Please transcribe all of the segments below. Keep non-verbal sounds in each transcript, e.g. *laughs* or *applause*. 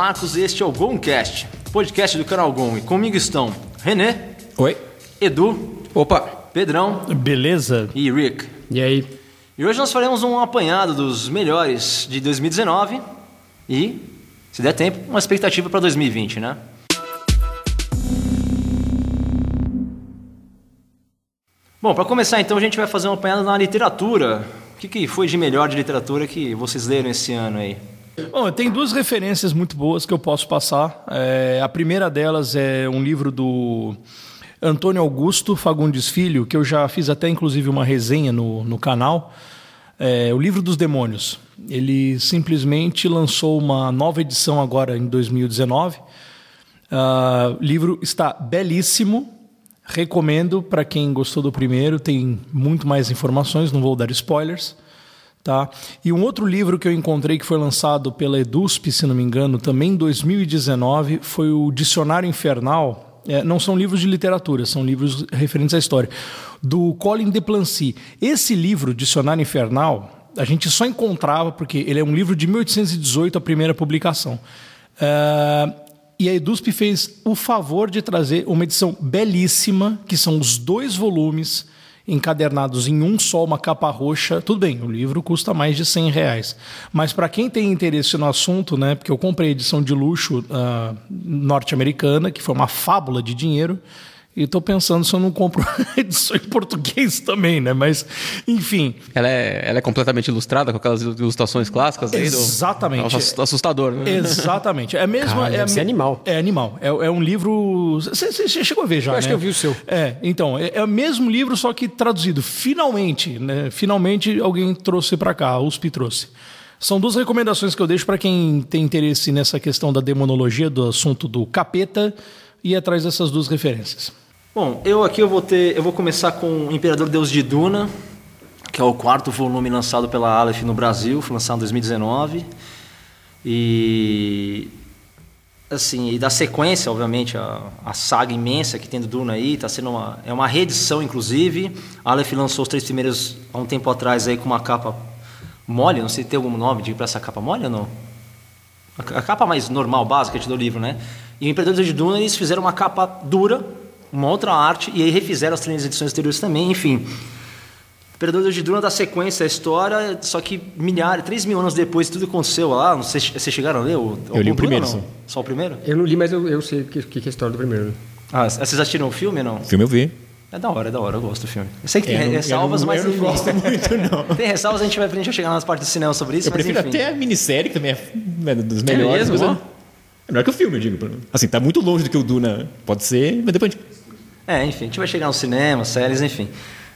Marcos e este é o Gomcast, podcast do canal Gom. E comigo estão René, Oi. Edu, Opa. Pedrão Beleza? e Rick. E aí? E hoje nós faremos um apanhado dos melhores de 2019 e, se der tempo, uma expectativa para 2020, né? Bom, para começar então a gente vai fazer um apanhado na literatura. O que, que foi de melhor de literatura que vocês leram esse ano aí? Bom, tem duas referências muito boas que eu posso passar. É, a primeira delas é um livro do Antônio Augusto Fagundes Filho, que eu já fiz até inclusive uma resenha no, no canal. É, o Livro dos Demônios. Ele simplesmente lançou uma nova edição agora em 2019. Ah, o livro está belíssimo. Recomendo para quem gostou do primeiro, tem muito mais informações, não vou dar spoilers. Tá? E um outro livro que eu encontrei que foi lançado pela EDUSP, se não me engano, também em 2019, foi o Dicionário Infernal. É, não são livros de literatura, são livros referentes à história, do Colin Deplancy. Esse livro, Dicionário Infernal, a gente só encontrava porque ele é um livro de 1818, a primeira publicação. É, e a EDUSP fez o favor de trazer uma edição belíssima, que são os dois volumes encadernados em um só, uma capa roxa. Tudo bem, o livro custa mais de 100 reais. Mas para quem tem interesse no assunto, né, porque eu comprei a edição de luxo uh, norte-americana, que foi uma fábula de dinheiro, e estou pensando se eu não compro *laughs* edição em português também, né? Mas, enfim. Ela é, ela é completamente ilustrada com aquelas ilustrações clássicas aí do- Exatamente. Nossa, assustador. né? Exatamente. É mesmo. Cara, é, ser animal. É animal. É, é um livro. Você chegou a ver já? Eu acho né? que eu vi o seu. É, então, é, é o mesmo livro, só que traduzido. Finalmente, né? Finalmente alguém trouxe para cá, a USP trouxe. São duas recomendações que eu deixo para quem tem interesse nessa questão da demonologia, do assunto do capeta, e atrás dessas duas referências. Bom, eu aqui eu vou ter, eu vou começar com o Imperador Deus de Duna, que é o quarto volume lançado pela Aleph no Brasil, foi lançado em 2019. E assim, e da sequência, obviamente, a, a saga imensa que tem do Duna aí, tá sendo uma é uma reedição inclusive. A Aleph lançou os três primeiros há um tempo atrás aí com uma capa mole, não sei se tem algum nome de para essa capa mole ou não. A a capa mais normal, básica do livro, né? E o Imperador de Duna, eles fizeram uma capa dura, uma outra arte, e aí refizeram as três edições anteriores também, enfim. O Imperador de Duna dá sequência à história, só que milhares, três mil anos depois tudo aconteceu lá, não sei, vocês chegaram a ler? O, Eu li o primeiro, sim. Só o primeiro? Eu não li, mas eu, eu sei o que, que é a história do primeiro. Ah, vocês assistiram o filme não? Filme eu vi. É da hora, é da hora, eu gosto do filme. Eu sei que tem É, eu não- eu ressalvas, não- mas eu não gosto *laughs* muito, não. Tem ressalvas, a gente vai, a gente vai chegar nas partes do cinema sobre isso, Eu mas prefiro enfim. até a minissérie, que também é é dos melhores. mesmo? mas Ó. É melhor que o filme, eu digo. Assim, tá muito longe do que o Duna pode ser, mas depois a gente... É, enfim, a gente vai chegar no cinema, séries, enfim.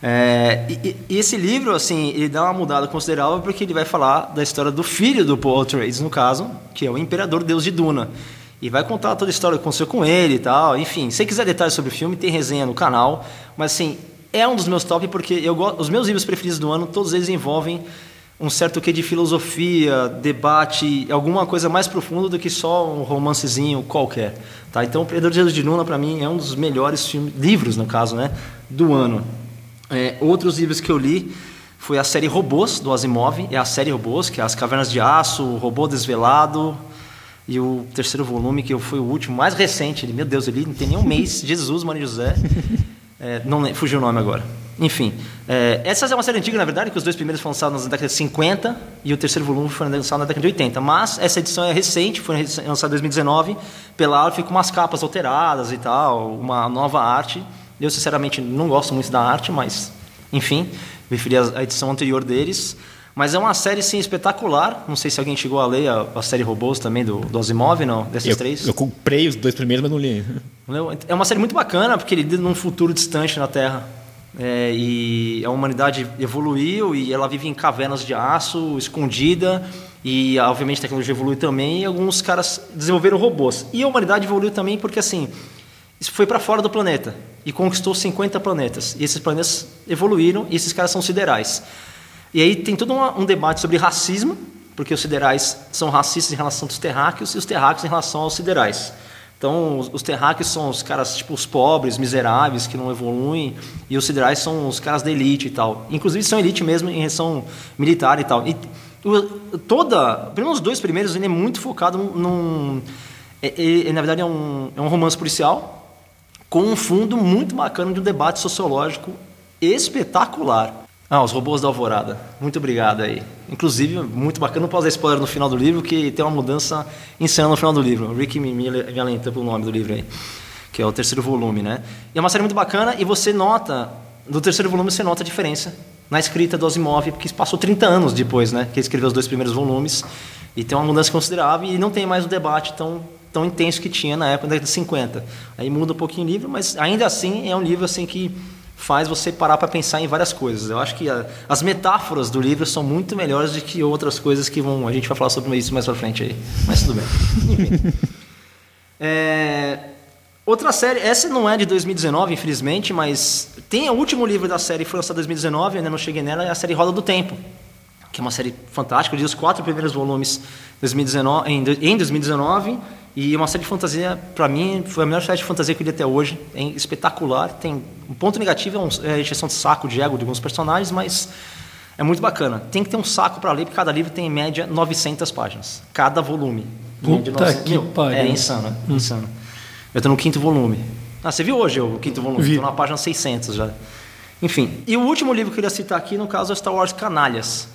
É, e, e- esse livro, assim, ele dá uma mudada considerável porque ele vai falar da história do filho do Paul Atreides, no caso, que é o Imperador Deus de Duna. E vai contar toda a história que aconteceu com ele e tal. Enfim, se quiser detalhes sobre o filme, tem resenha no canal. Mas, assim, é um dos meus top porque eu os meus livros preferidos do ano, todos eles envolvem um certo quê de filosofia, debate, alguma coisa mais profunda do que só um romancezinho qualquer. Tá? Então, o Imperador Deus de Duna, para mim, é um dos melhores filmes, livros, no caso, né, do ano. É, outros livros que eu li foi a série Robôs, do Asimov, é a série Robôs, que é As Cavernas de Aço, o Robô Desvelado, e o terceiro volume, que foi o último, mais recente, meu Deus, ele não tem nem um mês, *laughs* Jesus, Maria José, é, não fugiu o nome agora. Enfim, é, essa é uma série antiga, na verdade, que os dois primeiros foram lançados na década de 50 e o terceiro volume foi lançado na década de 80. Mas essa edição é recente, foi lançada em 2019 pela Aleph com umas capas alteradas e tal, uma nova arte. Eu, sinceramente, não gosto muito da arte, mas, enfim, preferi a edição anterior deles. Mas é uma série, sim, espetacular. Não sei se alguém chegou a ler a, a série Robôs também, do, do Asimov, não? Desses Eu, três? eu comprei os dois primeiros, mas não li. É uma série muito bacana, porque ele lida num futuro distante na Terra. É, e a humanidade evoluiu e ela vive em cavernas de aço, escondida. E, obviamente, a tecnologia evolui também. E alguns caras desenvolveram robôs. E a humanidade evoluiu também porque, assim, isso foi para fora do planeta e conquistou 50 planetas. E esses planetas evoluíram e esses caras são siderais. E aí tem todo uma- um debate sobre racismo, porque os siderais são racistas em relação aos terráqueos e os terráqueos em relação aos siderais. Então, os, os terráqueos são os caras, tipo, os pobres, miseráveis, que não evoluem, e os siderais são os caras da elite e tal. Inclusive, são elite mesmo em relação militar e tal. E o- toda, pelo menos os dois primeiros, ele é muito focado num. é- é- é, na verdade, é um, é um romance policial com um fundo muito bacana de um debate sociológico espetacular. Ah, os robôs da Alvorada. Muito obrigado aí. Inclusive, muito bacana. Não posso dar spoiler no final do livro, que tem uma mudança insana no final do livro. Rick me, me, me alenta pelo nome do livro aí, que é o terceiro volume, né? E é uma série muito bacana e você nota, do terceiro volume, você nota a diferença na escrita do Asimov, porque passou 30 anos depois, né? Que ele escreveu os dois primeiros volumes. E tem uma mudança considerável e não tem mais o debate tão, tão intenso que tinha na época da década de 50. Aí muda um pouquinho o livro, mas ainda assim é um livro assim que faz você parar para pensar em várias coisas. Eu acho que a, as metáforas do livro são muito melhores do que outras coisas que vão. A gente vai falar sobre isso mais para frente aí. Mas tudo bem. *laughs* Enfim. É, outra série, essa não é de 2019, infelizmente, mas tem o último livro da série, foi lançado em 2019, eu ainda não cheguei nela, é a série Roda do Tempo, que é uma série fantástica, eu li os quatro primeiros volumes 2019, em, em 2019, e uma série de fantasia, para mim, foi a melhor série de fantasia que eu li até hoje, é espetacular, tem um ponto negativo, é, um, é a injeção de saco de ego de alguns personagens, mas é muito bacana. Tem que ter um saco para ler, porque cada livro tem em média 900 páginas, cada volume. Puta 900. que pariu. É insano, é insano. Eu tô no quinto volume. Ah, você viu hoje o quinto volume? Vi. Tô na página 600 já. Enfim, e o último livro que eu queria citar aqui, no caso, é Star Wars Canalhas.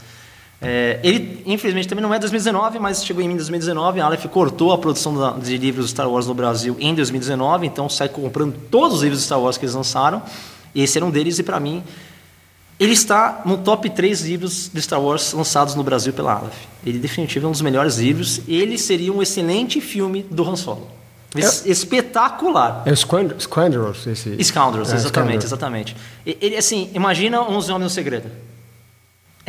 É, ele, infelizmente, também não é 2019, mas chegou em mim em 2019. A Aleph cortou a produção da- de livros Star Wars no Brasil em 2019, então sai comprando todos os livros Star Wars que eles lançaram. Esse era um deles, e para mim, ele está no top 3 livros de Star Wars lançados no Brasil pela Aleph. Ele definitivamente é um dos melhores livros. Ele seria um excelente filme do Han Solo. Es- Espetacular. É o Squand- Squandrels, esse. Scoundrels, É, exatamente, Scoundrels. exatamente. Ele, assim, imagina 11 Homens no Segredo.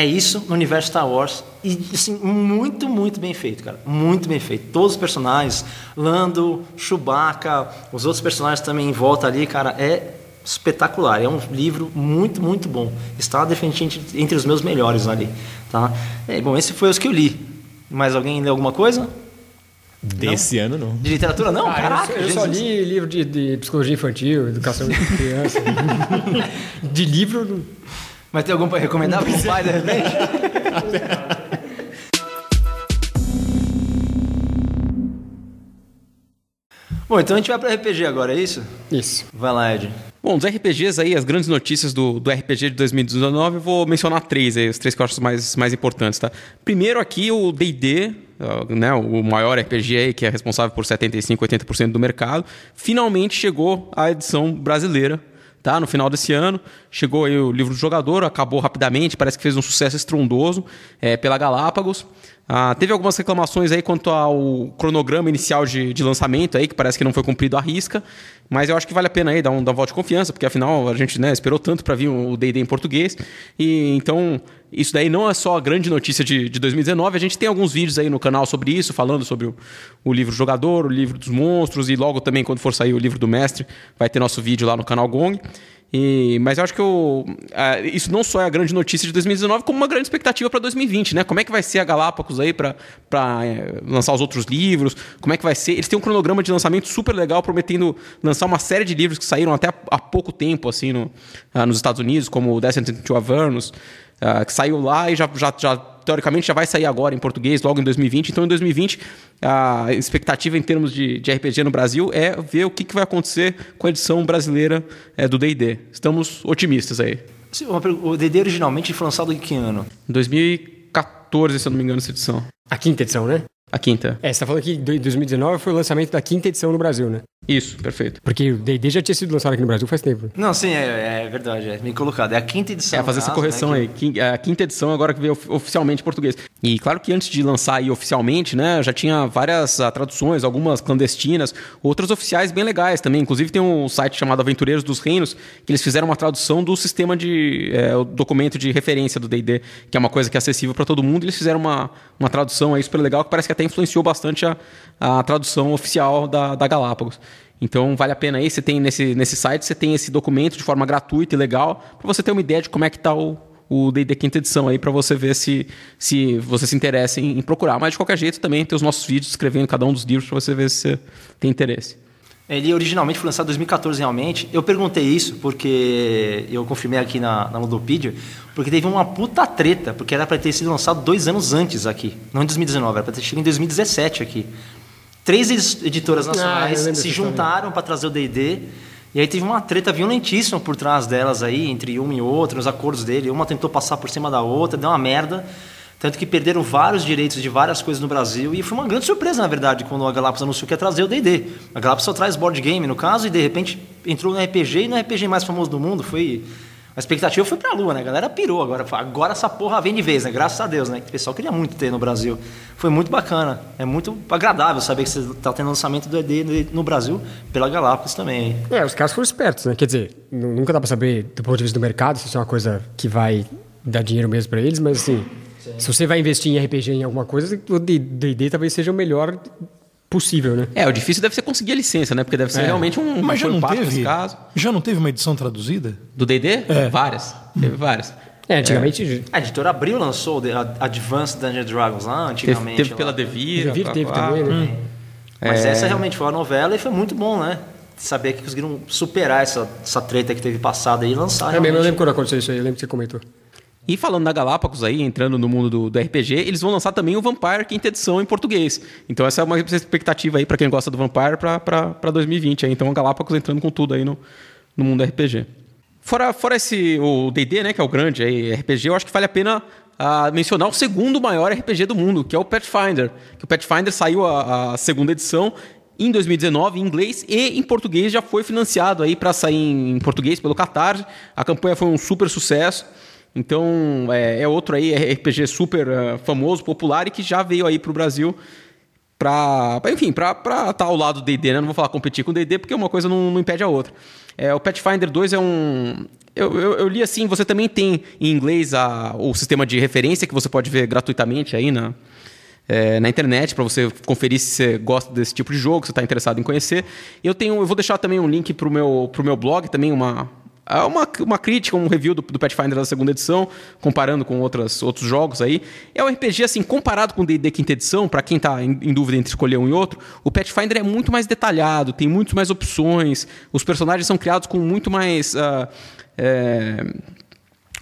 É isso no universo Star Wars. E, assim, muito, muito bem feito, cara. Muito bem feito. Todos os personagens, Lando, Chewbacca, os outros personagens também em volta ali, cara, é espetacular. É um livro muito, muito bom. Está definitivamente entre os meus melhores ali, tá? É, bom, esse foi os que eu li. Mais alguém leu alguma coisa? Desse ano, não. De literatura? Não, Ah, eu caraca. só- eu, só li livro de, de psicologia infantil, educação de criança. *laughs* de livro. Mas tem algum para recomendar para o pai, de repente? *laughs* Bom, então a gente vai para RPG agora, é isso? Isso. Vai lá, Ed. Bom, dos RPGs aí, as grandes notícias do, do RPG de 2019, eu vou mencionar três aí, os três que eu acho mais, mais importantes, tá? Primeiro aqui o D&D, né, o maior RPG aí, que é responsável por 75, 80% do mercado, finalmente chegou à edição brasileira, tá? No final desse ano, chegou aí o livro do jogador, acabou rapidamente, parece que fez um sucesso estrondoso é, pela Galápagos. Ah, teve algumas reclamações aí quanto ao cronograma inicial de, de lançamento aí, que parece que não foi cumprido à risca, mas eu acho que vale a pena aí dar um, dar um voto de confiança, porque afinal a gente né, esperou tanto para vir o D&D em português, e então isso daí não é só a grande notícia de, de 2019, a gente tem alguns vídeos aí no canal sobre isso, falando sobre o, o livro jogador, o livro dos monstros, e logo também quando for sair o livro do mestre, vai ter nosso vídeo lá no canal Gong. E, mas eu acho que o, ah, isso não só é a grande notícia de 2019, como uma grande expectativa para 2020, né? Como é que vai ser a Galápagos aí para é, lançar os outros livros? Como é que vai ser? Eles têm um cronograma de lançamento super legal, prometendo lançar uma série de livros que saíram até há, pouco tempo, assim, no, ah, nos Estados Unidos, como o Descent into Avernus, ah, que saiu lá e já, já, já teoricamente já vai sair agora em português, logo em 2020. Então, em 2020, a expectativa em termos de, de RPG no Brasil é ver o que, que vai acontecer com a edição brasileira é, do D&D. Estamos otimistas aí. O DD originalmente foi lançado em que ano? 2014, se eu não me engano, essa edição. A quinta edição, né? A quinta. É, você tá falando que em 2019 foi o lançamento da quinta edição no Brasil, né? Isso, perfeito. Porque o D&D já tinha sido lançado aqui no Brasil faz tempo. Não, sim, é, é verdade, é bem colocado. É a quinta edição. É, fazer essa caso, correção né, aí. Quin- A quinta edição agora que veio of- oficialmente em português. E claro que antes de lançar aí oficialmente, né, já tinha várias ah, traduções, algumas clandestinas, outras oficiais bem legais também. Inclusive tem um site chamado Aventureiros dos Reinos, que eles fizeram uma tradução do sistema de é, o documento de referência do D&D, que é uma coisa que é acessível para todo mundo. Eles fizeram uma, uma tradução aí super legal que parece que até influenciou bastante a, a tradução oficial da, da Galápagos. Então vale a pena aí, você tem nesse, nesse site, você tem esse documento de forma gratuita e legal, para você ter uma ideia de como é que está o o D&D quinta edição aí para você ver se, se você se interessa em, em procurar. Mas de qualquer jeito também tem os nossos vídeos escrevendo cada um dos livros para você ver se você tem interesse. Ele originalmente foi lançado em 2014 realmente. Eu perguntei isso porque eu confirmei aqui na, na Ludopedia, porque teve uma puta treta, porque era para ter sido lançado dois anos antes aqui, não em 2019, era para ter chegado em 2017 aqui. Três edi- editoras Ah, nacionais lembro se juntaram para trazer o D&D e aí teve uma treta violentíssima por trás delas aí, entre uma e outra, os acordos dele. Uma tentou passar por cima da outra, deu uma merda. Tanto que perderam vários direitos de várias coisas no Brasil. E foi uma grande surpresa, na verdade, quando a Galápagos anunciou que ia trazer o D&D. A Galápagos só traz board game, no caso, e de repente entrou no RPG, e no RPG mais famoso do mundo. Foi... A expectativa foi pra lua, né? A galera pirou agora. Agora essa porra vem de vez, né? Graças a Deus, né? O pessoal queria muito ter no Brasil. Foi muito bacana. É muito agradável saber que você tá tendo lançamento do D&D no Brasil pela Galápagos também. É, os caras foram espertos, né? Quer dizer, nu- nunca dá pra saber do ponto de vista do mercado se isso é uma coisa que vai dar dinheiro mesmo pra eles, mas assim, se você vai investir em RPG em alguma coisa, o D&D talvez seja o melhor possível, né? É, o difícil deve ser conseguir a licença, né? Porque deve ser realmente um, Mas já não teve? nesse caso. Já não teve uma edição traduzida? Do D&D? Várias. Teve várias. É, antigamente... A editora Abril lançou o Advanced Dungeons Dragons lá Teve, antigamente. teve lá. pela Devir. Devir teve também, né? Mas É. essa realmente foi a novela e foi muito bom, né? Saber que conseguiram superar essa, essa treta que teve passada aí e lançar. Eu, mesmo, eu realmente. lembro quando aconteceu isso aí, eu lembro que você comentou. E falando da Galápagos aí, entrando no mundo do, do RPG, eles vão lançar também o Vampire quinta edição em português. Então essa é uma expectativa aí pra quem gosta do Vampire pra 2020. Aí. Então a Galápagos entrando com tudo aí no, no mundo RPG. Fora, fora esse o D&D, né, que é o grande aí, RPG, eu acho que vale a pena ah, mencionar o segundo maior RPG do mundo, que é o Pathfinder. Que o Pathfinder saiu a, a segunda edição em 2019 em inglês e em português já foi financiado aí para sair em português pelo Catarse. A campanha foi um super sucesso. Então é, é outro aí RPG super ah, famoso, popular e que já veio aí para o Brasil pra, enfim, pra estar ao lado do D&D, né? Não vou falar competir com o D&D porque uma coisa não, não impede a outra. É, o Pathfinder 2 é um... Eu, eu, eu li assim, você também tem em inglês a, o sistema de referência que você pode ver gratuitamente aí na, é, na internet para você conferir se você gosta desse tipo de jogo, se está interessado em conhecer. Eu tenho, eu vou deixar também um link para o meu, pro meu blog, também uma, ah, uma, uma crítica, um review do, do Pathfinder da segunda edição, comparando com outras, outros jogos aí. É um RPG, assim, comparado com o D&D quinta edição, para quem tá em, em dúvida entre escolher um e outro, o Pathfinder é muito mais detalhado, tem muito mais opções, os personagens são criados com muito mais... ah, é,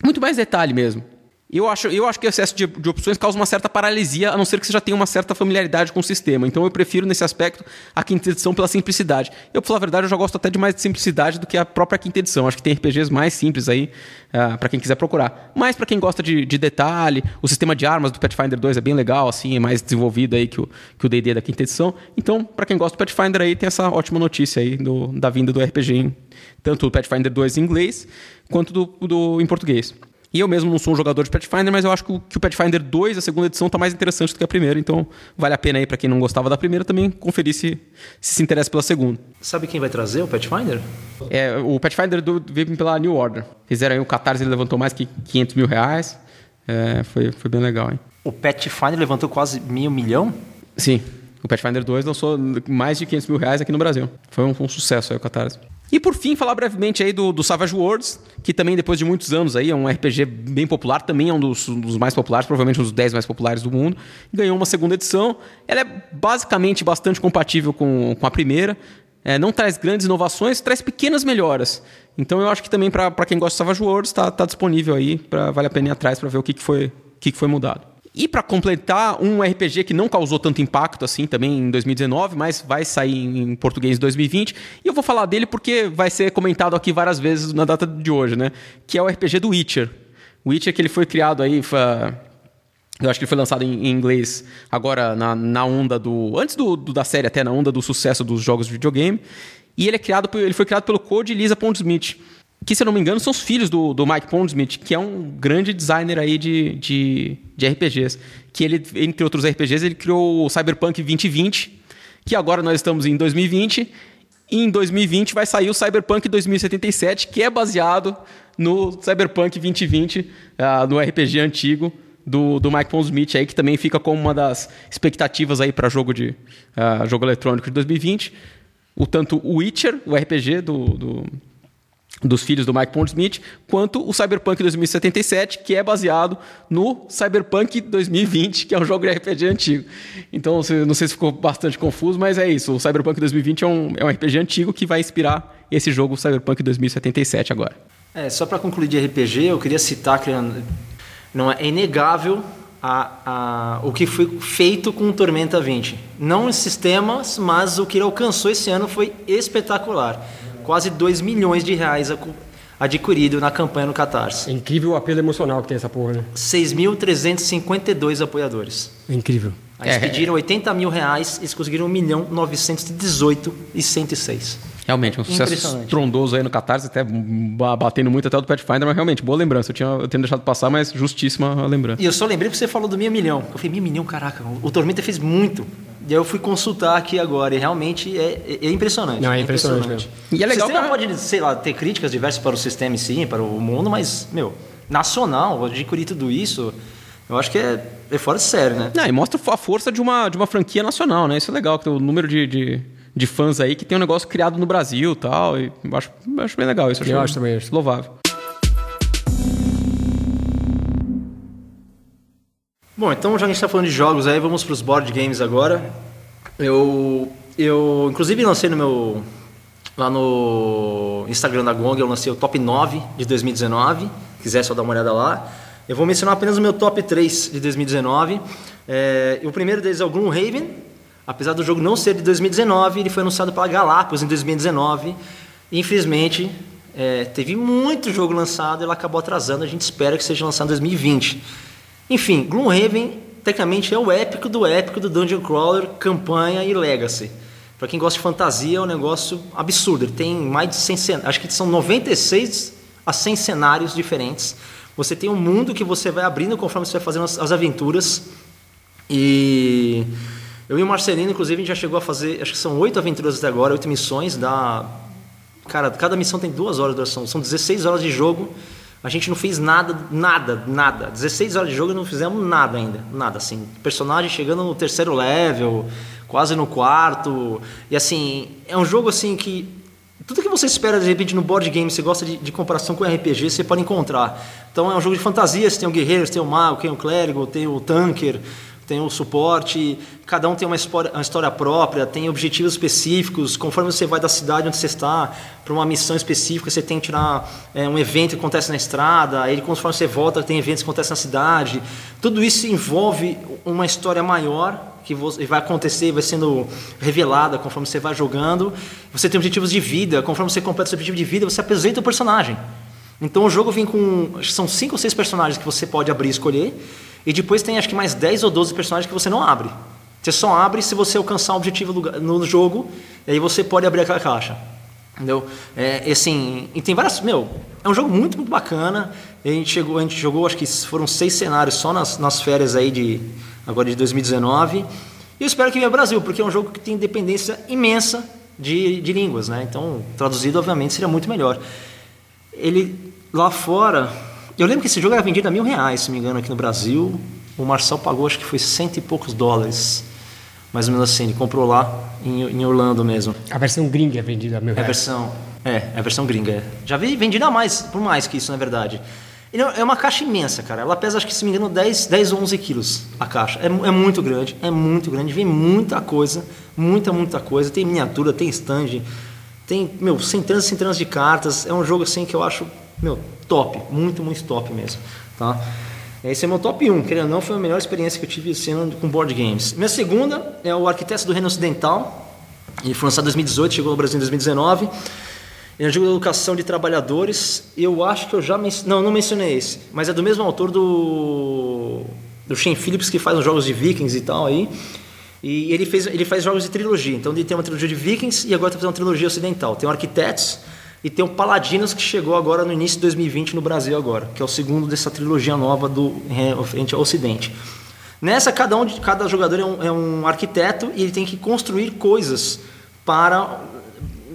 muito mais detalhe mesmo. Eu acho, eu acho que o excesso de, de opções causa uma certa paralisia, a não ser que você já tenha uma certa familiaridade com o sistema. Então eu prefiro, nesse aspecto, a quinta edição pela simplicidade. Eu, pra falar a verdade, eu já gosto até de mais de simplicidade do que a própria quinta edição. Acho que tem RPGs mais simples aí, uh, para quem quiser procurar. Mas para quem gosta de, de, detalhe, o sistema de armas do Pathfinder 2 é bem legal, assim, é mais desenvolvido aí que o que o D&D da quinta edição. Então, para quem gosta do Pathfinder aí, tem essa ótima notícia aí do, da vinda do RPG em tanto o Pathfinder 2 em inglês, quanto do, do em português. E eu mesmo não sou um jogador de Pathfinder, mas eu acho que o, que o Pathfinder 2, a segunda edição, está mais interessante do que a primeira. Então, vale a pena aí para quem não gostava da primeira também conferir se se, se interessa pela segunda. Sabe quem vai trazer o Pathfinder? É, o Pathfinder do, veio pela New Order. Fizeram aí o Catarse, ele levantou mais que 500 mil reais. É, foi, foi bem legal, hein? O Pathfinder levantou quase meio milhão? Sim. O Pathfinder 2 lançou mais de 500 mil reais aqui no Brasil. Foi um, um sucesso aí o Catarse. E por fim, falar brevemente aí do, do, Savage Worlds, que também depois de muitos anos aí é um RPG bem popular, também é um dos, um dos mais populares, provavelmente um dos 10 mais populares do mundo. Ganhou uma segunda edição. Ela é basicamente bastante compatível com, com a primeira. É, não traz grandes inovações, traz pequenas melhoras. Então eu acho que também para quem gosta de Savage Worlds está tá disponível aí, pra, vale a pena ir atrás para ver o que, que, foi, que, que foi mudado. E para completar, um RPG que não causou tanto impacto assim também em 2019, mas vai sair em português em 2020. E eu vou falar dele porque vai ser comentado aqui várias vezes na data de hoje, né? Que é o RPG do Witcher. O Witcher que ele foi criado aí, foi, eu acho que ele foi lançado em, inglês agora na, na onda do antes do, do, da série até na onda do sucesso dos jogos de videogame. E ele é criado, ele foi criado pelo Code Lisa Pondsmith que, se eu não me engano, são os filhos do, do Mike Pondsmith, que é um grande designer aí de, de, de, RPGs. Que ele, entre outros RPGs, ele criou o Cyberpunk 2020, que agora nós estamos em 2020. E em 2020 vai sair o Cyberpunk 2077, que é baseado no Cyberpunk 2020, uh, no RPG antigo do, do Mike Pondsmith, aí, que também fica como uma das expectativas aí para jogo, de, uh, jogo eletrônico de 2020. O tanto Witcher, o RPG do, do dos filhos do Mike Pondsmith, quanto o Cyberpunk 2077, que é baseado no Cyberpunk 2020, que é um jogo de RPG antigo. Então, não sei se ficou bastante confuso, mas é isso. O Cyberpunk 2020 é um, é um RPG antigo que vai inspirar esse jogo Cyberpunk 2077 agora. É, só para concluir de RPG, eu queria citar que não é é inegável a, a, o que foi feito com o Tormenta 20. Não os sistemas, mas o que ele alcançou esse ano foi espetacular. Quase 2 milhões de reais adquirido na campanha no Catarse. É incrível o apelo emocional que tem essa porra, né? 6.352 apoiadores. É incrível. Aí eles É. pediram 80 mil reais, eles conseguiram 1 milhão 918 e 106. Realmente, um sucesso Impressionante. estrondoso aí no Catarse, até ba- batendo muito até o do Pathfinder, mas realmente, boa lembrança. Eu tinha, eu tinha deixado passar, mas justíssima a lembrança. E eu só lembrei porque você falou do meio milhão. Eu falei, meio milhão, caraca, o Tormenta fez muito. E aí eu fui consultar aqui agora e realmente é, é- é impressionante. Não, é impressionante E é legal O sistema que- pode, sei lá, ter críticas diversas para o sistema em si, para o mundo, mas, meu, nacional, adquirir tudo isso, eu acho que é, é fora de sério, né? Não, e mostra a força de uma, de uma franquia nacional, né? Isso é legal, que o número de, de, de fãs aí que tem um negócio criado no Brasil e tal. E eu acho, eu acho bem legal isso. Eu acho também, acho. Louvável. Bom, então já que a gente está falando de jogos aí, vamos para os board games agora. Eu, eu inclusive lancei no meu lá no Instagram da Gong, eu lancei o top 9 de 2019. Se quiser só dar uma olhada lá. Eu vou mencionar apenas o meu top 3 de 2019. É, o primeiro deles é o Gloomhaven. Apesar do jogo não ser de 2019, ele foi anunciado pela Galápagos em 2019. Infelizmente, é, teve muito jogo lançado ele acabou atrasando. A gente espera que seja lançado em 2020. Enfim, Gloomhaven tecnicamente é o épico do épico do Dungeon Crawler, campanha e Legacy. Para quem gosta de fantasia, é um negócio absurdo. Ele tem mais de 100 cenários, acho que são 96 a 100 cenários diferentes. Você tem um mundo que você vai abrindo conforme você vai fazendo as, as aventuras. E eu e o Marcelino, inclusive, a gente já chegou a fazer, acho que são oito aventuras até agora, oito missões. Da... Cara, cada missão tem duas horas de duração, são 16 horas de jogo. A gente não fez nada, nada, nada. 16 horas de jogo e não fizemos nada ainda. Nada, assim. Personagem chegando no terceiro level, quase no quarto. E assim, é um jogo assim que. Tudo que você espera de repente no board game, você gosta de, de comparação com RPG, você pode encontrar. Então é um jogo de fantasia, você tem o guerreiro, você tem o mago, tem o clérigo, tem o tanker, tem o suporte, cada um tem uma história, uma história própria, tem objetivos específicos, conforme você vai da cidade onde você está para uma missão específica, você tem que tirar é, um evento que acontece na estrada, aí conforme você volta tem eventos que acontecem na cidade. Tudo isso envolve uma história maior que vai acontecer, vai sendo revelada conforme você vai jogando. Você tem objetivos de vida, conforme você completa o seu objetivo de vida, você apresenta o personagem. Então o jogo vem com. São 5 ou 6 personagens que você pode abrir e escolher. E depois tem acho que mais 10 ou 12 personagens que você não abre. Você só abre se você alcançar um objetivo no jogo, e aí você pode abrir aquela caixa. Entendeu? É, assim, e tem várias. Meu, é um jogo muito, muito bacana. A gente, chegou, a gente jogou, acho que foram seis cenários só nas, nas férias aí de. agora de 2019. E eu espero que venha ao Brasil, porque é um jogo que tem dependência imensa de, de línguas, né? Então, traduzido, obviamente, seria muito melhor. Ele lá fora. Eu lembro que esse jogo era vendido a mil reais, se não me engano, aqui no Brasil. O Marcel pagou, acho que foi cento e poucos dólares. Mais ou menos assim, ele comprou lá em, em Orlando mesmo. A versão gringa é vendida a mil É a reais. versão. É, é a versão gringa. é. Já vi vendida mais, por mais que isso, na verdade. É uma caixa imensa, cara. Ela pesa, acho que se me engano, 10, 10 ou 11 quilos a caixa. É, é muito grande, é muito grande. Vem muita coisa, muita, muita coisa. Tem miniatura, tem stand, tem, meu, centenas e centenas de cartas. É um jogo, assim, que eu acho, meu, top. Muito, muito top mesmo, tá? Esse é meu top 1, querendo ou não, foi a melhor experiência que eu tive ano com board games. Minha segunda é o Arquitetos do Reino Ocidental. Ele foi lançado em 2018, chegou no Brasil em 2019. Ele é um jogo de educação de trabalhadores. Eu acho que eu já mencionei. Não, não mencionei esse. Mas é do mesmo autor do. Do Shane Phillips, que faz os jogos de Vikings e tal aí. E ele, fez, ele faz jogos de trilogia. Então ele tem uma trilogia de Vikings e agora está fazendo uma trilogia ocidental. Tem o Arquitetos e tem o Paladinos, que chegou agora no início de 2020 no Brasil agora. Que é o segundo dessa trilogia nova do Frente ao Ocidente. Nessa, cada, um cada jogador é um, é um arquiteto e ele tem que construir coisas para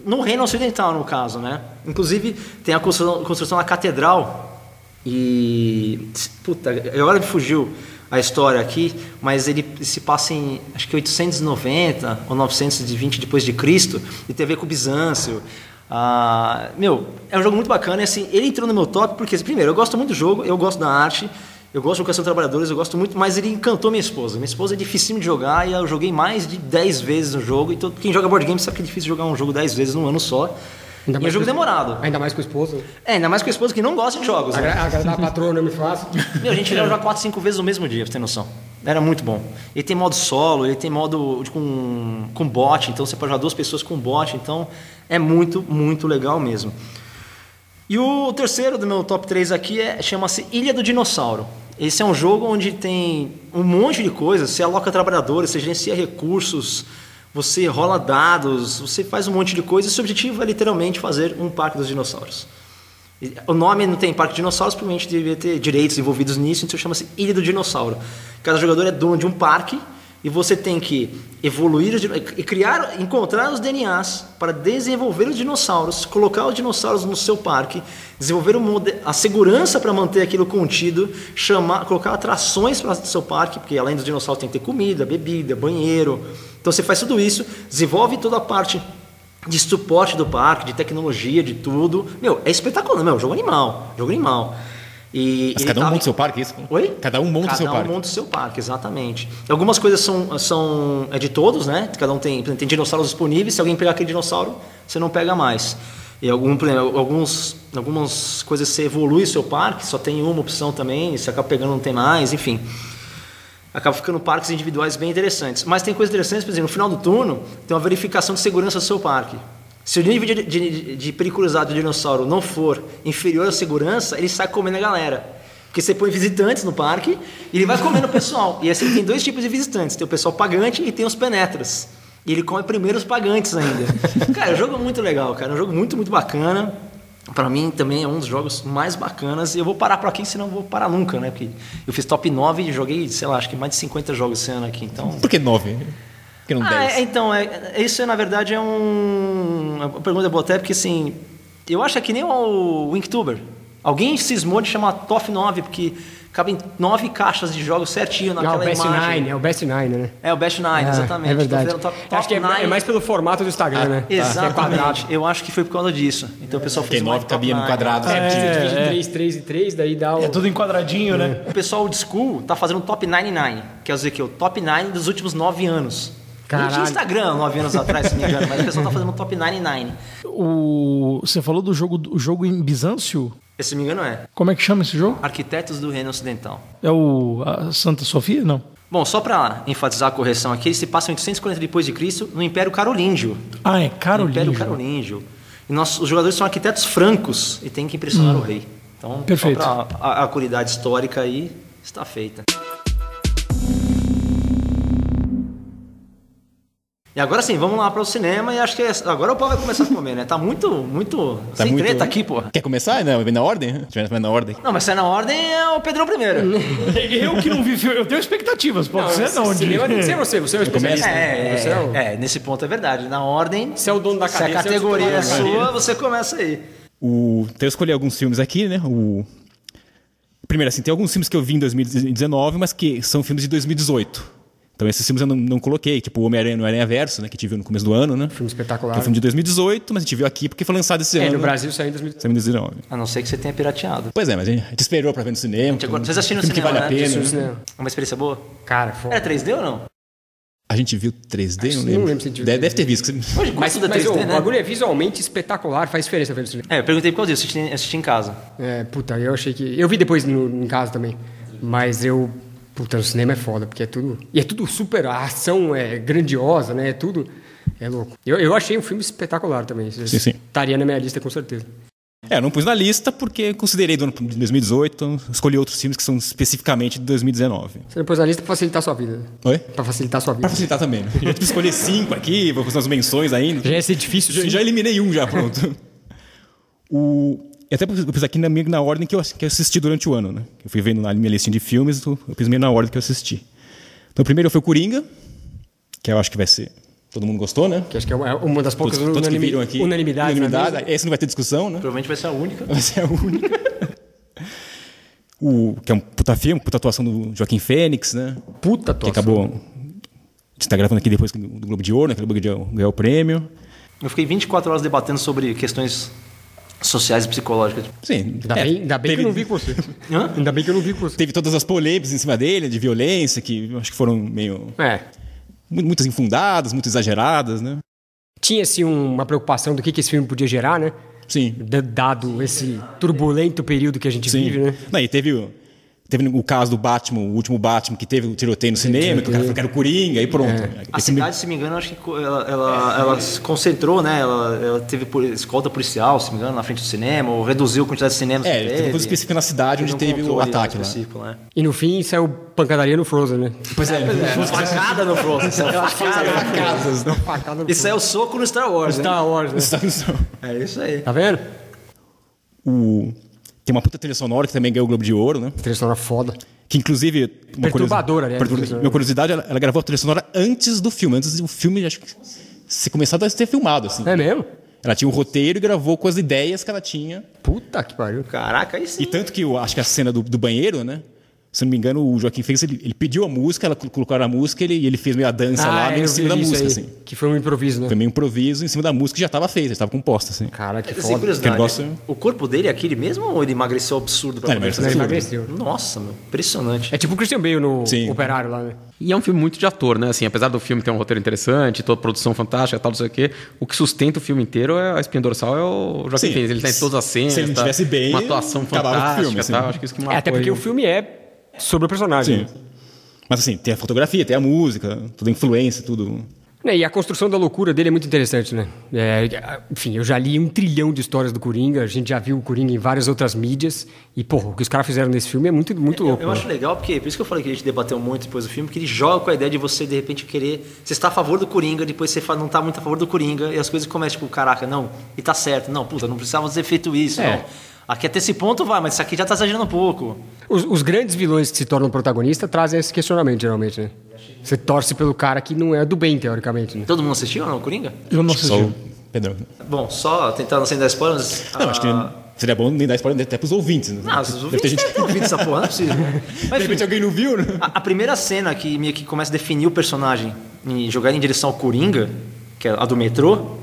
no reino ocidental, no caso, né? Inclusive, tem a construção, construção da catedral e... Puta, agora me fugiu a história aqui, mas ele se passa em, acho que 890 ou 920 depois de Cristo, e tem a ver com o Bizâncio. Ah, meu, é um jogo muito bacana e assim, ele entrou no meu top porque, primeiro, eu gosto muito do jogo, eu gosto da arte, eu gosto de Educação de Trabalhadores, eu gosto muito, mas ele encantou minha esposa. Minha esposa é dificílimo de jogar e eu joguei mais de 10 vezes no jogo. Então, quem joga board game sabe que é difícil jogar um jogo 10 vezes num ano só. Ainda e é mais jogo demorado. Ainda mais com a esposa. É, ainda mais com a esposa que não gosta de jogos. né? Agra- Agradar a patroa não me fácil. *laughs* Meu, a gente chegava a jogar 4, 5 vezes no mesmo dia, pra você ter noção. Era muito bom. Ele tem modo solo, ele tem modo com, com bot, então você pode jogar duas pessoas com bot, então é muito, muito legal mesmo. E o terceiro do meu top 3 aqui é, chama-se Ilha do Dinossauro. Esse é um jogo onde tem um monte de coisas, você aloca trabalhadores, você gerencia recursos, você rola dados, você faz um monte de coisas, e seu objetivo é literalmente fazer um parque dos dinossauros. O nome não tem Parque de Dinossauros, provavelmente devia ter direitos envolvidos nisso, então chama-se Ilha do Dinossauro. Cada jogador é dono de um parque e você tem que evoluir e criar, encontrar os DNAs para desenvolver os dinossauros, colocar os dinossauros no seu parque, desenvolver a segurança para manter aquilo contido, chamar, colocar atrações para o seu parque, porque além dos dinossauros tem que ter comida, bebida, banheiro. Então você faz tudo isso, desenvolve toda a parte de suporte do parque, de tecnologia, de tudo. Meu, é espetacular, meu, jogo animal, jogo animal. E Mas cada um tava- monta o seu parque, é isso? Oi? Cada um monta o seu Cada um parque. monta o seu parque, exatamente. Algumas coisas são, são é de todos, né? Cada um tem, tem dinossauros disponíveis. Se alguém pegar aquele dinossauro, você não pega mais. E algum, alguns, algumas coisas você evolui o seu parque, só tem uma opção também. Se acaba pegando, não tem mais, enfim. Acaba ficando parques individuais bem interessantes. Mas tem coisas interessantes, por exemplo, no final do turno, tem uma verificação de segurança do seu parque. Se o nível de, de, de periculosidade do dinossauro não for inferior à segurança, ele sai comendo a galera. Porque você põe visitantes no parque e ele vai comendo o pessoal. E assim tem dois tipos de visitantes: tem o pessoal pagante e tem os penetras. E ele come primeiro os pagantes ainda. cara, é um jogo muito legal, cara. É um jogo muito, muito bacana. Pra mim também é um dos jogos mais bacanas. E eu vou parar por aqui, senão eu vou parar nunca, né? Porque eu fiz top 9 e joguei, sei lá, acho que mais de 50 jogos esse ano aqui. Então. Por que nove? Por que não Ah, dez? é, então, é, isso na verdade é um. Uma pergunta boa até, porque assim. Eu acho que é que nem o Winktuber. Alguém cismou de chamar Top 9, porque cabem nove caixas de jogos certinho Não, naquela o Best imagem. Nine, é o Best Nine, né? É o Best Nine, Ah, exatamente. É verdade. Então, top, top Acho que é, nine. é mais pelo formato do Instagram, né? Que é quadrado. Exatamente. Eu acho que foi por causa disso. Então o pessoal Porque fez mais nove cabia no quadrado. É, É, é. 3, 3 e 3, daí dá o... É tudo em quadradinho, né? O pessoal old school tá fazendo o top 99, quer dizer que é o top 9 dos últimos nove anos. Não Caralho. tinha Instagram nove anos atrás, se não me engano, mas o pessoal tá fazendo o top 99. O, você falou do jogo, o jogo em Bizâncio? Se não me engano, é Como é que chama esse jogo? Arquitetos do Reino Ocidental. É o a Santa Sofia? Não. Bom, só para enfatizar a correção aqui, ele se passa em 840 depois de Cristo no Império Carolíngio. Ah, é No Carolíngio. Império Carolíngio. E nós, os jogadores são arquitetos francos e tem que impressionar o rei. Então, Perfeito. só para a, a curidade histórica aí está feita. E agora sim, vamos lá para o cinema e acho que é- agora o pau vai começar a comer, né? Tá muito, muito Tá sem muito- treta aqui, porra. Quer começar? Não, na ordem? Se tiver na ordem. Não, mas se é na ordem é o Pedrão primeiro. *laughs* Eu que não vi filme, eu tenho expectativas, pode ser não. cinema tem que ser você, você é o especialista. É, Você é o... é, é, nesse ponto é verdade. Na ordem, Você é o dono da se a cadeia, você é o categoria é sua, você começa aí. O, então eu escolhi alguns filmes aqui, né? O... Primeiro, assim, tem alguns filmes que eu vi em 2019, mas que são filmes de 2018. Então esses filmes eu não, não coloquei, tipo o Homem-Aranha no Aranha Verso, né? Que gente viu no começo do ano, né? Filme espetacular. Que é um filme de 2018, mas a gente viu aqui porque foi lançado esse É, ano. no Brasil saiu em 2000. Saiu em 2019. A não ser que você tenha pirateado. Pois é, mas a gente gente esperou pra ver no cinema. agora- vocês assistiram no filme que cinema, vale né? a pena. Né? né? É uma experiência boa? Cara, foda. Era 3D ou não? A gente viu 3D, Acho não lembro. não lembro se a gente viu deve, 3D. deve ter visto. Hoje Mas, mas 3D, ô, né? o bagulho é visualmente espetacular, faz diferença ver no cinema. É, eu perguntei por causa disso, assisti, assisti em casa. É, puta, eu achei que. Eu vi depois no, em casa também. Mas eu. Puta, no cinema é foda, porque é tudo. E é tudo super. A ação é grandiosa, né? É tudo. É louco. Eu, eu achei um filme espetacular também. Sim, sim. Estaria na minha lista com certeza. É, eu não pus na lista porque considerei do ano de 2018, então escolhi outros filmes que são especificamente de 2019. Você não pôs na lista pra facilitar a sua vida. Oi? Pra facilitar a sua vida. Pra facilitar também, né? Já tive que escolher cinco aqui, vou fazer umas menções ainda. Já ia ser difícil. Já, já eliminei um já, pronto. *laughs* o, e até eu pus aqui na, minha- na ordem que eu, que eu assisti durante o ano, né? Eu fui vendo na minha listinha de filmes, eu eu pus meio na ordem que eu assisti. Então, o primeiro foi o Coringa, que eu acho que vai ser... Todo mundo gostou, né? Que acho que é uma, uma das poucas Todos, todos que unanimi- aqui. na Unanimidade. mesa. Esse não vai ter discussão, né? Provavelmente vai ser a única. Vai ser a única. *laughs* o, que é um puta filme, puta atuação do Joaquim Fênix, né? Puta Que atuação. acabou. A gente tá gravando aqui depois do Globo de Ouro, né? Que ele ganhou ganhou o prêmio. Eu fiquei 24 horas debatendo sobre questões sociais e psicológicas. Sim. Ainda, é, bem, ainda bem que teve- eu não vi com você. Hã? Ainda bem que eu não vi com você. Teve todas as polêmicas em cima dele, de violência, que acho que foram meio. É. mu- muitas infundadas, muito exageradas, né? Tinha, assim, uma preocupação do que, que esse filme podia gerar, né? Sim. D- Dado esse turbulento período que a gente Sim. vive, né? Não, e teve, o- teve o caso do Batman, o último Batman, que teve o tiroteio no cinema, que o cara falou que era o Coringa, aí pronto. A Esse filme- cidade, se me engano, acho que ela, ela, ela se concentrou, né? Ela, ela teve escolta policial, se me engano, na frente do cinema, ou reduziu a quantidade de cinemas É, que teve uma coisa específica na cidade onde um teve o controle ataque lá. né? E no fim saiu pancadaria no Frozen, né? Pois é, Facada no Frozen. Isso é facada. né? No Isso é o soco no Star Wars, né? Star Wars, né? É isso aí. Tá vendo? O... Tem uma puta trilha sonora que também ganhou o Globo de Ouro, né? Trilha sonora foda. Que inclusive. Uma Perturbadora, curiosi- aliás, pertur- a trilha sonora. Minha curiosidade, ela, ela gravou a trilha sonora antes do filme. Antes do filme, acho que. Se começado a ser filmado, assim. É mesmo? Ela tinha o roteiro e gravou com as ideias que ela tinha. Puta que pariu. Caraca, sim. E tanto que eu acho que a cena do, do banheiro, né? Se não me engano, o Joaquim fez, ele, ele pediu a música, ela col- colocou a música ele, e ele fez meio a dança lá, meio Ah, em cima da música, aí, assim. Que foi um improviso, né? Foi meio improviso em cima da música que já estava feita, já estava composta, assim. Cara, que Sem foda. curiosidade, Que negócio- o corpo dele é aquele mesmo ou ele emagreceu absurdo pra Não, ele emagreceu? Nossa, meu, impressionante. É tipo o Christian Bale no Sim. Operário lá, né? E é um filme muito de ator, né? Assim, apesar do filme ter um roteiro interessante, toda produção fantástica, tal, não sei o quê, o que sustenta o filme inteiro é a espinha dorsal é o Joaquim Sim. Phoenix. Ele tá em todas as cenas. Se ele não tá? tivesse bem, uma atuação com o fantástica, filme, assim. tal. Acho que isso que É, até porque aí. o filme é sobre o personagem. Sim. Mas assim, tem a fotografia, tem a música, toda a influência, tudo. Né, E a construção da loucura dele é muito interessante, né? É, enfim, eu já li um trilhão de histórias do Coringa, a gente já viu o Coringa em várias outras mídias. E, porra, o que os caras fizeram nesse filme é muito, muito Eu, louco. eu né? acho legal, porque por isso que eu falei que a gente debateu muito depois do filme, porque ele joga com a ideia de você, de repente, querer. Você está a favor do Coringa, depois você não está muito a favor do Coringa, e as coisas começam, tipo, caraca, não, e tá certo, não, puta, não precisava ter feito isso, É. não. Aqui até esse ponto vai, mas isso aqui já tá exagerando um pouco. Os, os grandes vilões que se tornam protagonista trazem esse questionamento, geralmente, né? Você torce pelo cara que não é do bem, teoricamente, né? Todo mundo assistiu ou não, Coringa? Eu não Só assisti. o Pedrão. Bom, só tentando sem dar spoilers. Não, acho que ah, seria bom nem dar spoiler até pros ouvintes, né? Não, os Deve ter ouvintes gente devem ter ouvido essa porra, não é possível. *laughs* Mas, De enfim, repente alguém não viu, né? A, a primeira cena que meio que começa a definir o personagem e jogar em direção ao Coringa, que é a do metrô,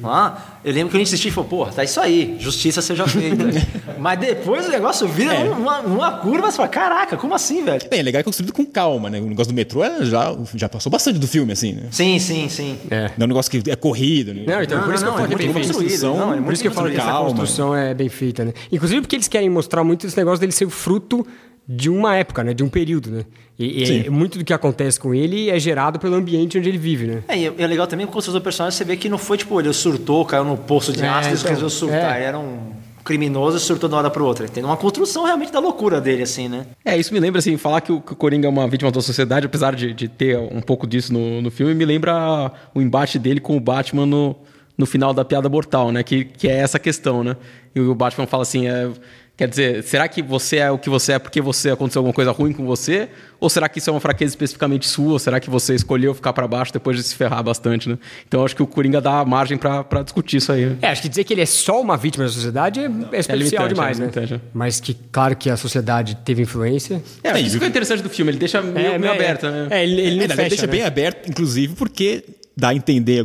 lá, eu lembro que a gente assistiu e falou, porra, tá isso aí, justiça seja feita. *laughs* Mas depois o negócio vira É. uma, uma curva, você fala, caraca, como assim, velho? Bem, é legal que é construído com calma, né? O negócio do metrô é, já, já passou bastante do filme, assim, né? Sim, sim, sim. É. Não é um negócio que é corrido, né? Não, então Não, por isso não, que eu não, falo é que é bem construção, Não, é Por isso que eu falo que essa calma. construção é bem feita, né? Inclusive porque eles querem mostrar muito esse negócio dele ser fruto de uma época, né? De um período, né? E, e Sim. muito do que acontece com ele é gerado pelo ambiente onde ele vive, né? É, e é legal também com a construção do personagem, você vê que não foi tipo, ele surtou, caiu no poço de É, ácido e então, resolveu surtar. é. Ele era um criminoso e surtou de uma hora para outra. Tem uma construção realmente da loucura dele, assim, né? É, isso me lembra, assim, falar que o, que o Coringa é uma vítima da sociedade, apesar de, de ter um pouco disso no, no filme, me lembra o embate dele com o Batman no, no final da Piada Mortal, né? Que, que é essa questão, né? E o Batman fala assim, é, quer dizer, será que você é o que você é porque você aconteceu alguma coisa ruim com você? Ou será que isso é uma fraqueza especificamente sua? Ou será que você escolheu ficar pra baixo depois de se ferrar bastante, né? Então eu acho que o Coringa dá margem pra pra discutir isso aí. né? É, acho que dizer que ele é só uma vítima da sociedade é, é superficial limitante, demais, é né? é. Mas que, claro que a sociedade teve influência. É, acho que isso que é interessante do filme, ele deixa meio, meio é, aberto, é, né? É, ele, ele É, verdade, fecha, deixa né? bem aberto, inclusive, porque dá a entender.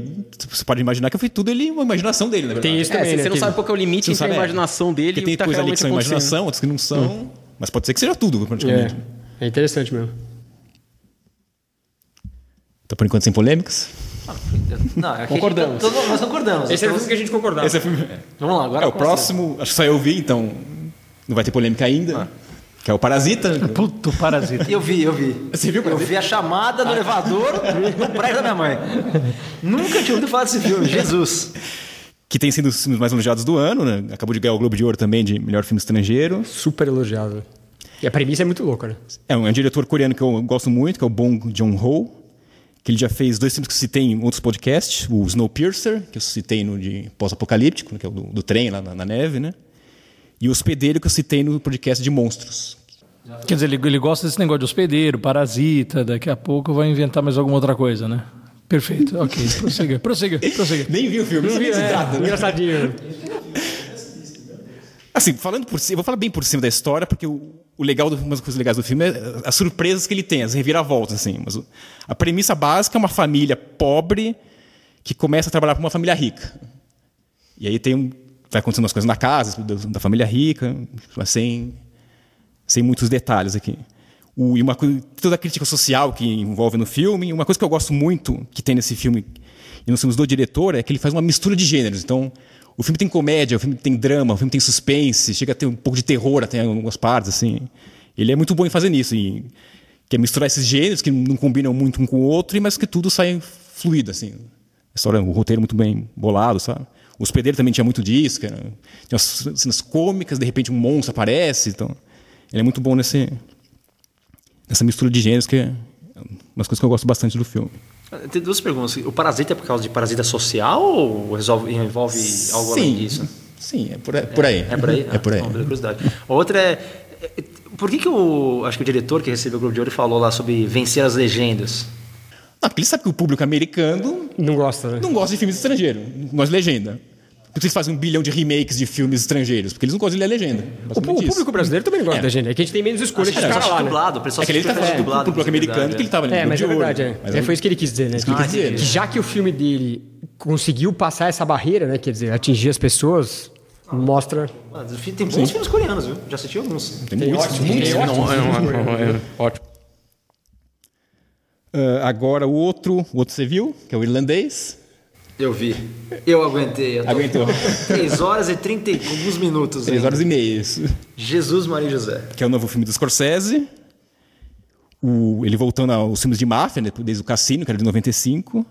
Você pode imaginar que foi tudo ele, uma imaginação dele, na verdade. Tem isso É, também, você né? não que- sabe qual é o limite Você não entre a é. imaginação dele e o tem que tá coisas ali que são imaginação, outras que não são. Mas pode ser que seja tudo, praticamente. É, é interessante mesmo. Então, por enquanto, sem polêmicas. Não, é que Concordamos. a gente- todo- nós concordamos. Esse é o Então, filme que a gente concordava. Esse é, filme- Vamos lá, agora é o próximo, acho que só eu vi, então não vai ter polêmica ainda. Que é o Parasita. Puto parasita. Eu vi, eu vi. Você viu, Eu Parasita? vi a chamada no elevador no prédio da minha mãe. Nunca tinha ouvido falar desse filme, Jesus. Que tem sido um dos filmes mais elogiados do ano, né? Acabou de ganhar o Globo de Ouro também de melhor filme estrangeiro. Super elogiado. E a premissa é muito louca, né? É um, é um diretor coreano que eu gosto muito, que é o Bong Joon-ho, que ele já fez dois filmes que eu citei em outros podcasts, o Snowpiercer, que eu citei no de pós-apocalíptico, que é o do, do trem lá na, na neve, né? E o Hospedeiro, que eu citei no podcast de monstros. Quer dizer, ele, ele gosta desse negócio de hospedeiro, parasita, daqui a pouco vai inventar mais alguma outra coisa, né? Perfeito, ok. *laughs* Prossiga, prossiga, prossiga. Nem vi o filme, não, trata, né? Engraçadinho. Assim, falando por cima, eu vou falar bem por cima da história, porque o, o legal, do, uma das coisas legais do filme é as surpresas que ele tem, as reviravoltas, assim. Mas a premissa básica é uma família pobre que começa a trabalhar para uma família rica. E aí tem um, vai acontecendo as coisas na casa da, família rica, sem, sem muitos detalhes aqui. O, e uma toda a crítica social que envolve no filme, uma coisa que eu gosto muito que tem nesse filme e nos filmes do diretor é que ele faz uma mistura de gêneros. Então, o filme tem comédia, o filme tem drama, o filme tem suspense, chega a ter um pouco de terror até em algumas partes, assim. Ele é muito bom em fazer isso, e que é misturar esses gêneros que não combinam muito um com o outro, mas que tudo sai fluido, assim. A história, o roteiro muito bem bolado, sabe? O hospedeiro também tinha muito disso, cara. tinha umas cenas cômicas, de repente um monstro aparece, então ele é muito bom nesse nessa mistura de gêneros que é umas coisas que eu gosto bastante do filme. Tem duas perguntas. O parasita é por causa de parasita social ou resolve, envolve algo Sim. além disso? Sim, é por, é por aí. É por aí? É por aí. Ah, não, curiosidade. Outra é, é. Por que, que o. Acho que o diretor que recebeu o Globo de Ouro falou lá sobre vencer as legendas? Não, porque ele sabe que o público americano Não gosta, né? não gosta de filmes estrangeiros, não gosta de legenda. Por que eles fazem um bilhão de remakes de filmes estrangeiros? Porque eles não gostam de ler legenda. O, basicamente o isso. público brasileiro também não gosta É. da gente. É que a gente tem menos escolha que caras que lá, né? dublado, o pessoal É que ele está falando do dublado, público é americano verdade, que ele estava ali É, mas é verdade, é. Mas É, Foi isso que ele quis dizer, né? Que, quis dizer. que já que o filme dele conseguiu passar essa barreira, né? Quer dizer, atingir as pessoas, mostra. Ah, Tem bons filmes coreanos, viu? Já assisti alguns. Tem muitos, ótimo, muitos. tem Não, é, é, é, ótimo. Ah, agora o outro, o outro você viu, que é o irlandês. Eu vi. Eu aguentei. Eu Aguentou. 3 horas e 30 e alguns minutos. Três ainda. horas e meia. isso. Jesus Maria José. Que é o novo filme do Scorsese. O, ele voltando aos filmes de máfia, né, desde o Cassino, que era de 95.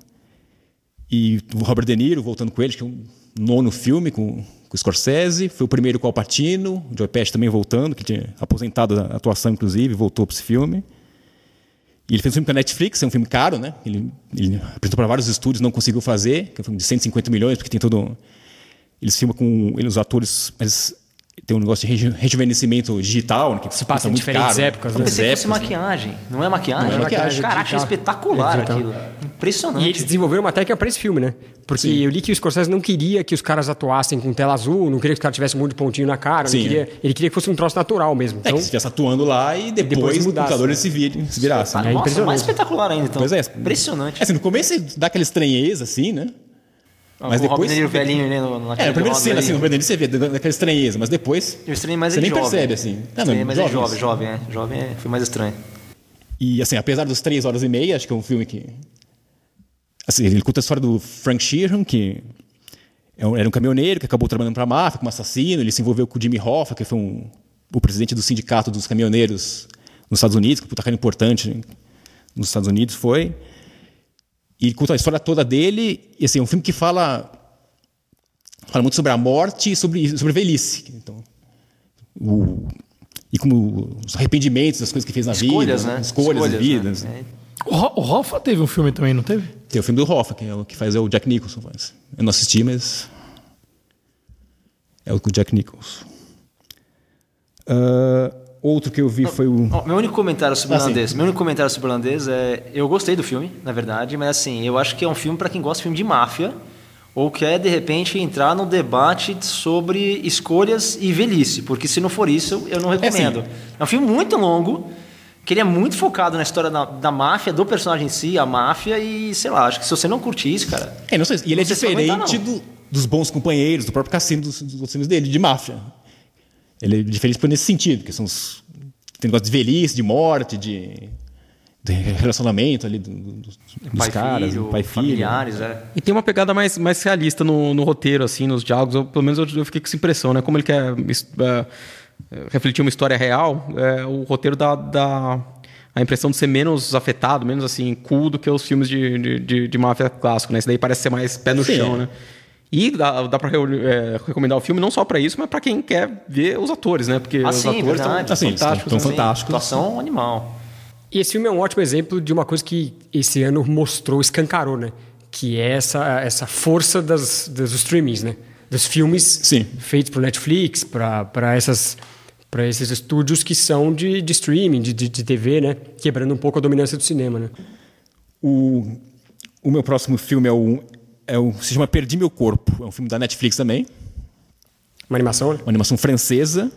E o Robert De Niro voltando com ele, que é um nono filme com, com o Scorsese. Foi o primeiro com o Al Pacino. O Joe Pesci também voltando, que tinha aposentado da atuação, inclusive, voltou para esse filme. E ele fez um filme com a Netflix, é um filme caro, né? Ele, ele apresentou para vários estúdios, não conseguiu fazer, que é um filme de 150 milhões, porque tem todo. Eles filmam com ele, os atores, mas tem um negócio de reju- rejuvenescimento digital, né, que Se passa em muito diferentes caro, né? épocas, Eu né? pensei que fosse épocas, maquiagem. Não é maquiagem? Não é maquiagem, Caraca, digital. espetacular É aquilo. Impressionante. E eles desenvolveram uma técnica para esse filme, né? Porque eu li que o Scorsese não queria que os caras atuassem com tela azul, não queria que os caras tivessem um monte de pontinho na cara, não Sim, queria- ele queria que fosse um troço natural mesmo. É, Então, que se estivesse atuando lá e depois, Depois o mudasse, computador né? se, vira, se virasse. Ah, né? É Nossa, mais espetacular ainda, então. Pois é. Impressionante. É, assim, no começo dá aquela estranheza, assim, né? Mas o Robin depois. De Niro velhinho ali no, É, na primeira cena, ali. assim, no primeiro você vê daquela estranheza, mas depois. Eu estranhei mais Você ele nem jovem. percebe, assim. Ah, não, Estranhei mais ele jovens. jovem, jovem, é. Jovem é, foi mais estranho. E, assim, apesar dos três horas e meia, acho que é um filme que. Assim, ele conta a história do Frank Sheeran, que é era um caminhoneiro que acabou trabalhando para a máfia como assassino. Ele se envolveu com o Jimmy Hoffa, que foi um, o presidente do sindicato dos caminhoneiros nos Estados Unidos, que puta cara importante nos Estados Unidos foi. E conta a história toda dele. E assim, é um filme que fala fala muito sobre a morte e sobre sobre velhice. Então, o, e como os arrependimentos das coisas que fez na Escolhas, vida, né? escolhas, vida. né? assim. É. O, Ho- o Hoffa teve um filme também, não teve? Tem o filme do Hoffa, que é o que faz é o Jack Nicholson. Faz. Eu não assisti, mas. É o Jack Nicholson. Ah, outro que eu vi foi o. Ó, meu único comentário sobre o Ah, sim. irlandês. Meu único comentário sobre o irlandês é. Eu gostei do filme, na verdade, mas assim, eu acho que é um filme para quem gosta de filme de máfia ou quer, de repente, entrar num debate sobre escolhas e velhice, porque se não for isso, eu não recomendo. É, sim. um filme muito longo, que ele é muito focado na história da, da máfia, do personagem em si, a máfia, e sei lá, acho que se você não curtir isso, cara. É, não sei, e ele é vai aguentar, diferente do- dos bons companheiros, do próprio cassino dos, dos filmes dele, de máfia. Ele é diferente por nesse sentido, que são os. Tem negócio de velhice, de morte, de. de relacionamento ali do- do- dos, dos pai caras, filho, pai filho. familiares, é. E tem uma pegada mais, mais realista no, no roteiro, assim, nos diálogos. Eu, pelo menos eu, eu fiquei com essa impressão, né? Como ele quer é, refletir uma história real, é, o roteiro dá, dá a impressão de ser menos afetado, menos assim, cool do que os filmes de, de, de, de máfia clássico, né? Esse daí parece ser mais pé no Sim, chão, é. né? E dá, dá pra é, recomendar o filme não só pra isso, mas pra quem quer ver os atores, né? Porque Ah, os sim, atores verdade. Ah, sim, fantásticos. estão né? fantásticos. Atuação animal. E esse filme é um ótimo exemplo de uma coisa que esse ano mostrou, escancarou, né? Que é essa, essa força das, dos streamings, né? Dos filmes Sim. feitos por Netflix, para essas para esses estúdios que são de, de streaming, de, de, de TV, né? Quebrando um pouco a dominância do cinema, né? O, o meu próximo filme é o, é o. Se chama Perdi Meu Corpo. É um filme da Netflix também. Uma animação, né? Uma animação francesa.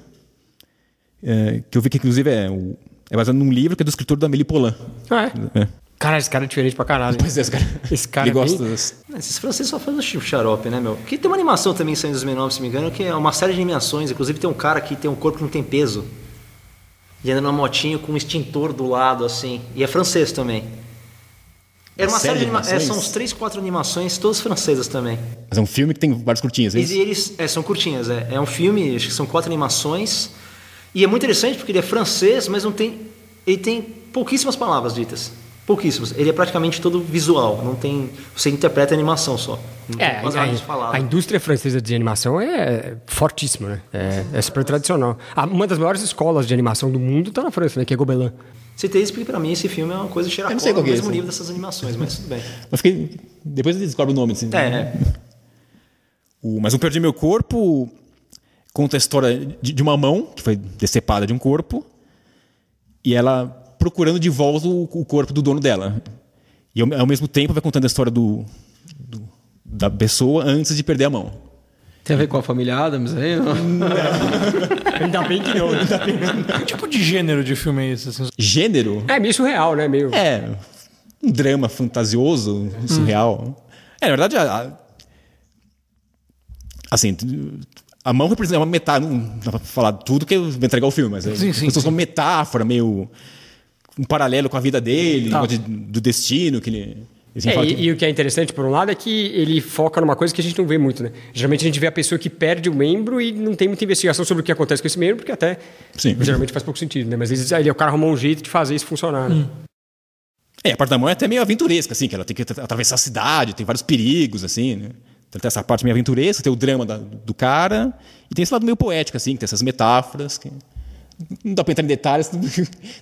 é, que eu vi que, inclusive, é, o- é baseado num livro que é do escritor da Amélie Poulain. Ah, é? É. Cara, esse cara é diferente pra caralho. Pois é, esse cara. Esse cara ele é gosta bem- das- Esses franceses só fazem o xarope, né, meu? Que tem uma animação também saindo em 2009, se me engano, que é uma série de animações. Inclusive tem um cara que tem um corpo que não tem peso. E anda numa motinho com um extintor do lado, assim. E é francês também. Era uma série de anima... é, animações? São uns três, quatro animações, todas francesas também. Mas é um filme que tem várias curtinhas, é E isso? eles é, são curtinhas, é. É um filme, acho que são quatro animações. E é muito interessante porque ele é francês, mas não tem. Ele tem pouquíssimas palavras ditas. Pouquíssimas. Ele é praticamente todo visual. Não tem. Você interpreta a animação só. Não É, tem quase a, nada a, a indústria francesa de animação é fortíssima, né? É, é super tradicional. Ah, Uma das maiores escolas de animação do mundo tá na França, né? Que é Gobelin. Citei isso porque pra mim esse filme é uma coisa qual no que é mesmo nível dessas animações, mas tudo bem. *laughs* Eu fiquei... Depois ele descobre o nome. Assim. É, é. O, mas um Perdi Meu Corpo conta a história de, de uma mão que foi decepada de um corpo e ela procurando de volta o, o corpo do dono dela. E ao, ao mesmo tempo vai contando a história do, do- da pessoa antes de perder a mão. Tem a ver com a família Adams aí? não? *laughs* Ainda bem que não. Ainda bem. Que tipo de gênero de filme é esse? assim? Gênero É meio surreal, né? Meio... é um drama fantasioso, surreal. É, na verdade, a- a- assim, a mão representa uma metáfora, não dá pra falar tudo que eu vou entregar o filme, mas é Sim, sim, se fosse sim. uma metáfora, meio um paralelo com a vida dele, Tá. de- do destino que ele... ele É, e, que- e o que é interessante, por um lado, é que ele foca numa coisa que a gente não vê muito, né? Geralmente a gente vê a pessoa que perde o membro e não tem muita investigação sobre o que acontece com esse membro, porque até Sim. geralmente faz pouco sentido, né? Mas eles, aí o cara arrumou um jeito de fazer isso funcionar, né? É, a parte da mão é até meio aventuresca, assim, que ela tem que at- atravessar a cidade, tem vários perigos, assim, né? Então tem essa parte meio aventuresca, tem o drama da- do cara, e tem esse lado meio poético, assim, que tem essas metáforas, que não dá pra entrar em detalhes, *laughs* tem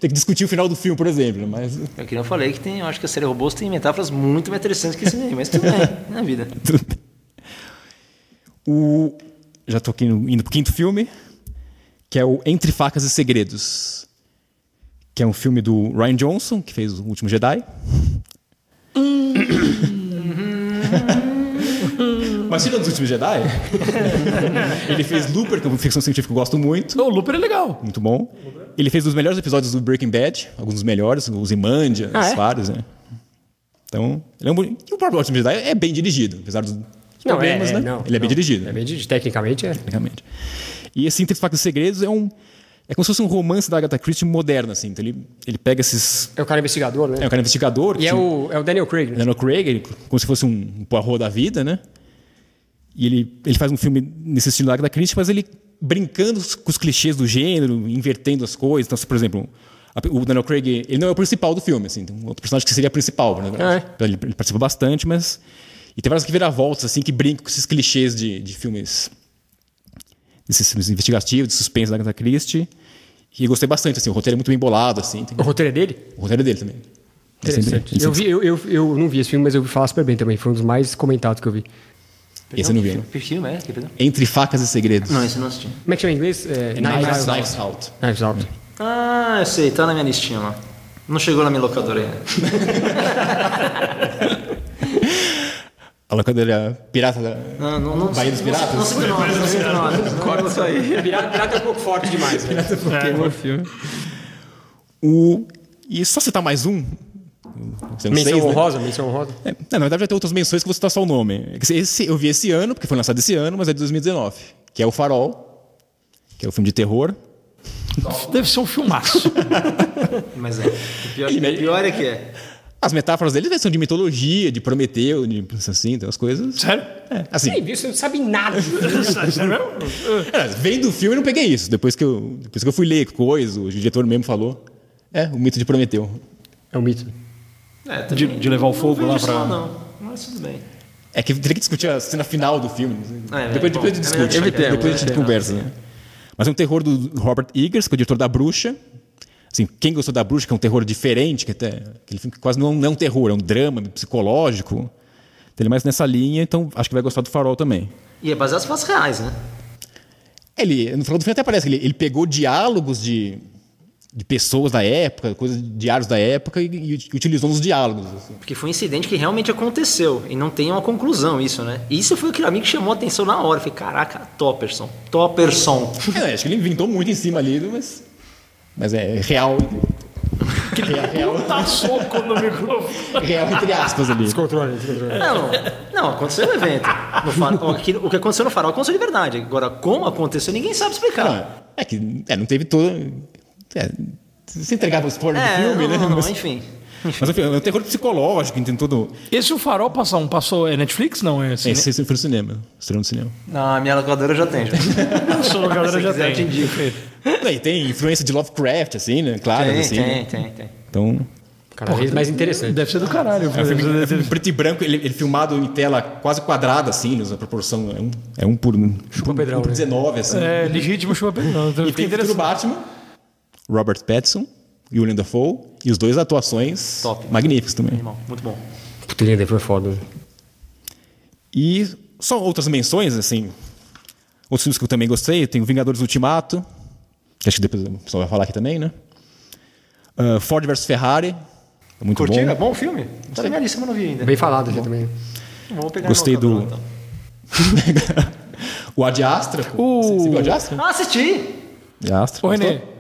que discutir o final do filme, por exemplo, mas É que nem eu falei que tem, eu acho que a série Robôs tem metáforas muito mais interessantes que esse daí, mas tudo bem, *laughs* na vida. tudo bem. O, já tô aqui no- indo pro quinto filme, que é o Entre Facas e Segredos, que é um filme do Ryan Johnson, que fez O Último Jedi. *laughs* Mas tirando os últimos Jedi, *laughs* ele fez Looper, que é uma ficção científica que eu gosto muito, O Looper é legal. muito bom. Ele fez os melhores episódios do Breaking Bad, alguns dos melhores, os Imandias, Ah, é? vários, né? Então, ele é um. E o próprio Último Jedi é bem dirigido, apesar dos Não, problemas, é, né? não, ele é bem não. dirigido. É bem dirigido. Tecnicamente é. tecnicamente. E esse Facas e Segredos é um... É como se fosse um romance da Agatha Christie moderno, assim. Então ele, ele pega esses... É o cara investigador, né? É um cara investigador. E é que- o, é o Daniel Craig, né? Daniel Craig, ele- como se fosse um, um Poirot da vida, né? E ele, ele faz um filme nesse estilo da Christie, mas ele brincando com os clichês do gênero, invertendo as coisas. Então, por exemplo, o Daniel Craig, ele não é o principal do filme, assim, tem um outro personagem que seria principal, na verdade. Ah, Ele, ele participa bastante, mas... E tem várias que viravoltas, assim, que brincam com esses clichês de, de filmes... Desses filmes investigativos, de suspense da Agatha Christie. E gostei bastante, assim, o roteiro é muito bem bolado, assim. tem- O roteiro é dele? O roteiro é dele também. Ele sempre- Interessante. ele Eu, sempre- vi, eu, eu, eu não vi esse filme, mas eu ouvi falar super bem também. Foi um dos mais comentados que eu vi. Esse eu não vi, né? Que filme é? Entre Facas e Segredos. Não, esse eu não assisti. Como é que chama em inglês? É, Knives, Out. Knives Out. Knives Out. Ah, eu sei, tá na minha listinha lá. Não chegou na minha locadora ainda. *laughs* A locadora pirata da... Não, não, não. Bahia dos Piratas? Não, não, não, não, não, não, Corta isso aí. Pirata, pirata é um pouco forte demais. Né? Queimou o filme. O... E só citar mais um... Menção seis, né? honrosa, menção honrosa. É, não, na verdade vai ter outras menções que eu vou citar só o nome. Esse- eu vi esse ano, porque foi lançado esse ano, mas é de 2019. Que é O Farol, que é o filme de terror. Deve ser um filmaço. *laughs* Mas é. O pior, o pior é que é. As metáforas dele são de mitologia, de Prometeu, de assim, tem umas coisas. Sério? É, assim, viu, você não sabe nada. *laughs* Sério mesmo? é, vendo o filme eu não peguei isso. Depois que eu, depois que eu fui ler coisa, o diretor mesmo falou. É, o mito de Prometeu. É um mito. É De- de levar o fogo não lá pra- só, Não, mas tudo bem. É que teria que discutir a cena final do filme. É, é, depois, bom, depois a gente é discute. deixar depois quieto, a gente é, conversa. Né? Mas é um terror do Robert Eggers, que é o diretor da Bruxa. Assim, quem gostou da Bruxa, que é um terror diferente, que até aquele filme que quase não, não é um terror, é um drama psicológico. Então, ele é mais nessa linha, então acho que vai gostar do Farol também. E é baseado em fatos reais, né? Ele, no final do filme até parece que ele, ele pegou diálogos de, de pessoas da época, coisas de diários da época, e, e utilizou nos diálogos. assim. Porque foi um incidente que realmente aconteceu e não tem uma conclusão isso, né? Isso foi o que pra mim que chamou a atenção na hora. Eu falei, caraca, Topperson. Topperson. É, acho que ele inventou muito em cima ali, mas, mas é real. Aquele *laughs* puta soco no microfone. Real entre aspas ali. Descontrole, descontrole. Não, não, aconteceu no evento. No farol, aquilo- o que aconteceu no farol aconteceu de verdade. Agora, como aconteceu, ninguém sabe explicar. Não, é que é, não teve todo. É, se entregava o spoiler do É, filme, não, né? não, não, mas, enfim. mas enfim, é um terror psicológico, tem todo. Esse o farol passou um, passou. É Netflix? Não, é assim. Esse, esse foi no cinema. Estreou no cinema. Na minha locadora já tem, já. A *laughs* sua locadora já quiser, tem. te. Não, e tem influência de Lovecraft, assim, né? Claro, Tem, assim. tem, né? tem, tem. Então. Cada vez mais interessante. Deve ser do caralho. É um filme, é um filme preto e branco, ele, ele filmado em tela quase quadrada, assim, a proporção é um, é um por, um, por, Pedrão, um por né? 19, assim. É legítimo chupa Não, então E tem o. Batman, Robert Pattinson e William Dafoe, e os dois atuações Top. magníficas também. Muito bom. Puta, ele foi foda. E só outras menções, assim, outros filmes que eu também gostei, tem o Vingadores Ultimato, que acho que depois o pessoal vai falar aqui também, né? Ah, Ford vs Ferrari, é muito Curtiu? É bom. bom o filme? Tá na minha lista, mas não vi ainda. Bem falado já também. Vou pegar Gostei do- então. *laughs* o Ad Astra. O- Você, você viu Ad Astra? Ah, assisti! Ad Astra. Ô, gostou?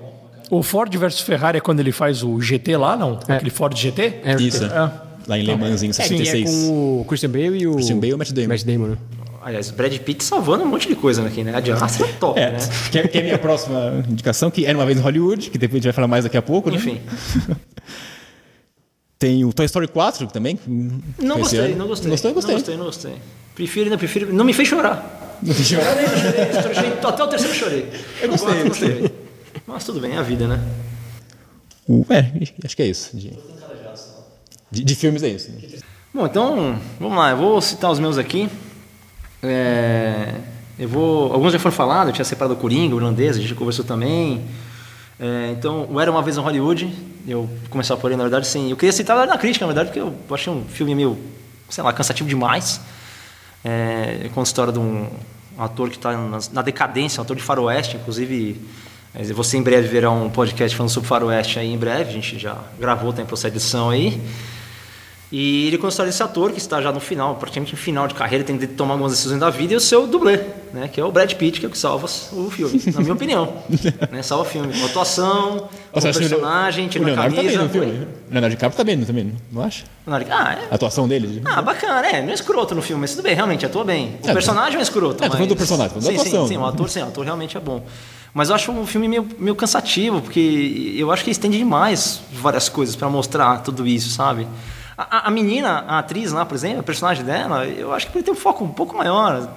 O Ford versus Ferrari é quando ele faz o GT lá, não? É. Aquele Ford GT? É, Isso, É. lá em Le Mans, em É, que é 66. com o Christian Bale e o... Christian Bale e o Matt Damon. Matt Damon, né? Aliás, Brad Pitt salvando um monte de coisa aqui, né? A de Astra é top, É, né? que, é, que é a minha próxima indicação, que era uma vez em Hollywood, que depois a gente vai falar mais daqui a pouco, né? Enfim. *laughs* Tem o Toy Story 4 também. Não gostei, não gostei. Não gostou? Gostei. Não gostei, não gostei. Prefiro, ainda prefiro. Não me fez chorar. Não tem chorar. Eu chorei, chorei, até o terceiro eu chorei. Eu gostei, eu gostei. Mas tudo bem, é a vida, né? O- É, acho que é isso. De, de, de filmes é isso. né? Bom, então, vamos lá. Eu vou citar os meus aqui. É, eu vou. Alguns já foram falados, eu tinha separado o Coringa, o irlandês, a gente conversou também. É, então, o Era Uma Vez em Hollywood, eu vou começar por ele, na verdade, sim. Eu queria citar na crítica, na verdade, porque eu achei um filme meio, sei lá, cansativo demais. É, conta a história de um ator que está na, na decadência, um ator de faroeste, inclusive. É, Você em breve verá um podcast falando sobre faroeste aí em breve, a gente já gravou, tem processo de edição aí. E ele história desse ator que está já no final, praticamente no final de carreira, tem que tomar algumas decisões da vida, e o seu dublê, né, que é o Brad Pitt, que é o que salva o filme, na minha opinião. né, salva o filme. Com atuação, com Nossa, o personagem, tira a Leonardo camisa. tá bem no filme. O Leonardo DiCaprio tá bem também, não acha? Ah, é, A atuação dele? ah, bacana, é, não é escroto no filme, mas tudo bem, realmente, atua bem. O É, personagem é escroto, é, mas... do personagem, tô falando da sim, atuação, Sim, sim, o ator, sim, o ator realmente é bom. Mas eu acho um filme meio, meio cansativo, porque eu acho que estende demais várias coisas para mostrar tudo isso, sabe? A, a- menina, a atriz lá, por exemplo, a personagem dela, eu acho que poderia ter um foco um pouco maior.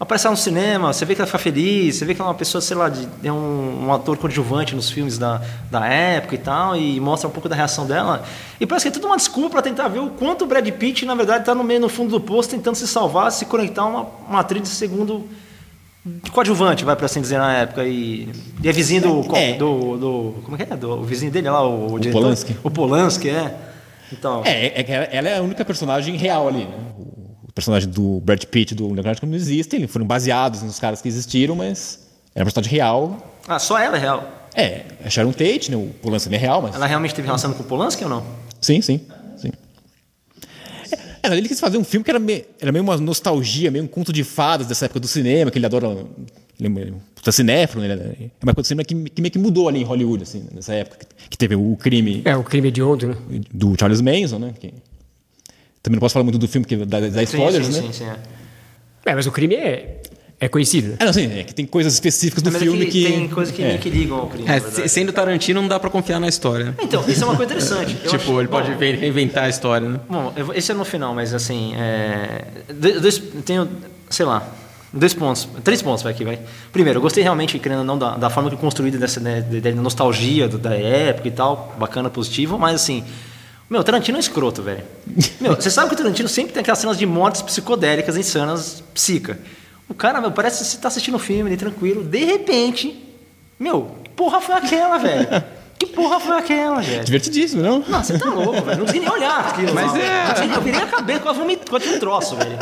Aparece no cinema, você vê que ela fica feliz, você vê que ela é uma pessoa, sei lá, de, é um, um ator coadjuvante nos filmes da, da época e tal, e mostra um pouco da reação dela. E parece que é tudo uma desculpa para tentar ver o quanto o Brad Pitt, na verdade, está no meio, no fundo do poço, tentando se salvar, se conectar a uma, uma atriz de segundo coadjuvante, vai para assim dizer na época e, e é vizinho do, É. do, do como é que é do o vizinho dele lá o, diretor? Polanski. o Polanski é então É, é que ela é a única personagem real ali, né? O personagem do Brad Pitt e do Leonardo não existem, eles foram baseados nos caras que existiram, mas é uma personagem real. ah, só ela é real É, a Sharon Tate, né? O Polanski não é real, mas... ela realmente teve relação com o Polanski ou não sim, sim. É, ele quis fazer um filme que era meio, era meio uma nostalgia, meio um conto de fadas dessa época do cinema, que ele adora. Ele é um puta cinéfilo, né? É uma época do cinema que, que meio que mudou ali em Hollywood, assim, nessa época. que- Que teve o crime É, o crime de ontem, né? do Charles Manson, né? que- também não posso falar muito do filme, porque dá, dá spoilers, sim, né? sim, sim, é. É, mas o crime é, é conhecido? É, não, sim, é que tem coisas específicas do Mas é filme que. tem coisas que, é. que ligam ao crime É, sendo Tarantino, não dá pra confiar na história. então isso é uma coisa interessante Eu tipo, acho- ele pode bom, ve- reinventar a história, né? Bom, vou- esse é no final, mas assim, é, dois, tenho, sei lá, dois pontos, três pontos vai aqui, vai. Primeiro, eu gostei realmente, querendo ou não, da, da forma que construída dessa né, da ideia da nostalgia do- da época e tal, bacana, positivo, mas assim, meu, Tarantino é escroto, velho. Meu, você sabe que o Tarantino sempre tem aquelas cenas de mortes psicodélicas, insanas, psica. O cara, meu, parece que você tá assistindo um filme ali, tranquilo, de repente, meu, que porra foi aquela, velho? Que porra foi aquela, velho? Divertidíssimo, não? Não, você tá louco, velho. Não consegui nem olhar aquilo. Mas não. é- Não consegui- Eu virei a cabeça, quase vomit- quase tive um troço, velho.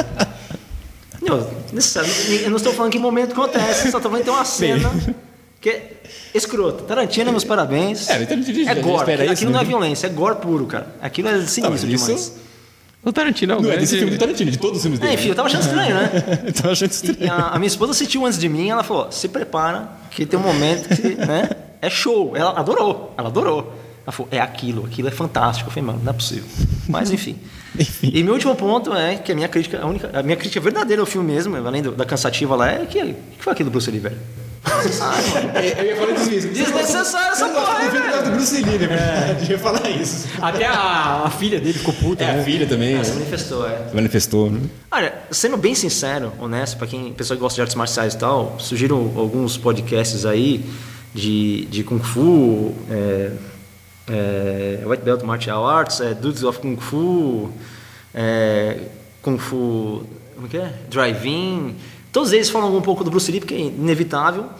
Meu, necessário, eu não estou falando que momento acontece, só estou falando que tem uma cena que é escroto. Tarantino, meus parabéns. É, então é gore. Aquilo, isso, aquilo não é né? violência, é gore puro, cara. Aquilo é sinistro isso- demais. O Tarantino é o Não é desse filme do Tarantino, de todos os filmes É, dele. enfim, eu tava achando estranho, né? *laughs* eu tava achando estranho. a, a minha esposa assistiu antes de mim ela falou: se prepara, que tem um momento que *laughs* né, é show. Ela adorou, ela adorou. Ela falou, é aquilo, aquilo é fantástico. Eu falei, mano, não é possível. Mas *laughs* enfim. E meu último ponto é que a minha crítica, a, única, a minha crítica verdadeira ao filme mesmo, além do- da cansativa lá, é que, que foi aquilo do Bruce Lee, velho. Desnecessário, mano. Eu ia falar disso mesmo. Desnecessário essa porra aí, velho. do Bruce Lee, né? velho? Eu ia falar isso. Até a, a filha dele ficou puta, É, né? a filha também. Se manifestou, é. Manifestou, né? Olha, sendo bem sincero, honesto, pra quem pessoa que gosta de artes marciais e tal, sugiro alguns podcasts aí de, de Kung Fu, é, é, White Belt Martial Arts, é, Dudes of Kung Fu, é, Kung Fu, como que é? Drive-In. Todos eles falam um pouco do Bruce Lee, porque é inevitável.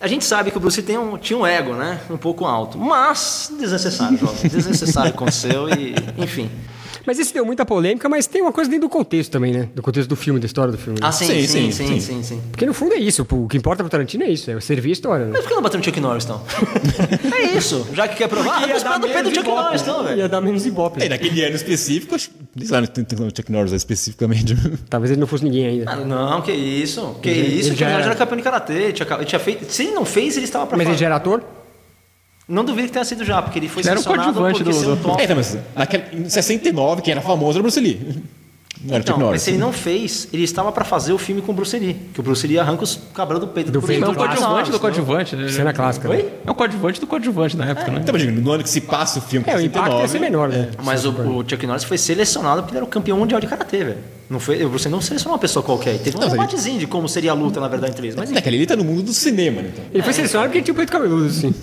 A gente sabe que o Bruce Lee um, tinha um ego, né? Um pouco alto. Mas desnecessário, jovem. Desnecessário aconteceu e, enfim. Mas isso deu muita polêmica, mas tem uma coisa dentro do contexto também, né? Do contexto do filme, da história do filme. né? Ah, sim, Sim, sim, sim, sim, sim, sim. sim. Porque no fundo é isso. O que importa pro Tarantino é isso. É servir a história, né? Mas por que não bateu no Chuck Norris, então? *laughs* é isso. Já que quer provar, vamos esperar do pé do Chuck Norris, então, velho. Ia dar menos ibope. É, naquele ano específico, acho sei lá, não tem tem o Chuck Norris especificamente. *laughs* Talvez ele não fosse ninguém ainda. Ah, não, que isso. Que isso. ele já Norris era- campeão de karatê. Ele tinha feito. Se ele não fez, ele estava pra Mas ele já era ator? Não duvido que tenha sido já, porque ele foi Ele era o porque do- ser um do- top. É, mas naquela, em 69, quem era famoso era o Bruce Lee. Não era Então, Chuck mas se ele não fez, ele estava pra fazer o filme com o Bruce Lee. Que o Bruce Lee arranca os cabrão do peito Do É do clássico. coadjuvante do coadjuvante. né? Cena clássica. né? É o coadjuvante do coadjuvante na época, né? Então, imagina, no ano que se passa o filme, É, o impacto ia 69, ser menor, né? Mas o, o Chuck Norris foi selecionado porque ele era o campeão mundial de karatê, velho. Não foi, você não selecionou uma pessoa qualquer. Teve um Não, debatezinho de como seria a luta, na verdade, entre eles. Mas Naquele ele tá no mundo do cinema, né? Então. Ele foi selecionado porque ele tinha o peito cabeludo, assim.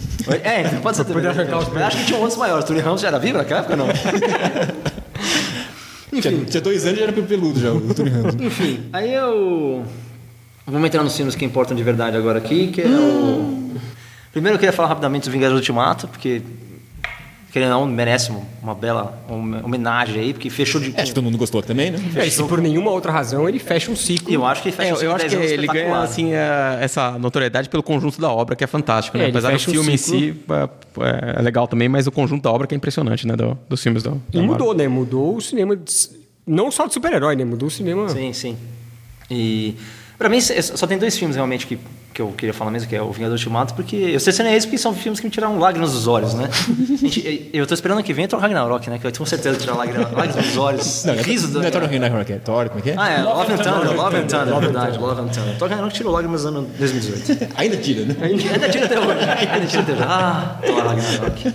É, então pode ser *laughs* Mas acho que tinha outros maiores. Tony Ramos já era vivo naquela época, não? *laughs* Tinha, tinha dois anos e já era peludo já, o *laughs* Tony Ramos. Enfim, aí eu. Vamos entrar nos filmes que importam de verdade agora aqui, que é o. Primeiro eu queria falar rapidamente do Vingadores Ultimato, porque. Querendo ou não, merece uma, bela hom- homenagem aí, porque fechou de. É, Acho que todo mundo gostou também, né? É, e se por nenhuma outra razão ele fecha um ciclo. Eu acho que É, fecha eu, um eu acho que 10 anos ele ganha assim, é, essa notoriedade pelo conjunto da obra, que é fantástico, né? É, ele Apesar do fecha um filme em ciclo. si é, é legal também, mas o conjunto da obra que é impressionante, né? do- dos filmes do. E mudou, né? Mudou o cinema. de- Não só de super-herói, né? Mudou o cinema. Sim, sim. E pra mim só tem dois filmes realmente que, que eu queria falar mesmo, que é o Vingador Ultimato, porque eu selecionei eles porque são filmes que me tiraram lágrimas dos olhos, né? *laughs* Gente, eu tô esperando que venha o Ragnarok, né? Que eu tenho certeza de tirar lágrimas, lágrimas dos olhos. *laughs* Não, não é- riso não é Thor Ragnarok, é Thor, como é que é? Ah, é, Love and Thunder, Love and Thunder, é verdade, Love and Thunder. Thor Ragnarok tirou lágrimas no ano 2018. *laughs* Ainda tira, né? Ainda tira até hoje. Ainda tira até hoje. Ah, Thor Ragnarok.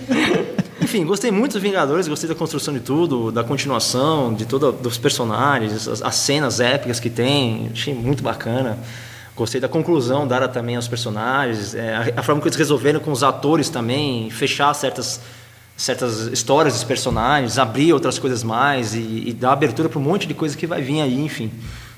Enfim, gostei muito dos Vingadores, gostei da construção de tudo, da continuação, de todos dos personagens, as, as cenas épicas que tem, achei muito bacana. Gostei da conclusão dada também aos personagens, é, a, a forma que eles resolveram com os atores também, fechar certas, certas histórias dos personagens, abrir outras coisas mais e, e dar abertura para um monte de coisa que vai vir aí, enfim.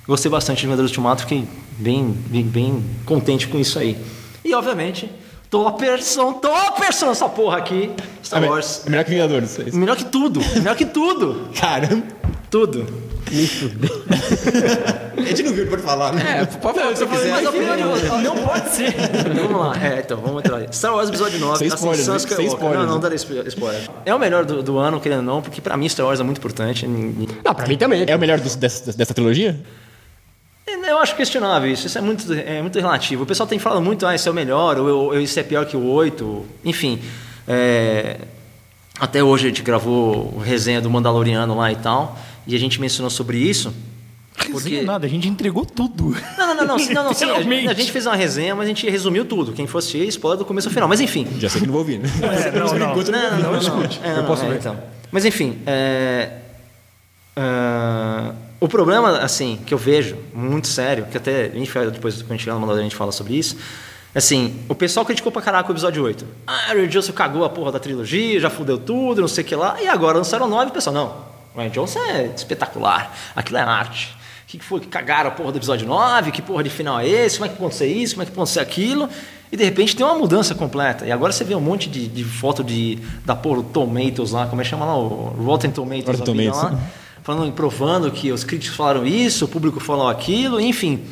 Gostei bastante de Vingadores Ultimato, fiquei bem, bem, bem contente com isso aí. E, obviamente, Topperson, Topperson essa porra aqui, Star Wars. É melhor que Vingadores. é. Melhor que tudo, melhor que tudo, *laughs* Caramba. tudo. *laughs* A gente não viu, pode falar, né? É, pode falar o que você quiser. Mas opinião não pode ser. vamos lá, é, então, vamos entrar aí. Star Wars Episódio 9, Sem spoiler, Ascensão né? Sem spoiler, Não, não né? darei spo- spoiler. É o melhor do, do ano, querendo ou não, porque pra mim Star Wars é muito importante. Não, pra mim também. É o melhor dos- dessa, dessa trilogia? Eu acho questionável isso, isso é muito, é muito relativo. O pessoal tem falado muito, ah, esse é o melhor, ou, ou esse é pior que o 8, enfim. é, até hoje a gente gravou resenha do Mandaloriano lá e tal, e a gente mencionou sobre isso. Porque... nada, a gente entregou tudo. Não, não, não, não, sim, não, não, sim, a, gente, a gente fez uma resenha, mas a gente resumiu tudo. Quem fosse assistir, spoiler do começo ao final. Mas enfim. Já sei que não vou ouvir, né? não, Por não. eu Não, não, não, vou não, ouvir. não. É, não, é, então. Mas enfim, é, ah, o problema, assim, que eu vejo, muito sério, que até a gente depois quando a gente chegar no Mandalorian a gente fala sobre isso, assim, o pessoal criticou pra caraca o episódio 8. Ah, o Johnson cagou a porra da trilogia, já fudeu tudo, não sei o que lá, e agora lançaram o 9 e o pessoal, não, o Rian Johnson é espetacular, aquilo é arte. O que que foi que cagaram a porra do episódio 9? Que porra de final é esse? Como é que pode ser isso? Como é que pode ser aquilo? E de repente tem uma mudança completa. E agora você vê um monte de, de foto de, da porra do Tomatoes lá, como é que chama lá? O Rotten Tomatoes. Rotten Tomatoes. lá, falando, provando que os críticos falaram isso, o público falou aquilo, enfim.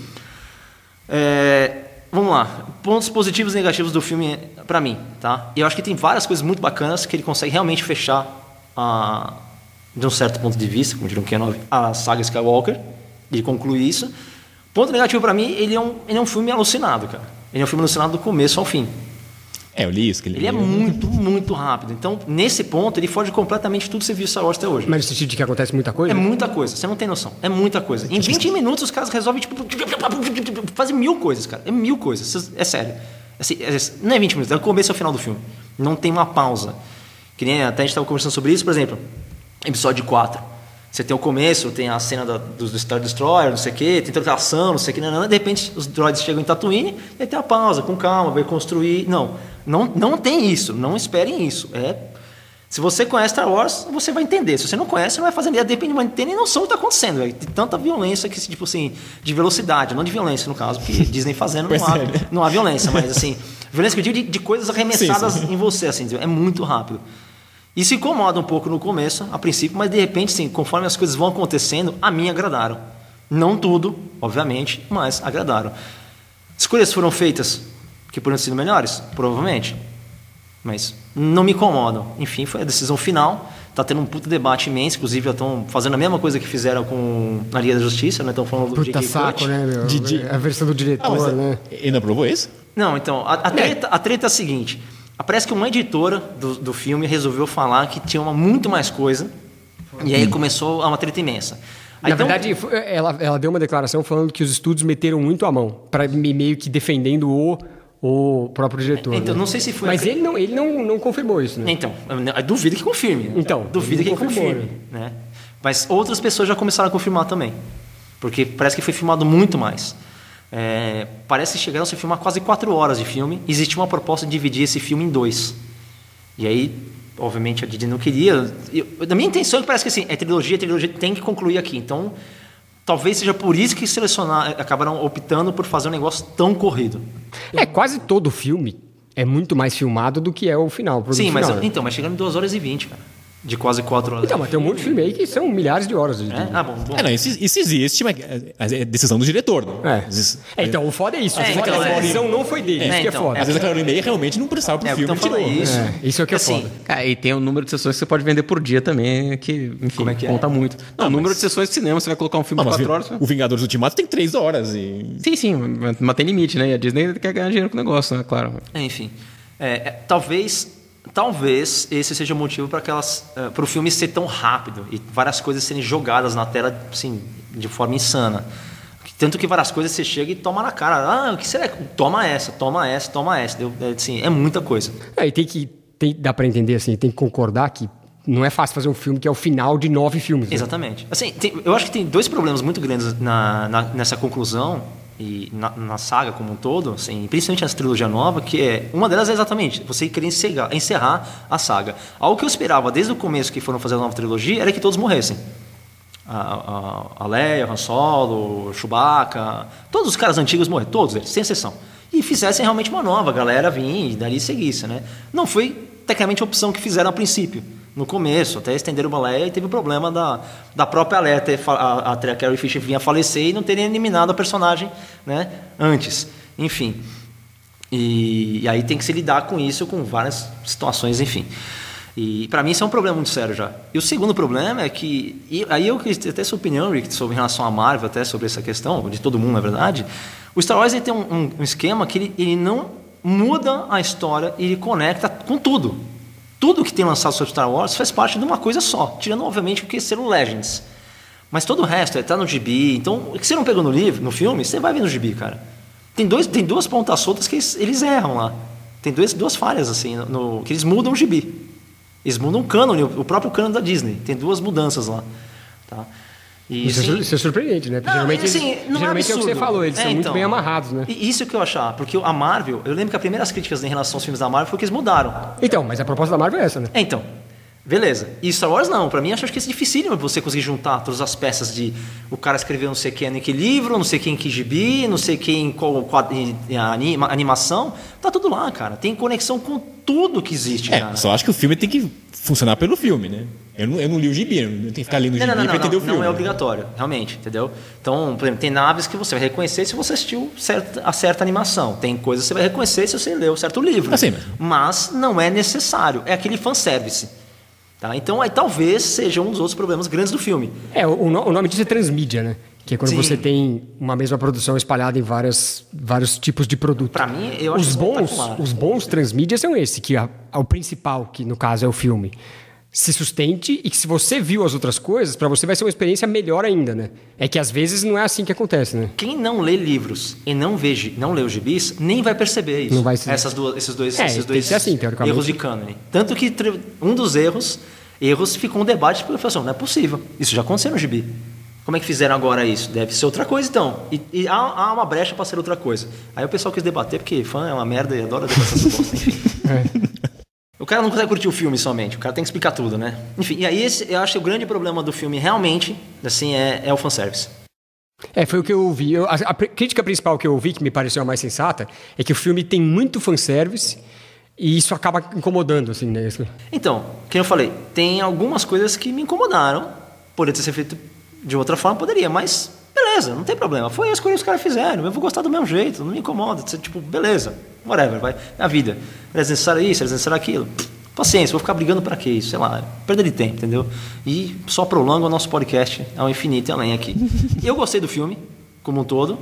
É, vamos lá. Pontos positivos e negativos do filme pra mim, tá? E eu acho que tem várias coisas muito bacanas que ele consegue realmente fechar a, de um certo ponto de vista, como diria o Kenov, a saga Skywalker e concluir isso. Ponto negativo pra mim, ele é um, ele é um filme alucinado, cara. Ele é um filme alucinado do começo ao fim. É, eu li isso. Que Ele é muito, muito rápido. Então, nesse ponto, ele foge completamente tudo que você viu Star Wars até hoje. Mas no sentido de que acontece muita coisa? É muita coisa, você não tem noção. É muita coisa. Em 20 minutos os caras resolvem, tipo, fazer mil coisas, cara. É mil coisas. É sério. Assim, é- não é 20 minutos, é o começo ao final do filme. Não tem uma pausa. Que nem até a gente estava conversando sobre isso, por exemplo, episódio 4. Você tem o começo, tem a cena da, do, do Star Destroyer, não sei o quê, tem toda a ação, não sei o quê, nanana, de repente os droids chegam em Tatooine, e aí tem a pausa, com calma, vai construir. Não, não, não tem isso, não esperem isso. É se você conhece Star Wars, você vai entender. Se você não conhece, não vai fazer ideia. Depende, não tem nem noção do que está acontecendo. Véio. Tem tanta violência que, tipo assim, de velocidade, não de violência no caso, porque *laughs* Disney fazendo não há, não há violência, mas assim, violência que eu digo de, de coisas arremessadas Sim, sim. em você, assim, é muito rápido. Isso incomoda um pouco no começo, a princípio, mas de repente, sim, conforme as coisas vão acontecendo, a mim agradaram. Não tudo, obviamente, mas agradaram. Escolhas foram feitas que poderiam ser melhores? Provavelmente. Mas não me incomodam. Enfim, foi a decisão final. Tá tendo um puta debate imenso. Inclusive, já estão fazendo a mesma coisa que fizeram com a Liga da Justiça, né? Estão falando do Puta saco, Cut. né, meu? De- de- A versão do diretor, Ah, né? ele não aprovou isso? Não, então, a, a treta, a treta é a seguinte. Parece que uma editora do, do filme resolveu falar que tinha uma, muito mais coisa. E aí começou uma treta imensa. Aí, Na então- verdade, ela, ela deu uma declaração falando que os estúdios meteram muito a mão, para meio que defendendo o, o próprio diretor. Então, né? não sei se foi Mas a- ele não, ele não, não confirmou isso, né? Então, duvido que confirme. né? Então, duvido que confirmou, confirme. Né? Mas outras pessoas já começaram a confirmar também. Porque parece que foi filmado muito mais. É, parece que chegaram a se filmar quase quatro horas de filme. Existia uma proposta de dividir esse filme em dois. E aí, obviamente, a Disney não queria. Eu, da minha intenção é parece que assim, é trilogia, a trilogia tem que concluir aqui. Então, talvez seja por isso que selecionar, acabaram optando por fazer um negócio tão corrido. É, quase todo filme é muito mais filmado do que é o final. Sim, mas final, né? então, mas chegando em 2 horas e 20, cara. De quase quatro horas. Então, mas tem um monte de filme aí que são milhares de horas. De... É? Ah, bom, bom. É, não, isso, isso existe, mas é é decisão do diretor. Né? É. Vezes, É, então, o foda é isso. É, então, é a é. decisão não foi dele. É, isso que é então, foda. às vezes aquela hora e meia realmente não precisava pro É, filme tão tirou. isso. É, isso é o que é Assim, foda. Cara, e tem o número de sessões que você pode vender por dia também, que, enfim, Como é que é? conta muito. Não, o número de sessões de cinema, você vai colocar um filme Não, de 4 horas. o Vingadores Ultimato tem três horas e... Sim, sim, mas tem limite, né? E a Disney quer ganhar dinheiro com o negócio, né? Claro. Enfim, é, é, talvez, talvez esse seja o motivo para aquelas, para o filme ser tão rápido e várias coisas serem jogadas na tela, assim, de forma insana. Tanto que várias coisas você chega e toma na cara. Ah, o que será? Toma essa, toma essa, toma essa. Deu- É, assim, é muita coisa. É, e tem que. Tem, dá pra entender assim, tem que concordar que não é fácil fazer um filme que é o final de nove filmes. né? Exatamente. Assim, tem- eu acho que tem dois problemas muito grandes na, na- nessa conclusão e na, na saga como um todo, assim, principalmente nessa trilogia nova, que é uma delas é exatamente você querer encerrar, encerrar a saga. Algo que eu esperava desde o começo que foram fazer a nova trilogia era que todos morressem. A, a, a Leia, Han Solo, Chewbacca, todos os caras antigos morreram, todos eles, sem exceção. E fizessem realmente uma nova, a galera vinha e dali seguisse, né? Não foi tecnicamente a opção que fizeram a princípio. No começo, até estenderam uma Leia e teve o problema da, da própria Leia a, a Carrie Fisher vinha falecer e não terem eliminado a personagem né, antes. Enfim. E, e aí tem que se lidar com isso, com várias situações, enfim. E para mim isso é um problema muito sério já. E o segundo problema é que, e aí eu queria até sua opinião, Rick, sobre em relação à Marvel, até sobre essa questão, de todo mundo, na verdade. O Star Wars ele tem um, um- esquema que ele, ele não muda a história, ele conecta com tudo. Tudo que tem lançado sobre Star Wars faz parte de uma coisa só, tirando obviamente o que ser o Legends. Mas todo o resto está no gibi. Então, o que você não pegou no livro, no filme, você vai ver no gibi, cara. Tem, dois, tem duas pontas soltas que eles, eles erram lá. Tem dois, duas falhas, assim, no, no- que eles mudam o gibi. Eles mudam o cânone, o próprio cânone da Disney. Tem duas mudanças lá. Tá? E, Isso, é sim, sur- isso é surpreendente, né? Porque não, geralmente, assim, eles- não geralmente é o que você falou, eles É, são muito então. bem amarrados, né? Isso que eu achar, porque a Marvel, eu lembro que as primeiras críticas em relação aos filmes da Marvel foi que eles mudaram. Então, mas a proposta da Marvel é essa, né? É, então. Beleza. E Star Wars não. Pra mim, acho que é dificílimo você conseguir juntar todas as peças de o cara escreveu não sei quem em que livro, não sei quem em que gibi, não sei quem em qual anima- animação. Tá tudo lá, cara. Tem conexão com tudo que existe, É, cara. só acho que o filme tem que funcionar pelo filme, né? Eu não, eu não li o gibi, eu tenho que ficar lendo o Não, gibi não, não, pra entender não, o filme. não é obrigatório, realmente, entendeu? Então, por exemplo, tem naves que você vai reconhecer se você assistiu certa, a certa animação. Tem coisas que você vai reconhecer se você leu certo livro. Ah, sim, mas- Mas não é necessário. É aquele fanservice. Tá? Então, aí talvez seja um dos outros problemas grandes do filme. É, o, o no- o nome disso é transmídia, né? Que é quando Sim. você tem uma mesma produção espalhada em várias, vários tipos de produto. Pra mim, eu acho os bons, espetacular. os bons transmídias são esse, que a- o principal, que no caso é o filme, se sustente e que se você viu as outras coisas, pra você vai ser uma experiência melhor ainda, né? É que às vezes não é assim que acontece, né? Quem não lê livros e não vê, gi- não lê os gibis, nem vai perceber isso. Não vai ser. Essas duas, esses dois, É, esses dois assim, erros de cânone. Tanto que um dos erros, erros ficou um debate porque eu falei assim, não é possível. Isso já aconteceu no gibi. Como é que fizeram agora isso? Deve ser outra coisa então. E, e há, há uma brecha para ser outra coisa. Aí o pessoal quis debater porque fã é uma merda e adora debater essa bosta, enfim. *laughs* O cara não consegue curtir o filme somente, o cara tem que explicar tudo, né? Enfim, e aí esse, eu acho que o grande problema do filme realmente, assim, é, é o fanservice. É, foi o que eu ouvi. Eu- a, a crítica principal que eu ouvi, que me pareceu a mais sensata, é que o filme tem muito fanservice e isso acaba incomodando, assim, né? Então, como eu falei, tem algumas coisas que me incomodaram. Poderia ter sido feito de outra forma, poderia, mas beleza, não tem problema. Foi a escolha que os caras fizeram. Eu vou gostar do mesmo jeito, não me incomoda. Tipo, beleza, whatever, vai. É a vida. É desnecessário isso, é desnecessário aquilo. Paciência, vou ficar brigando pra quê? Sei lá, perda de tempo, entendeu? E só prolonga o nosso podcast ao infinito e além aqui. *laughs* eu gostei do filme, como um todo.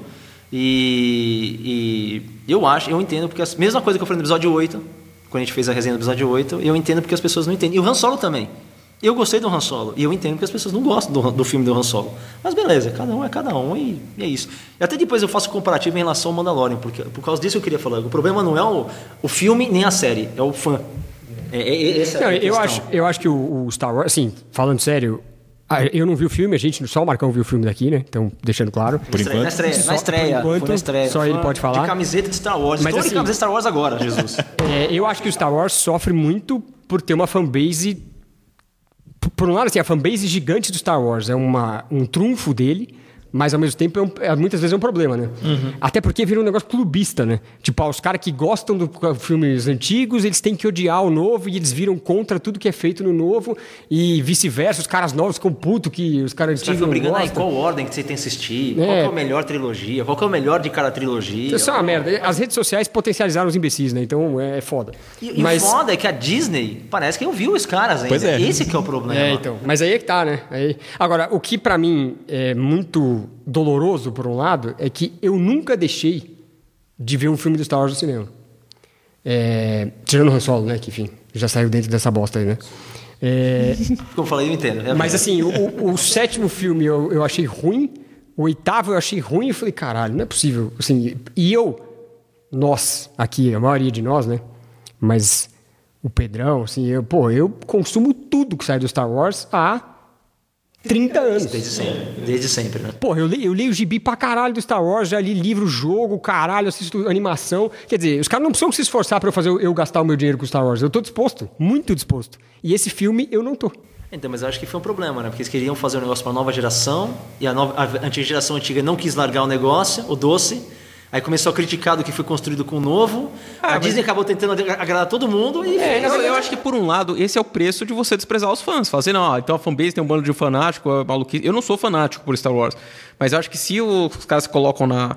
E, e eu acho, eu entendo, porque a mesma coisa que eu falei no episódio 8, quando a gente fez a resenha do episódio 8, eu entendo porque as pessoas não entendem. E o Han Solo também. Eu gostei do Han Solo. E eu entendo porque as pessoas não gostam do, do filme do Han Solo. Mas beleza, cada um é cada um e, e é isso. E até depois eu faço comparativo em relação ao Mandalorian, porque por causa disso eu queria falar. O problema não é o, o filme nem a série, é o fã. É, é, é, essa é Não, a eu, acho, eu acho que o, o Star Wars, assim, falando sério, ah, eu não vi o filme, a gente, só o Marcão viu o filme daqui, né? Então, deixando claro. Por estreia, na enquanto. estreia, Só- na estreia, por enquanto, na estreia. só ele pode falar. De camiseta de Star Wars. Mas Estou assim- de camiseta de Star Wars agora, Jesus. É, eu acho que o Star Wars sofre muito por ter uma fanbase. Por- um lado, assim, a fanbase gigante do Star Wars é uma, um trunfo dele, mas ao mesmo tempo é um- é, muitas vezes é um problema, né? Até porque vira um negócio clubista, né? Tipo, ah, os caras que gostam dos filmes antigos, eles têm que odiar o novo e eles viram contra tudo que é feito no novo e vice-versa. Os caras novos ficam putos que os caras antigos não brigando aí gostam. qual ordem que você tem que assistir, qual É. que é a melhor trilogia, qual que é o melhor de cada trilogia. Isso é uma merda. As redes sociais potencializaram os imbecis, né? Então é foda. E, e Mas- o foda é que a Disney parece que ouviu os caras ainda. Pois é. Esse que é o problema. É, então. Mas aí é que tá, né? Aí... Agora, o que pra mim é muito doloroso, por um lado, é que eu nunca deixei de ver um filme do Star Wars no cinema. É... Tirando o Han Solo, né? Que, enfim, já saiu dentro dessa bosta aí, né? É... *laughs* Como eu falei, eu entendo. É Mas assim, o, o- sétimo filme eu, eu achei ruim, o oitavo eu achei ruim e eu falei, caralho, não é possível. Assim, e eu, nós, aqui, a maioria de nós, né? Mas o Pedrão, assim, eu, pô, eu consumo tudo que sai do Star Wars há 30 anos. Desde sempre. Desde sempre, né? Porra, eu leio, eu leio gibi pra caralho do Star Wars, já li livro, jogo, caralho, assisto animação. Quer dizer, os caras não precisam se esforçar pra eu fazer eu gastar o meu dinheiro com Star Wars. Eu tô disposto, muito disposto. E esse filme eu não tô. Então, mas eu acho que foi um problema, né? Porque eles queriam fazer um negócio para nova geração e a, nova, a antiga geração antiga não quis largar o negócio, o doce. Aí começou a criticar do que foi construído com o novo. a Disney acabou tentando agradar todo mundo e É, eu, eu acho que por um lado, esse é o preço de você desprezar os fãs. Fazer, não, ah, então a fanbase tem um bando de fanático, é maluquice. Eu não sou fanático por Star Wars, mas eu acho que se os caras se colocam na,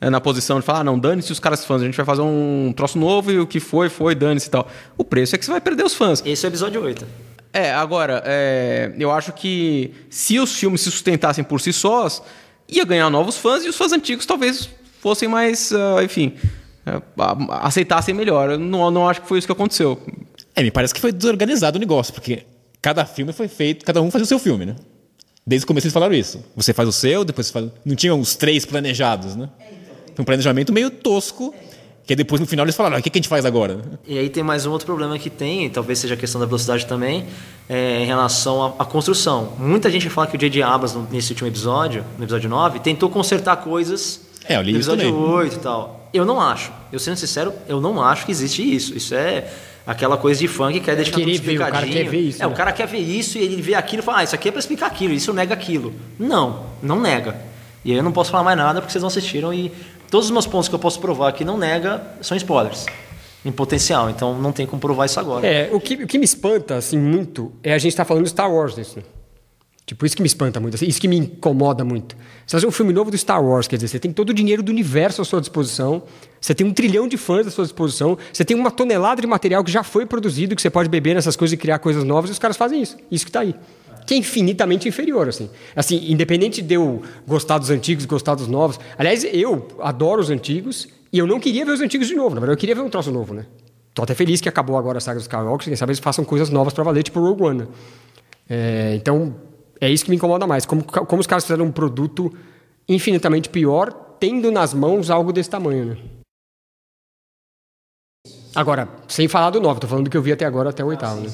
na posição de falar, ah, não, dane-se os caras fãs, a gente vai fazer um troço novo e o que foi, foi, dane-se e tal. O preço é que você vai perder os fãs. esse é o episódio 8. É, agora, é, eu acho que se os filmes se sustentassem por si sós, ia ganhar novos fãs e os fãs antigos talvez fossem mais, ah, enfim, a- aceitassem melhor. Eu não, não acho que foi isso que aconteceu. É, me parece que foi desorganizado o negócio, porque cada filme foi feito, cada um fazia o seu filme, né? Desde o começo eles falaram isso. Você faz o seu, depois você faz. Não tinham os três planejados, né? Foi um planejamento meio tosco, que aí depois no final eles falaram, "Ah, o que, que a gente faz agora? E aí tem mais um outro problema que tem, e talvez seja a questão da velocidade também, é, em relação à, à construção. Muita gente fala que o J.J. Abrams, nesse último episódio, no episódio 9, tentou consertar coisas É, eu li isso episódio também. 8 e tal. Eu não acho. Eu sendo sincero, eu não acho que existe isso. Isso é aquela coisa de fã que quer deixar tudo ver, o cara explicadinho. quer ver isso, É, né? o cara quer ver isso e ele vê aquilo e fala, ah, isso aqui é pra explicar aquilo, isso nega aquilo. Não, não nega. E aí eu não posso falar mais nada porque vocês não assistiram e todos os meus pontos que eu posso provar que não nega são spoilers. Em potencial, então não tem como provar isso agora. É, o que, o que me espanta, assim, muito, é a gente estar falando de Star Wars nisso. né? Tipo, isso que me espanta muito, assim, isso que me incomoda muito. Você fazer um filme novo do Star Wars, quer dizer, você tem todo o dinheiro do universo à sua disposição, você tem um trilhão de fãs à sua disposição, você tem uma tonelada de material que já foi produzido, que você pode beber nessas coisas e criar coisas novas, e os caras fazem isso. Isso que tá aí. que é infinitamente inferior, assim. Assim, independente de eu gostar dos antigos, gostar dos novos. Aliás, eu adoro os antigos e eu não queria ver os antigos de novo. Na verdade, eu queria ver um troço novo, né? Tô até feliz que acabou agora a saga dos Skywalker, quem sabe eles façam coisas novas para valer, tipo Rogue One. né? É, então, é isso que me incomoda mais. Como, como os caras fizeram um produto infinitamente pior, tendo nas mãos algo desse tamanho, né? Agora, sem falar do 9, tô falando do que eu vi até agora, até o oitavo, né?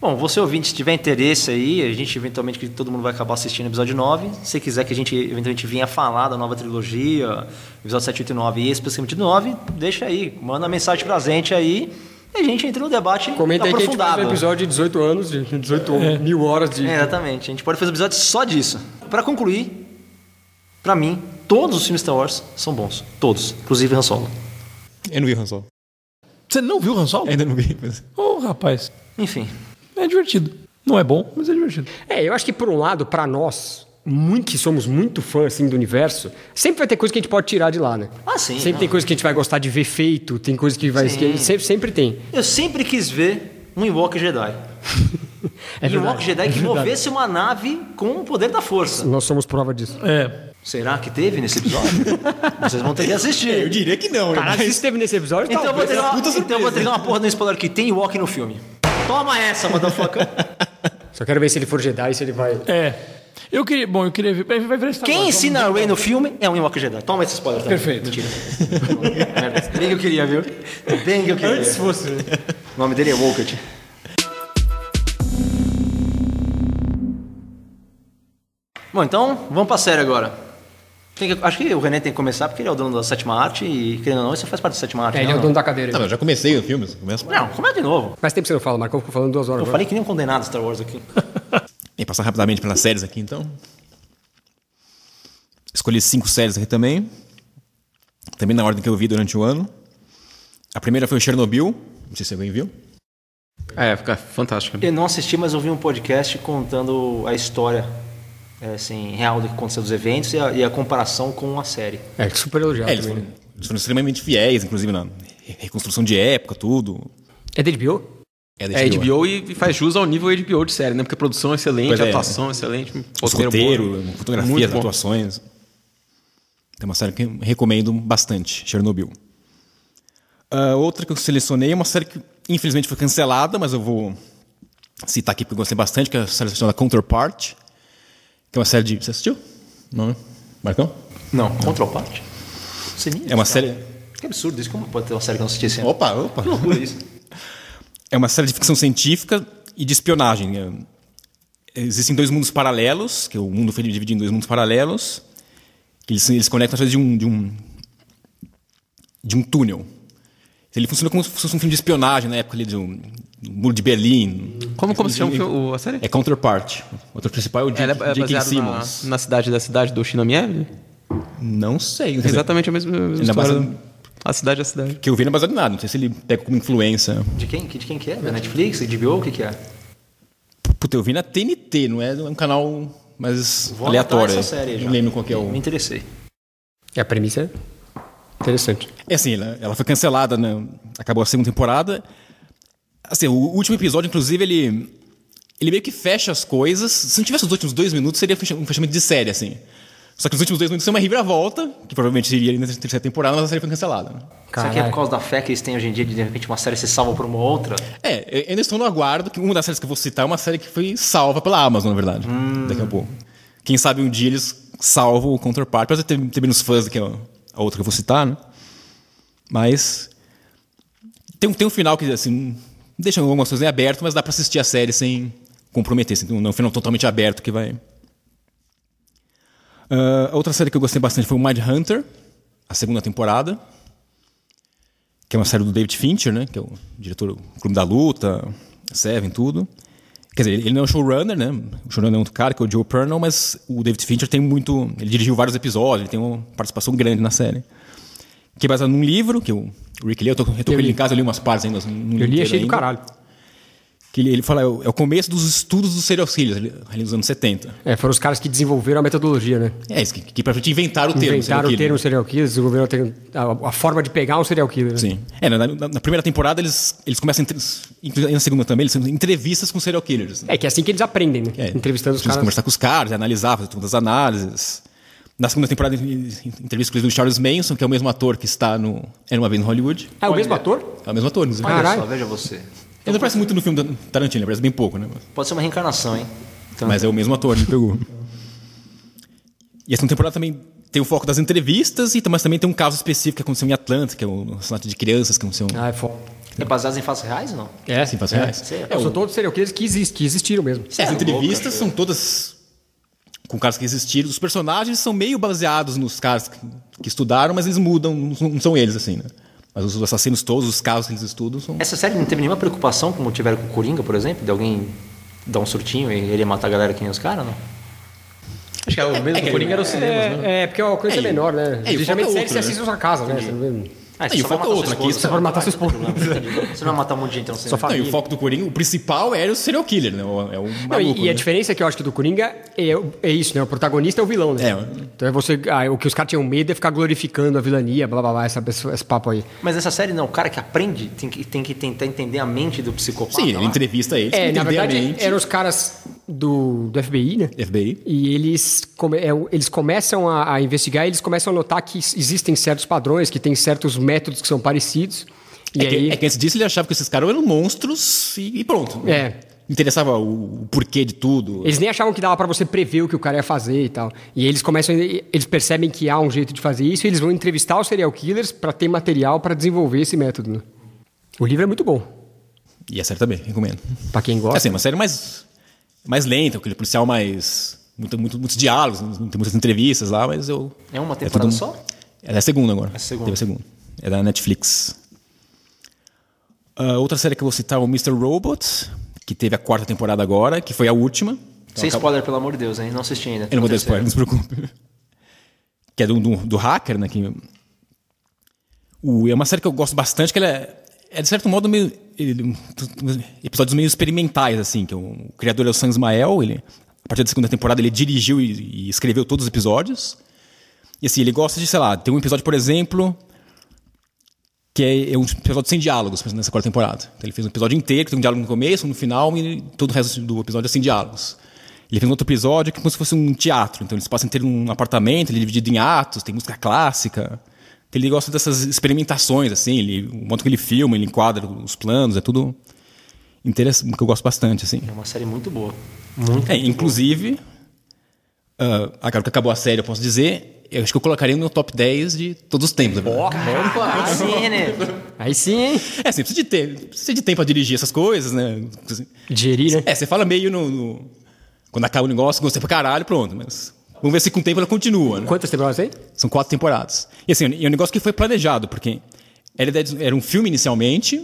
Bom, você ouvinte, se tiver interesse aí, a gente eventualmente, que todo mundo vai acabar assistindo o episódio 9. Se quiser que a gente eventualmente venha falar da nova trilogia, episódio 7, 8 e 9 e especificamente do 9, deixa aí, manda mensagem pra gente aí e a gente entra no debate Comenta aí que a gente faz aprofundado. um episódio de 18 anos, de 18 mil horas de... É, exatamente, a gente pode fazer um episódio só disso. Pra concluir, pra mim, todos os filmes Star Wars são bons. Todos, inclusive Han Solo. Eu não vi Han Solo. Você não viu o Han Solo? Ainda não vi. Mas... Ô, rapaz, Enfim, é divertido. Não é bom, mas é divertido. É, eu acho que por um lado, pra nós, muito, que somos muito fãs assim, do universo, sempre vai ter coisa que a gente pode tirar de lá, né? Ah, sim, Sempre não. tem coisa que a gente vai gostar de ver feito, tem coisa que vai... Que- sempre, sempre tem. eu sempre quis ver um Ewok Jedi. *laughs* É um Ewok verdade, Jedi é que verdade. movesse uma nave com o poder da força. Nós somos prova disso. É. Será que teve nesse episódio? *laughs* Vocês vão ter que assistir. Eu diria que não? Caralho, se isso teve nesse episódio, Então eu, vou talvez. ter uma, então eu vou ter uma porra no spoiler que tem Ewok no filme. Toma essa, motherfucker. *laughs* Só quero ver se ele for Jedi, se ele vai... É. Eu queria. Bom, eu queria ver. Vai vai ver Quem Wars, ensina a Rey no filme é um Ewok Jedi. Toma esse spoiler também. Perfeito. Mentira. Merda. *laughs* Bem que eu queria, viu? Bem que eu queria. Antes fosse... O nome dele é Woket. Bom, então, vamos pra série agora. Tem que- acho que o René tem que começar porque ele é o dono da sétima arte e, querendo ou não, isso faz parte da sétima arte. É, ele é o dono da cadeira. Não, eu já comecei o filme. Começa... Não, começa de novo. Faz tempo que você não fala, Marcão ficou falando duas horas Eu agora. falei que nem um condenado Star Wars aqui. *laughs* E passar rapidamente pelas séries aqui, então. Escolhi cinco séries aqui também. Também na ordem que eu vi durante o ano. A primeira foi o Chernobyl. Não sei se alguém viu. É, fica fantástico. Eu não assisti, mas ouvi um podcast contando a história é, assim, real do que aconteceu dos eventos e a, e a comparação com a série. É, super elogiado É, eles foram, eles foram extremamente fiéis, inclusive na reconstrução de época, tudo. É da HBO? Da É HBO e faz jus ao nível HBO de série, né? Porque a produção é excelente, a é. atuação é excelente, roteiro roteiros, bom. fotografia, Muito as bom. atuações. Tem uma série que eu recomendo bastante, Chernobyl. Ah, outra que eu selecionei é uma série que infelizmente foi cancelada, mas eu vou citar aqui porque eu gostei bastante, que é a série chamada Counterpart, que é uma série de... Você assistiu? Não, né? Marcão? Não, Control Part. Sinistro, É uma série... Que absurdo isso. Como pode ter uma série que eu não assisti esse ano? Opa, opa! Que loucura isso. É uma série de ficção científica e de espionagem. É, Existem dois mundos paralelos, que o mundo foi dividido em dois mundos paralelos. que Eles, eles conectam através de um, de um de um túnel. Ele funciona como se fosse um filme de espionagem na época ali do, do muro de Berlim. Como, como se chama o a série? É Counterpart. O ator principal é o Ela é J.K. baseada Simmons. na, na cidade da cidade do Shinomiya? Não sei. Exatamente a mesma, mesma Ele é história. A cidade é a cidade. Que eu vi não é baseado em nada. Não sei se ele pega como influência. De quem, de quem que é? Da Netflix? HBO? O que que é? Puta, eu vi na TNT, não é um canal mais Vou aleatório. essa série já. Não lembro qual que é o... Me interessei. É a premissa é interessante. É assim, ela, ela foi cancelada, né? acabou a segunda temporada. Assim, o último episódio, inclusive, ele, ele meio que fecha as coisas. Se não tivesse os últimos dois minutos, seria um fechamento de série, assim. Só que os últimos dois minutos são uma reviravolta, que provavelmente iria ali na terceira temporada, mas a série foi cancelada. né? Será que é por causa da fé que eles têm hoje em dia de de repente uma série ser salva por uma outra? É, eu ainda estou no aguardo, que uma das séries que eu vou citar é uma série que foi salva pela Amazon, na verdade. Daqui a pouco. Quem sabe um dia eles salvam o Counterpart. Pode ter, ter menos fãs do que a, outra que eu vou citar, né? Mas. Tem, um- tem um final que, assim, deixa algumas coisas em aberto, mas dá pra assistir a série sem comprometer. Assim, não é um final totalmente aberto que vai. Ah, outra série que eu gostei bastante foi o Mind Hunter, a segunda temporada que é uma série do David Fincher, né? Que é o diretor do Clube da Luta, Seven, tudo. Quer dizer, ele não é o showrunner, né? O showrunner é outro cara, que é o Joe Pernell, mas o David Fincher tem muito... Ele dirigiu vários episódios, ele tem uma participação grande na série. Que é baseado num livro, que o Rick leu, eu tô, eu tô com ele em casa, eu li umas partes ainda. Não Eu li achei do ainda. caralho. Que ele, ele fala, é o, é o começo dos estudos dos serial killers, ali, ali nos anos 70. É, foram os caras que desenvolveram a metodologia, né? É isso, que, que pra gente inventaram o termo. serial Inventaram o termo serial killer, desenvolveram termo- a, a forma de pegar um serial killer. né? Sim. É, na, na- na primeira temporada eles, eles começam, inclusive na segunda também, eles são entrevistas com serial killers. É que é assim que eles aprendem, né? É, Entrevistando os eles caras. conversar com os caras, analisar, fazer todas as análises. Na segunda temporada, entrevista com o Charles Manson, que é o mesmo ator que está no Era Uma Vez em Hollywood. Ah, é o mesmo ator? É o mesmo ator, inclusive. Olha Caralho. só, veja você. Ele não parece muito no filme do Tarantino, ele parece bem pouco, né? Pode ser uma reencarnação, hein? Então, Mas é o mesmo ator, me pegou. E a segunda temporada também tem o foco das entrevistas, e mas também tem um caso específico que aconteceu em Atlanta, que é o assassinato de crianças, que aconteceu Ah, é foda. é baseado em fatos reais ou não? É, em fatos reais. Sei, É, são todos serial killers que, exist, que existiram mesmo. É, as entrevistas são todas com caras que existiram. Os personagens são meio baseados nos caras que, que estudaram, mas eles mudam, não não são eles, assim, né? Mas os assassinos todos, os casos que eles estudam, são... Essa série não teve nenhuma preocupação, como tiveram com o Coringa, por exemplo, de alguém dar um surtinho e ele ia matar a galera que nem os caras, não? Acho que é o mesmo Coringa era o cinema, né? É, é, porque o alcance é, É, menor, né? é, e Geralmente é série outro, você né? assiste na sua casa, né? Você não vê- Ah, e o foco é matar outro aqui, você vai matar esposa. entendi. *laughs* Você não vai matar um monte de gente, então Não, e família. o foco do Coringa, o principal era o serial killer, né? O- É o maluco, Não, e, e a né? diferença é que eu acho que do Coringa é, é isso, né? O protagonista é o vilão, né? É. Então é você. ah, o que os caras tinham medo é ficar glorificando a vilania, blá blá blá, essa, esse, esse papo aí. Mas nessa série, não, o cara que aprende tem que, tem que tentar entender a mente do psicopata. Sim, ele entrevista eles, É, na entender a verdade, mente. eram os caras do, do FBI, né? FBI. E eles, come- é, eles começam a, a investigar e eles começam a notar que existem certos padrões, que tem certos métodos que são parecidos. E É, que, aí. é que antes disso ele achava que esses caras eram monstros e, e pronto. É. Interessava o, o porquê de tudo. Eles nem achavam que dava pra você prever o que o cara ia fazer e tal. E eles começam, eles percebem que há um jeito de fazer isso, e eles vão entrevistar os serial killers pra ter material pra desenvolver esse método. né? O livro é muito bom, E a série também, recomendo. Pra quem É gosta. assim, uma série mais, mais lenta, aquele policial mais. Muito, muito- muitos diálogos, não tem muitas entrevistas lá, mas eu. É uma temporada tudo- só? É a segunda agora. a segunda. Teve a segunda. É da Netflix. Ah, outra série que eu vou citar é o Mr. Robot, que teve a quarta temporada agora, que foi a última. Sem spoiler, pelo amor de Deus, hein? Não assisti ainda. Eu não vou dar spoiler, não se preocupe. Que é do, do, do hacker, né? Que, o, é uma série que eu gosto bastante, que ela é, é de certo modo, meio, ele- episódios meio experimentais, assim. Que o, o criador é o Sam Ismael, ele, a partir da segunda temporada ele dirigiu e, e escreveu todos os episódios. E assim, ele gosta de, sei lá, tem um episódio, por exemplo, que é, é um episódio sem diálogos nessa quarta temporada. Então, ele fez um episódio inteiro, que tem um diálogo no começo, no final, e todo o resto do episódio é sem diálogos. Ele fez um outro episódio que é como se fosse um teatro. Então eles passam inteiro num apartamento, ele é dividido em atos, tem música clássica. Então, ele gosta dessas experimentações, assim, ele, o modo que ele filma, ele enquadra os planos, é tudo interessante, que eu gosto bastante, assim. É uma série muito boa. Muito, É, muito inclusive, ah, agora que acabou a série, eu posso dizer, eu acho que eu colocaria no meu top 10 de todos os tempos. verdade. boa. Ah, sim, né? Aí sim, hein? É, assim, precisa de, ter, precisa de tempo pra dirigir essas coisas, né? Digerir, né? É, você fala meio no. no- quando acaba o negócio, gostei pra caralho, pronto. Mas vamos ver se com o tempo ela continua, né? Quantas temporadas tem? São quatro temporadas. E assim, é um negócio que foi planejado, porque era, ideia- era um filme inicialmente,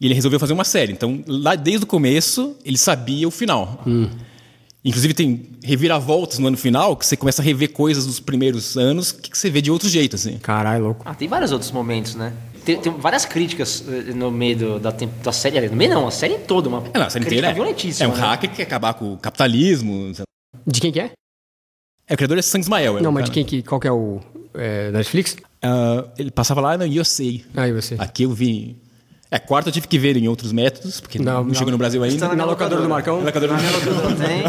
e ele resolveu fazer uma série. Então, lá desde o começo, ele sabia o final. Inclusive, tem reviravoltas no ano final, que você começa a rever coisas dos primeiros anos que você vê de outro jeito, assim. Caralho, louco. Ah, tem vários outros momentos, né? Tem, tem várias críticas eh, no meio do- da, da série. No meio não, a série toda. Uma É, não, a série inteira é, violentíssima. é um né? hacker que quer acabar com o capitalismo. De quem que é? É, o criador é Sam Ismael. é Não, mas de cara- quem que. Qual que é o. É, da Netflix? Ah, ele passava lá na USA. Aí você. Aqui eu vi. É, quarto eu tive que ver em outros métodos, porque Não, não, não. chegou no Brasil ainda. Está Na locadora do Marcão? Na locadora do *laughs* tem.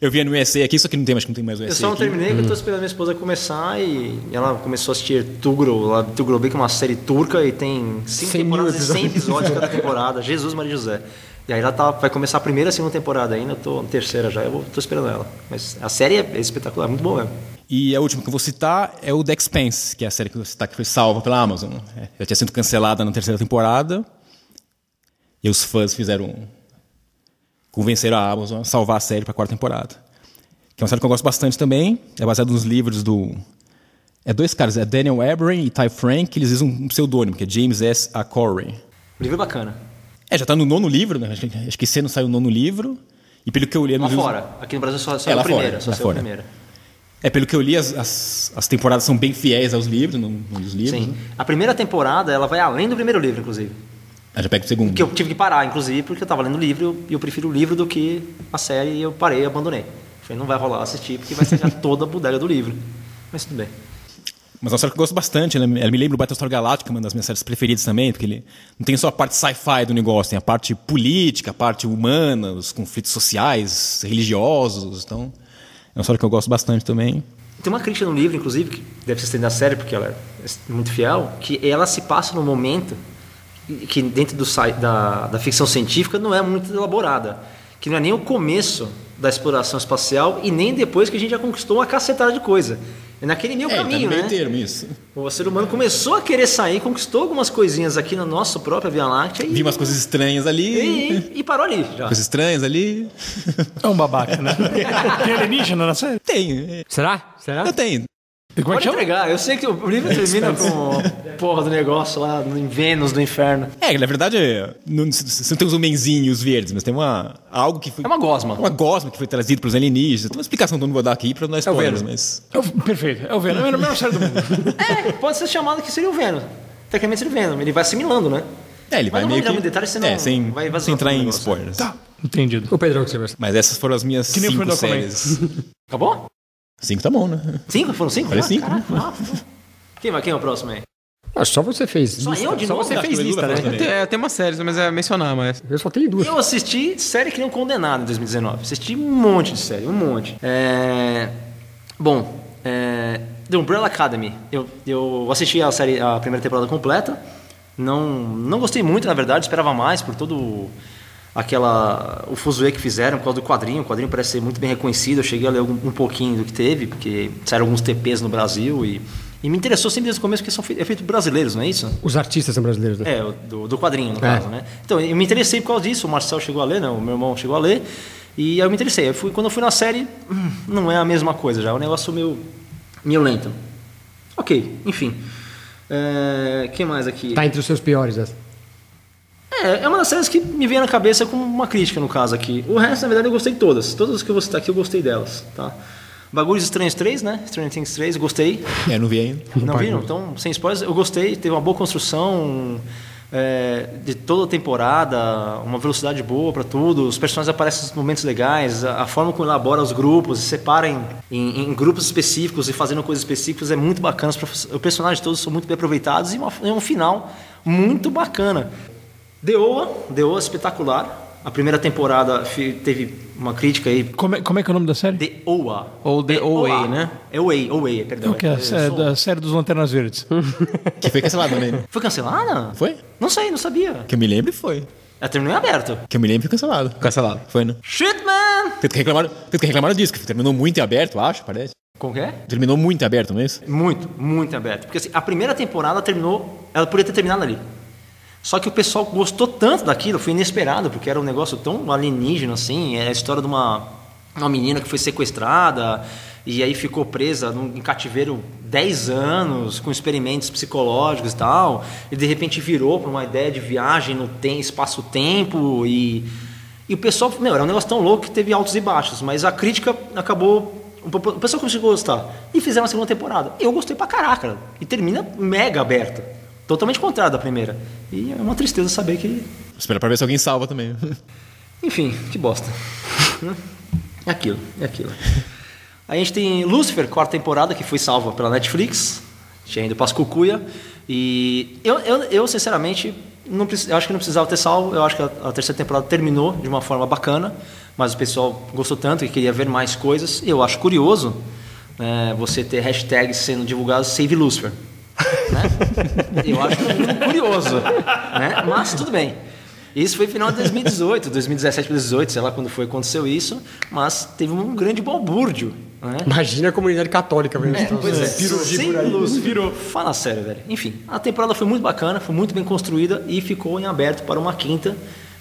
Eu via no USA aqui, só que não tem, que não tem mais USA. Eu só não aqui. terminei porque eu tô esperando minha esposa começar e ela começou a assistir Tugro, lá Tugro que é uma série turca e tem 5 100 mil temporadas e 100 episódios. episódios cada temporada. Jesus Maria José. E aí ela tá, vai começar a primeira e a segunda temporada ainda, eu tô na terceira já, eu vou- tô esperando ela. Mas a série é espetacular, é muito boa mesmo. E a última que eu vou citar é o The Expanse, que é a série que eu vou citar que foi salva pela Amazon. É, já tinha sido cancelada na terceira temporada. E os fãs fizeram. convenceram a Amazon a salvar a série para a quarta temporada. Que é uma série que eu gosto bastante também. É baseado nos livros do. É dois caras, é Daniel Abraham e Ty Frank, eles usam um pseudônimo, que é James S. A. Corey. O livro é bacana. É, já tá no nono livro, né? Acho que, que esse ano saiu o nono livro. E pelo que eu li... Lá nos livros- fora. Aqui no Brasil só, só É, é, lá a primeira. fora, só lá saiu a fora. É, pelo que eu li, as, as, as temporadas são bem fiéis aos livros, não, não dos livros. Sim. né? A primeira temporada, ela vai além do primeiro livro, inclusive. Ah, já pega o segundo. Que eu tive que parar, inclusive, porque eu tava lendo o livro e eu prefiro o livro do que a série e eu parei e abandonei. Falei, não vai rolar assistir porque vai ser já *laughs* toda a bodega do livro. Mas tudo bem. Mas é uma série que eu gosto bastante. Ela, ela me lembra o Battlestar Galactica, uma das minhas séries preferidas também, porque ele não tem só a parte sci-fi do negócio, tem a parte política, a parte humana, os conflitos sociais, religiosos. Então, é uma série que eu gosto bastante também. Tem uma crítica no livro, inclusive, que deve ser estendida da série, porque ela é muito fiel, que ela se passa num momento que dentro do, da, da ficção científica não é muito elaborada. Que não é nem o começo da exploração espacial e nem depois que a gente já conquistou uma cacetada de coisa. É naquele meio é, caminho, tá meio né? termo, isso. O ser humano começou a querer sair, conquistou algumas coisinhas aqui na nossa própria Via Láctea e, Vi umas coisas estranhas ali. e, e parou ali já. Coisas estranhas ali. É um babaca, né? *laughs* Tem alienígena na série? Tem. Será? Será? Eu tenho. Como é Pode entregar. Eu sei que o livro *laughs* termina com porra do negócio lá no- em Vênus, do inferno. É, na verdade, é, não, você não tem os homenzinhos verdes, mas tem uma, algo que foi. É uma gosma. Uma gosma que foi trazido para os alienígenas. Tem uma explicação que eu não vou dar aqui para não dar spoilers, mas. É o- perfeito, é o Venom, é a melhor série do mundo. É, pode ser chamado que seria o Vênus. Tecnicamente seria o Vênus. Ele vai assimilando, né? É, ele Mas vai não meio que. muito em detalhe, senão é, sem, vai- vai sem entrar em spoilers. Tá, entendido. O Pedrão que você gosta. Mas essas foram as minhas Que nem cinco no séries. Acabou? Cinco tá bom, né? Cinco? Foram cinco? Falei Ah, cinco, caraca, rápido. Quem vai? Quem é o próximo aí? Ah, só você fez. Só lista. eu de Só novo? você fez lista, né? Tem, é, tem umas séries, mas é mencionar, mas. Eu só tenho duas. Eu assisti série que nem um condenado em 2019. Assisti um monte de série, um monte. É... Bom, é... The Umbrella Academy. Eu, eu assisti a série, a primeira temporada completa. Não, não gostei muito, na verdade. Esperava mais por todo aquela o fuzuê que fizeram por causa do quadrinho. O quadrinho parece ser muito bem reconhecido. Eu cheguei a ler um, um pouquinho do que teve, porque saíram alguns TPs no Brasil e, e me interessou sempre desde o começo porque são é feito brasileiros, não é isso? Os artistas são brasileiros, né? É, o do, do quadrinho, no É. caso, né? Então, eu me interessei por causa disso. O Marcel chegou a ler, né? O meu irmão chegou a ler. E aí eu me interessei. Eu fui, quando eu fui na série, hum, não é a mesma coisa já. É um negócio meio, meio lento. Ok, enfim. É, que mais aqui? Tá entre os seus piores, essa. É, é uma das séries que me veio na cabeça com uma crítica, no caso aqui. O resto, na verdade, eu gostei de todas. Todas que eu vou citar aqui, eu gostei delas, tá? Bagulhos Estranhos 3, né? Stranger Things 3, gostei. É, não vi ainda. Não viram? Então, sem spoilers, eu gostei, teve uma boa construção é, de toda a temporada, uma velocidade boa para tudo, os personagens aparecem em momentos legais, a, a forma como elabora os grupos, se separa em, em- em grupos específicos e fazendo coisas específicas é muito bacana. Os personagens todos são muito bem aproveitados e uma- é um final muito bacana. The Oa, The Oa espetacular. A primeira temporada teve uma crítica aí. Como é, como é que é o nome da série? The Oa. Ou The OA, né? É Oa, Oa, perdão. Que é? Sou- da série dos Lanternas Verdes. *laughs* Que foi cancelado também. Foi cancelada? Foi? Não sei, não sabia. Que eu me lembro foi. Ela terminou em aberto. Que eu me lembro foi cancelado. Cancelado. Foi, né? Shit, man! Tanto que reclamaram, tanto que reclamaram disso, que terminou muito em aberto, acho, parece. Como que é? Terminou muito em aberto, não é isso? Muito, muito em aberto. Porque assim, a primeira temporada terminou, ela poderia ter terminado ali. Só que o pessoal gostou tanto daquilo, foi inesperado, porque era um negócio tão alienígena assim, é a história de uma, uma menina que foi sequestrada e aí ficou presa num, em cativeiro 10 anos, com experimentos psicológicos e tal, e de repente virou para uma ideia de viagem no tem, espaço-tempo e, e o pessoal, meu, era um negócio tão louco que teve altos e baixos, mas a crítica acabou o pessoal conseguiu gostar. E fizeram a segunda temporada. Eu gostei pra caraca. E termina mega aberta. Totalmente contrário da primeira. E é uma tristeza saber que. Espera pra ver se alguém salva também. Enfim, que bosta. É aquilo, é aquilo. A gente tem Lucifer, quarta temporada, que foi salva pela Netflix. Tinha ido para as cucuia. E eu, eu, eu sinceramente, não, eu acho que não precisava ter salvo. Eu acho que a, a terceira temporada terminou de uma forma bacana. Mas o pessoal gostou tanto que queria ver mais coisas. E eu acho curioso né, você ter hashtags sendo divulgados Save Lucifer. Né? Eu acho curioso. Né? Mas tudo bem. Isso foi final de 2018, 2017 para 2018, sei lá quando foi aconteceu isso, mas teve um grande balbúrdio. Né? Imagina a comunidade católica vendo isso. Pois é, sem luz, virou. Fala sério, velho. Enfim, a temporada foi muito bacana, foi muito bem construída e ficou em aberto para uma quinta,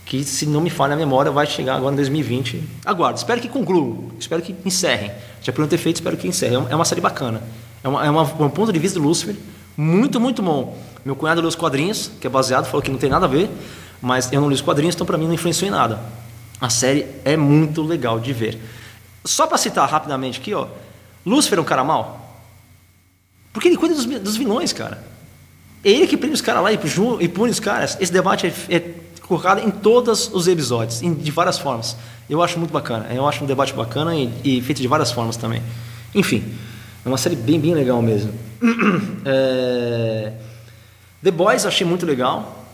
que se não me falha a memória, vai chegar agora em 2020. Aguardo, espero que concluam, espero que encerrem. Já podiam ter feito, espero que encerrem. É uma- É uma série bacana. É, uma, é uma- um ponto de vista do Lúcifer muito, muito bom. Meu cunhado leu os quadrinhos, que é baseado, falou que não tem nada a ver, mas eu não li os quadrinhos, então para mim não influenciou em nada. A série é muito legal de ver. Só para citar rapidamente aqui, ó, Lúcifer é um cara mau? Porque ele cuida dos, dos vilões, cara. É ele que prende os caras lá e, e pune os caras. Esse debate é, é colocado em todos os episódios, em- de várias formas. Eu acho muito bacana. Eu acho um debate bacana e, e feito de várias formas também. Enfim, é uma série bem, bem legal mesmo. *coughs* É, The Boys eu achei muito legal.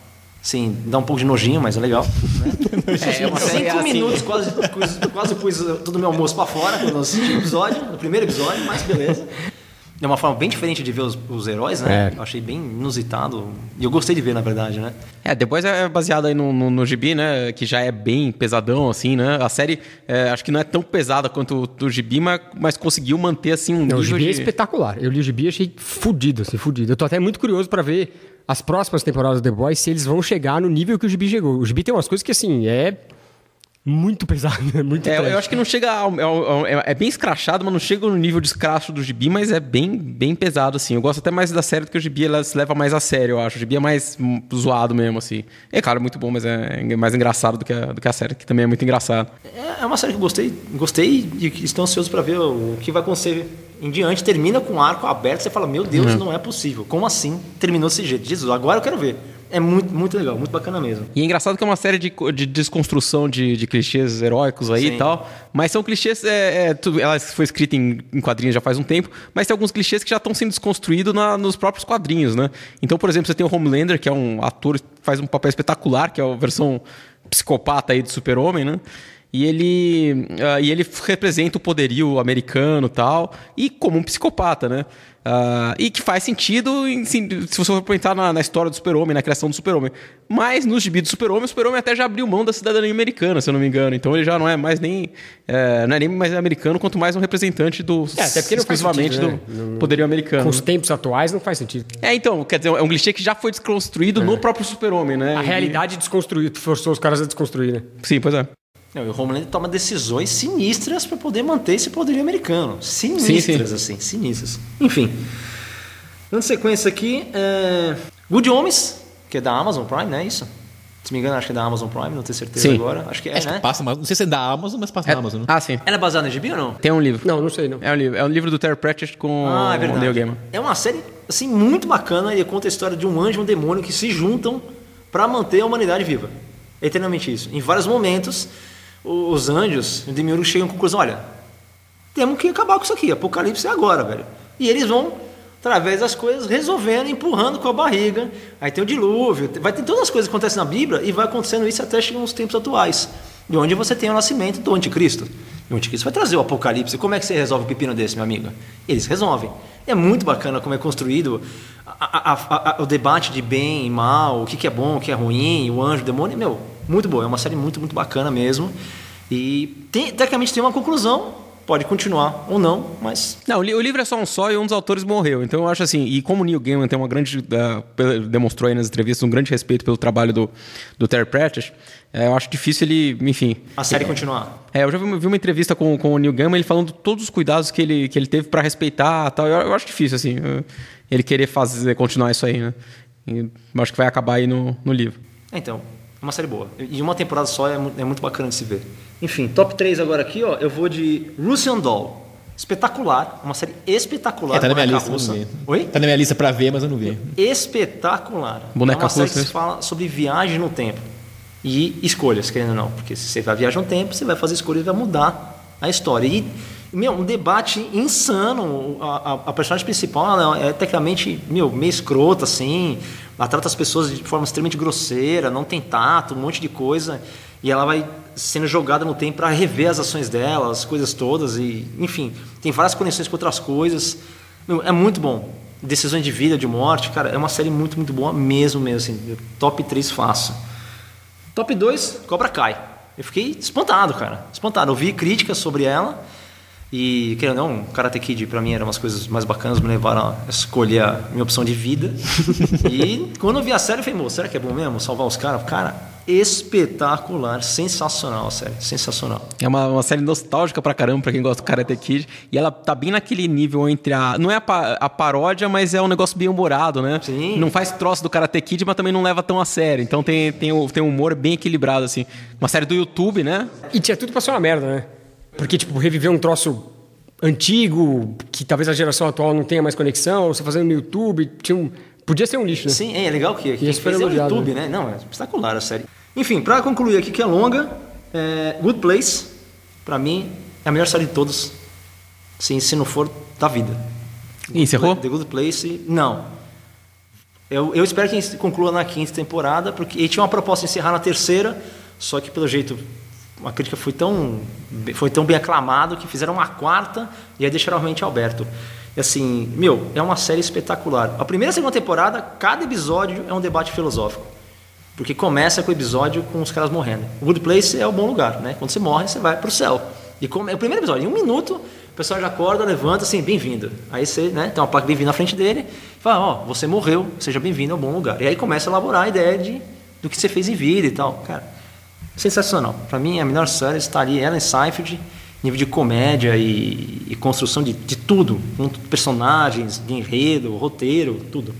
Sim, dá um pouco de nojinho, mas é legal. Né? *laughs* É, uma série Cinco assim. minutos, quase, quase, quase pus todo o meu almoço pra fora quando eu assisti o episódio, no primeiro episódio, mas beleza. *laughs* É uma forma bem diferente de ver os, os heróis, né? É. Eu achei bem inusitado. E eu gostei de ver, na verdade, né? É, The Boys é baseado aí no, no, no gibi, né? Que já é bem pesadão, assim, né? A série, é, acho que não é tão pesada quanto o do gibi, mas, mas conseguiu manter, assim, um Não, o nível gibi é de... espetacular. Eu li o gibi e achei fudido, assim, fudido. Eu tô até muito curioso pra ver as próximas temporadas do The Boys, se eles vão chegar no nível que o gibi chegou. O gibi tem umas coisas que, assim, é muito pesado, é muito É, trash. eu acho que não chega. ao- ao- ao- é, é bem escrachado, mas não chega no nível de escracho do gibi, mas é bem, bem pesado, assim. Eu gosto até mais da série do que o gibi, ela se leva mais a sério, eu acho. O gibi é mais hum, zoado mesmo, assim. É claro, muito bom, mas é mais engraçado do que a, do que a série, que também é muito engraçado. É é uma série que eu gostei, gostei e estou ansioso para ver o que vai acontecer em diante. Termina com um arco aberto, você fala, meu Deus, não é possível. Como assim terminou desse jeito? Jesus, agora eu quero ver. É muito, muito legal, muito bacana mesmo. E é engraçado que é uma série de, de desconstrução de, de clichês heróicos aí Sim. e tal. Mas são clichês. É, é, tudo- ela foi escrita em, em quadrinhos já faz um tempo, mas tem alguns clichês que já estão sendo desconstruídos na- nos próprios quadrinhos, né? Então, por exemplo, você tem o Homelander, que é um ator que faz um papel espetacular, que é a versão psicopata aí do Super-Homem, né? E ele, ah, e ele representa o poderio americano e tal, e como um psicopata, né? Ah, e que faz sentido em- sim, se você for pensar na, na história do super-homem, na criação do super-homem. Mas nos gibi do super-homem, o super-homem até já abriu mão da cidadania americana, se eu não me engano. Então ele já não é mais nem, é, não é nem mais americano, quanto mais um representante do É, até porque exclusivamente sentido, do né? poderio americano. Com os tempos atuais não faz sentido. É, então, quer dizer, é um clichê que já foi desconstruído no próprio super-homem, né? A E- realidade desconstruiu, forçou os caras a desconstruir, né? Sim, pois é. Não, e o Homelander toma decisões sinistras para poder manter esse poderio americano. Sinistras, sim. assim, sinistras. Enfim. Dando sequência aqui, é... Good Homens, que é da Amazon Prime, né? Isso? Se me engano, acho que é da Amazon Prime, não tenho certeza Sim. agora. Acho que é, Acho né? que passa, mas não sei se é da Amazon, mas passa É- na Amazon, né? Ah, sim. Ela é baseada em gibi ou não? Tem um livro. Não, não sei, não. É um livro, é um livro do Terry Pratchett com Ah, é o Neil verdade. Gaiman. É uma série assim muito bacana e conta a história de um anjo e um demônio que se juntam para manter a humanidade viva. É eternamente isso. Em vários momentos, os anjos o demiurgo chegam à conclusão: olha, temos que acabar com isso aqui. Apocalipse é agora, velho. E eles vão, através das coisas, resolvendo, empurrando com a barriga. Aí tem o dilúvio, vai ter todas as coisas que acontecem na Bíblia e vai acontecendo isso até chegar nos tempos atuais. De onde você tem o nascimento do anticristo. E o anticristo vai trazer o apocalipse. Como é que você resolve um pepino desse, meu amigo? Eles resolvem. É muito bacana como é construído a- a- a- o debate de bem e mal, o que, que é bom, o que é ruim, o anjo, o demônio. Meu, muito boa. É uma série muito, muito bacana mesmo. E tem, tecnicamente tem uma conclusão. Pode continuar ou não, mas Não, o li- o livro é só um só e um dos autores morreu. Então eu acho assim, e como o Neil Gaiman tem uma grande. pe- demonstrou aí nas entrevistas um grande respeito pelo trabalho do, do Terry Pratchett, eh, eu acho difícil ele. Enfim. a série continuar. É, eu já vi, uma- vi uma entrevista com, com o Neil Gaiman, ele falando todos os cuidados que ele, que ele teve pra respeitar tal. Eu, eu acho difícil, assim, eh, ele querer fazer, continuar isso aí, né? E eu acho que vai acabar aí no, no livro. Então, é uma série boa. E uma temporada só é, é muito bacana de se ver. Enfim, top 3 agora aqui, ó. Eu vou de Russian Doll. Espetacular. Uma série espetacular. É, tá na minha lista, mas eu russa. não vi. Oi? Tá na minha lista pra ver, mas eu não vi. Espetacular. Boneca é uma série russa, que se fala sobre viagem no tempo. E escolhas, querendo ou não. Porque se você vai viajar no tempo, você vai fazer escolhas e vai mudar a história. E, meu, um debate insano. A, a- a personagem principal ela é tecnicamente, meu, meio escrota, assim. Ela trata as pessoas de forma extremamente grosseira, não tem tato, um monte de coisa. E ela vai sendo jogada no tempo para rever as ações dela, as coisas todas. E, enfim, tem várias conexões com outras coisas. Meu, é muito bom. Decisões de vida, de morte, cara, é uma série muito, muito boa mesmo, mesmo, assim. Top 3 fácil. Top 2, Cobra Kai. Eu fiquei espantado, cara. Espantado. Eu vi críticas sobre ela. E, querendo ou não, Karate Kid pra mim era umas coisas mais bacanas, me levaram a escolher a minha opção de vida. *laughs* e quando eu vi a série, eu falei, moço, será que é bom mesmo salvar os caras? Cara, espetacular, sensacional a série, sensacional. É uma, uma série nostálgica pra caramba, pra quem gosta do Karate Kid. E ela tá bem naquele nível entre a. Não é a, pa- a paródia, mas é um negócio bem humorado, né? Sim. Não faz troço do Karate Kid, mas também não leva tão a sério. Então tem, tem, o- tem um humor bem equilibrado, assim. Uma série do YouTube, né? E tinha tudo pra ser uma merda, né? Porque, tipo, reviver um troço antigo, que talvez a geração atual não tenha mais conexão, você fazendo no YouTube, tinha um Podia ser um lixo, né? Sim, é legal que, que fez é o YouTube, né? Não, é espetacular a série. Enfim, pra concluir aqui que é longa, é, Good Place, pra mim, é a melhor série de todos. Sim, se não for da vida. E encerrou? The Good Place, não. Eu, eu espero que conclua na quinta temporada, porque ele tinha uma proposta de encerrar na terceira, só que pelo jeito a crítica foi tão, foi tão bem aclamado que fizeram uma quarta e aí deixaram realmente Alberto. E assim, meu, é uma série espetacular. A primeira e a segunda temporada, cada episódio é um debate filosófico. Porque começa com o episódio com os caras morrendo. O Good Place é o bom lugar, né? Quando você morre, você vai pro céu. E como, é o primeiro episódio, em um minuto, o pessoal já acorda, levanta assim, bem-vindo. Aí você, né, tem uma placa bem-vindo na frente dele, fala, ó, você morreu, seja bem-vindo ao bom lugar. E aí começa a elaborar a ideia de, do que você fez em vida e tal. Cara, sensacional. Para mim, a melhor série está ali, Ellen Seinfeld, nível de comédia e, e construção de, de tudo, com personagens, de enredo, roteiro, tudo.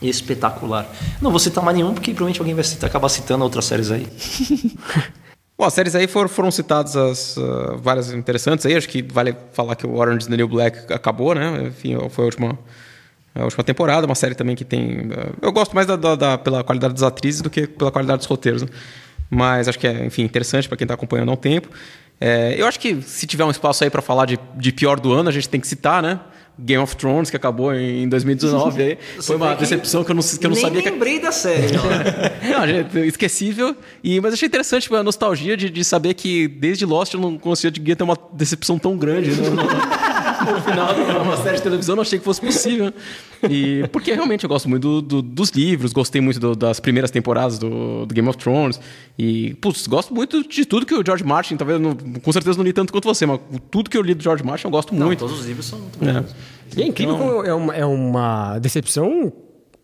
Espetacular. Não vou citar mais nenhum, porque provavelmente alguém vai citar, acabar citando outras séries aí. *laughs* Bom, as séries aí foram, foram citadas as, uh, várias interessantes aí. Acho que vale falar que o Orange is the New Black acabou, né? Enfim, foi a última, a última temporada. Uma série também que tem... Uh, eu gosto mais da, da, da, pela qualidade das atrizes do que pela qualidade dos roteiros. Né? Mas acho que é, enfim, interessante para quem está acompanhando há um tempo. É, eu acho que se tiver um espaço aí para falar de, de pior do ano, a gente tem que citar, né? Game of Thrones, que acabou em 2019. Aí. *laughs* Foi uma decepção que eu não, que eu não Nem sabia que. lembrei da série. *laughs* não, gente, esquecível. E, mas achei interessante tipo, a nostalgia de, de saber que desde Lost eu não conseguia ter uma decepção tão grande. Né? *laughs* no final de *laughs* uma série de televisão, não achei que fosse possível. E, porque realmente eu gosto muito do, do, dos livros, gostei muito do, das primeiras temporadas do, do, Game of Thrones. E, putz, gosto muito de tudo que o George Martin, talvez, não, com certeza não li tanto quanto você, mas tudo que eu li do George Martin eu gosto Não, muito. todos os livros são muito bons. É. E é incrível Então- como é uma, é uma decepção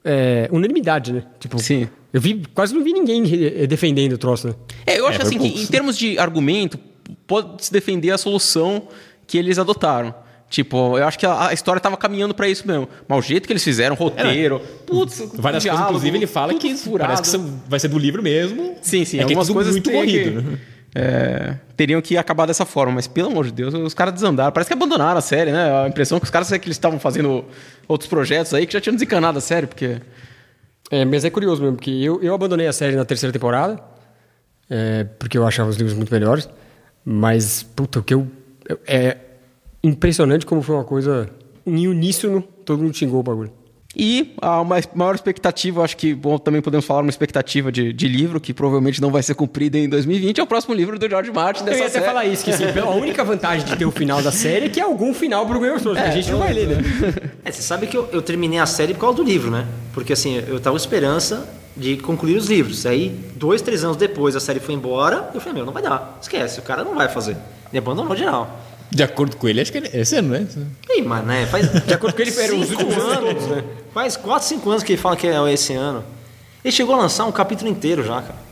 é, unanimidade, né? Tipo, Sim. Eu vi, quase não vi ninguém re- defendendo o troço, né? É, eu acho É, assim que poucos. em termos de argumento, pode se defender a solução que eles adotaram. Tipo, eu acho que a, a história estava caminhando para isso mesmo. Mas o jeito que eles fizeram, roteiro, putz, Várias diálogo, coisas, inclusive, ele fala que furado. parece que são- vai ser do livro mesmo. Sim, sim, é que é algumas tudo coisas muito teriam corrido. que- né? *laughs* é, teriam que acabar dessa forma, mas pelo amor de Deus, os caras desandaram. Parece que abandonaram a série, né? A impressão que os caras é que eles estavam fazendo outros projetos aí que já tinham desencanado a série, porque. É, mas é curioso mesmo, porque eu, eu abandonei a série na terceira temporada, é, porque eu achava os livros muito melhores, mas, puta, o que eu... eu- É impressionante como foi uma coisa... Em uníssono, todo mundo xingou o bagulho. E a uma maior expectativa, acho que bom, também podemos falar uma expectativa de, de livro, que provavelmente não vai ser cumprida em 2020, é o próximo livro do George Martin Eu dessa ia até série. falar isso, que assim, *laughs* a única vantagem de ter o final da série é que é algum final pro Game of Thrones, que a gente não vai ler, né? *laughs* É, você sabe que eu, eu terminei a série por causa do livro, né? Porque assim, eu tava com esperança de concluir os livros. Aí, dois, três anos depois, a série foi embora. Eu falei, meu, não vai dar. Esquece, o cara não vai fazer. Ele abandonou geral. De acordo com ele, acho que é esse ano, né? Ih, mas né, faz. De acordo com ele, eram os últimos anos né? Faz quatro, cinco anos que ele fala que é esse ano. Ele chegou a lançar um capítulo inteiro já, cara.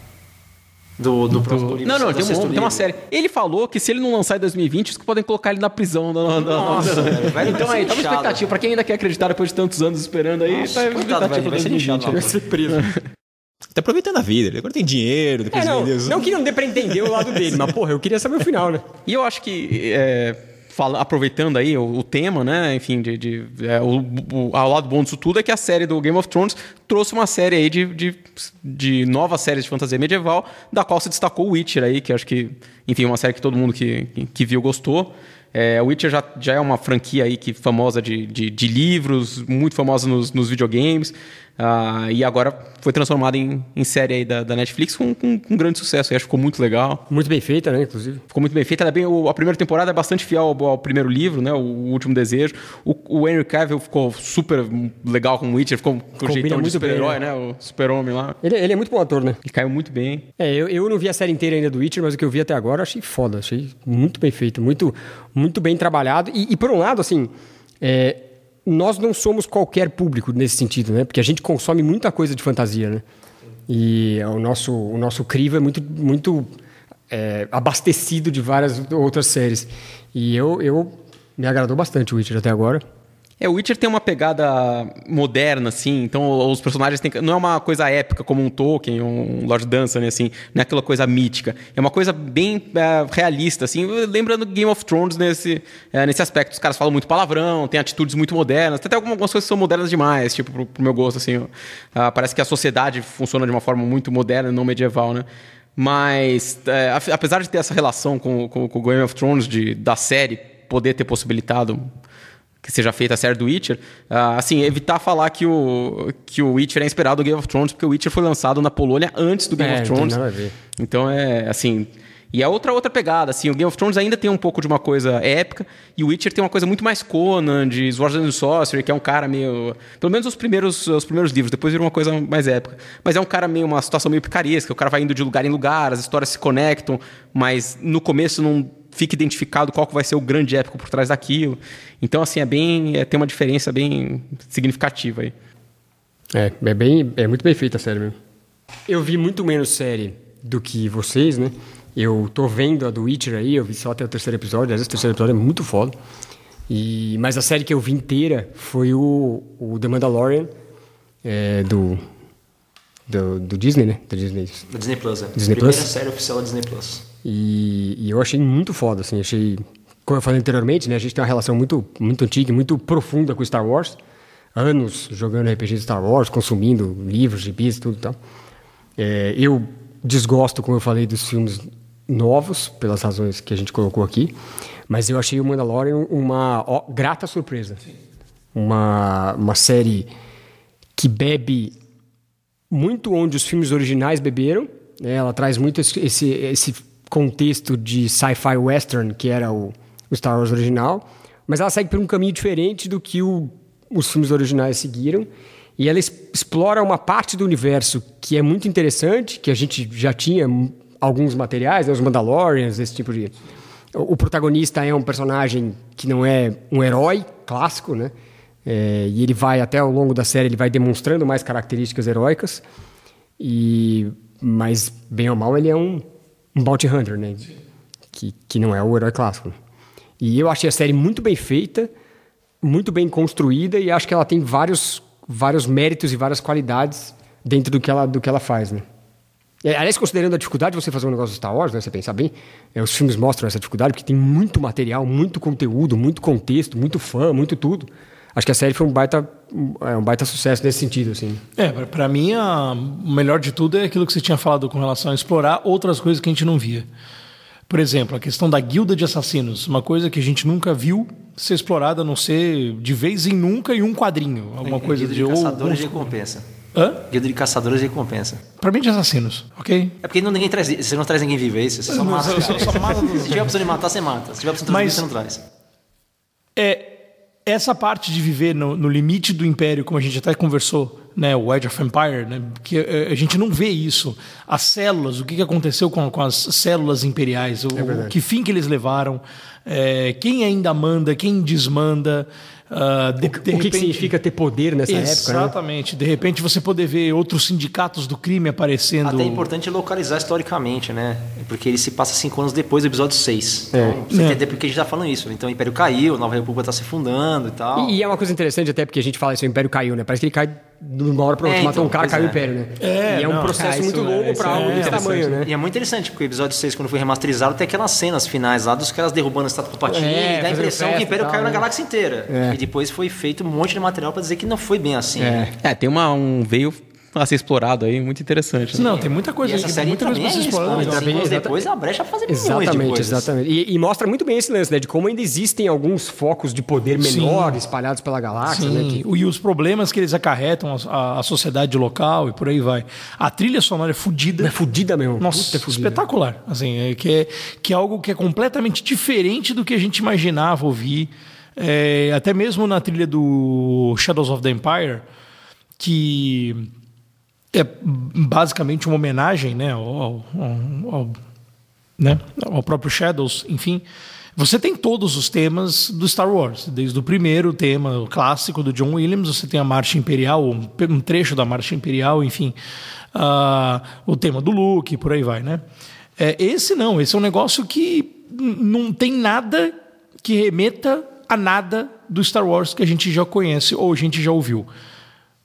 Do, do, próximo livro. Não, não, do tem, um, tem uma série. Ele falou que se ele não lançar em 2020, os que podem colocar ele na prisão. Na, na- na- Nossa, velho, vai- então vai aí, ser tá uma expectativa. Pra quem ainda quer acreditar depois de tantos anos esperando aí, Nossa, tá coitado, velho, vai ser 2020. inchado lá. Vai ser preso. *laughs* Tá aproveitando a vida. Ele agora tem dinheiro, depois É, não, vendeu. não que não dê pra entender o lado dele, mas, porra, eu queria saber o final, né? E eu acho que, é, fala- aproveitando aí o, o tema, né, enfim, de, de- é, o, o- ao lado bom disso tudo é que a série do Game of Thrones trouxe uma série aí de, de, de novas séries de fantasia medieval, da qual se destacou o Witcher aí, que acho que, enfim, é uma série que todo mundo que, que, que viu gostou. É, o Witcher já, já é uma franquia aí que famosa de, de, de livros, muito famosa nos, nos videogames, ah, e agora foi transformada em, em série aí da, da Netflix com, com, com grande sucesso, e acho que ficou muito legal. Muito bem feita, né, inclusive. Ficou muito bem feita. Ela é bem, o- a primeira temporada é bastante fiel ao, ao primeiro livro, né? O, Último Desejo. O, o Henry Cavill ficou super legal com o Witcher, ficou com o jeitão de super-herói, né? né? O super-homem lá. Ele, ele é muito bom ator, né? Ele caiu muito bem. É, eu, eu não vi a série inteira ainda do Witcher, mas o que eu vi até agora eu achei foda. Achei muito bem feito, muito, muito bem trabalhado. E, e por um lado, assim, é, nós não somos qualquer público nesse sentido, né? Porque a gente consome muita coisa de fantasia, né? E o nosso, o nosso crivo é muito, muito é, abastecido de várias outras séries. E eu, eu me agradou bastante o Witcher até agora. É, o Witcher tem uma pegada moderna, assim, então os personagens têm. Não é uma coisa épica como um Tolkien, um Lord Dunsany, assim, não é aquela coisa mítica. É uma coisa bem é, realista, assim, lembrando Game of Thrones nesse, é, nesse aspecto. Os caras falam muito palavrão, tem atitudes muito modernas, até algumas coisas são modernas demais, tipo, pro, pro meu gosto, assim. Uh, parece que a sociedade funciona de uma forma muito moderna, não medieval, né? Mas, é, apesar de ter essa relação com, com Game of Thrones, de, da série poder ter possibilitado que seja feita a série do Witcher, uh, assim, evitar falar que o, que o Witcher é inspirado do Game of Thrones, porque o Witcher foi lançado na Polônia antes do Game É, of não tem Thrones. nada a ver. Então é assim. E é outra outra pegada, assim, o Game of Thrones ainda tem um pouco de uma coisa épica, e o Witcher tem uma coisa muito mais Conan, de Swords and Sorcery, que é um cara meio. Pelo menos os primeiros, os primeiros livros, depois vira uma coisa mais épica. Mas é um cara meio, uma situação meio picaresca, o cara vai indo de lugar em lugar, as histórias se conectam, mas no começo não fica identificado qual que vai ser o grande épico por trás daquilo. Então, assim, é bem. É, tem uma diferença bem significativa aí. É, é, bem, é muito bem feita a série mesmo. Eu vi muito menos série do que vocês, né? Eu tô vendo a do Witcher aí, eu vi só até o terceiro episódio, às vezes o terceiro episódio é muito foda. E, mas a série que eu vi inteira foi o, o The Mandalorian, é, do, do, do Disney, né? Do Disney. Da Disney Plus, é. Disney Primeira Plus? série oficial da Disney Plus. E, e eu achei muito foda, assim, achei... Como eu falei anteriormente, né, a gente tem uma relação muito, muito antiga e muito profunda com Star Wars. Anos jogando RPG de Star Wars, consumindo livros, gibis, tudo e tal. É, eu desgosto, como eu falei, dos filmes novos, pelas razões que a gente colocou aqui. Mas eu achei o Mandalorian uma ó, grata surpresa. Uma, uma série que bebe muito onde os filmes originais beberam. né? Ela traz muito esse, esse, esse contexto de sci-fi western, que era o, o Star Wars original. Mas ela segue por um caminho diferente do que o, os filmes originais seguiram. E ela explora uma parte do universo que é muito interessante, que a gente já tinha alguns materiais, né, os Mandalorians, esse tipo de. O o protagonista é um personagem que não é um herói clássico, né? É, e ele vai, até ao longo da série, ele vai demonstrando mais características heróicas. E, mas, bem ou mal, ele é um, um bounty hunter, né? Que, que não é o herói clássico. E eu achei a série muito bem feita, muito bem construída, e acho que ela tem vários, vários méritos e várias qualidades dentro do que ela, do que ela faz, né? É, Aliás, considerando a dificuldade de você fazer um negócio de Star Wars, né, você pensar bem, é, os filmes mostram essa dificuldade, porque tem muito material, muito conteúdo, muito contexto, muito fã, muito tudo. Acho que a série foi um baita, um, é, um baita sucesso nesse sentido, assim. É, pra- pra mim, a- o melhor de tudo é aquilo que você tinha falado com relação a explorar outras coisas que a gente não via. Por exemplo, a questão da guilda de assassinos, uma coisa que a gente nunca viu ser explorada, a não ser de vez em nunca em um quadrinho. Alguma coisa Guilda de. de ou- caçadores de recompensa. Hã? Guilda de caçadores de recompensa. Pra mim, de assassinos, ok? É porque não, ninguém traz, você não traz ninguém vivo, é isso? Você só mata. só- mata *laughs* Se tiver a opção de matar, você mata. Se tiver a opção de Mas- trazer, você não traz. É, essa parte de viver no, no limite do império, como a gente até conversou, né, o Age of Empire, né, que eh, a gente não vê isso. As células, o que aconteceu com, com as células imperiais, o, verdade. que fim que eles levaram, eh, quem ainda manda, quem desmanda. Ah, de- de o que, que significa ter poder nessa época, né? Exatamente. De repente você poder ver outros sindicatos do crime aparecendo. Até é importante localizar historicamente, né? Porque ele se passa cinco anos depois do episódio 6. É. Então, você É. entender por que a gente tá falando isso. Então o Império caiu, a Nova República tá se fundando e tal. E, e é uma coisa interessante até porque a gente fala isso, o Império caiu, né? Parece que ele cai de uma hora pra outra, É, matou um então, cara, caiu o é. Império, né? É, e é um não. processo muito isso longo é- pra isso algo é desse interessante. tamanho, né? E é muito interessante, porque o episódio 6, quando foi remasterizado, tem aquelas cenas finais lá dos caras derrubando a estátua do Patini É, e dá a impressão que festa o Império tal, caiu na né? galáxia inteira. É. E depois foi feito um monte de material pra dizer que não foi bem assim. É. É, tem uma, um veio a ser explorado aí, muito interessante. né? Não, tem muita E coisa, essa série muita coisa também pra é anos Exata- depois, a brecha fazer Exatamente, exatamente. E, e mostra muito bem esse lance, né? De como ainda existem alguns focos de poder Sim. menor espalhados pela galáxia, né? Sim, Que- e os problemas que eles acarretam à, à sociedade local e por aí vai. A trilha sonora é fodida. É fudida mesmo. Nossa, Puta, é fudida. espetacular. Assim, é, que, é, que é algo que é completamente diferente do que a gente imaginava ouvir. É, até mesmo na trilha do Shadows of the Empire, que é basicamente uma homenagem né, ao, ao- ao- né, ao próprio Shadows, enfim. Você tem todos os temas do Star Wars, desde o primeiro tema o clássico do John Williams, você tem a Marcha Imperial, um, trecho da Marcha Imperial, enfim, ah, o tema do Luke, por aí vai, né? É, esse não, esse é um negócio que não tem nada que remeta a nada do Star Wars que a gente já conhece ou a gente já ouviu.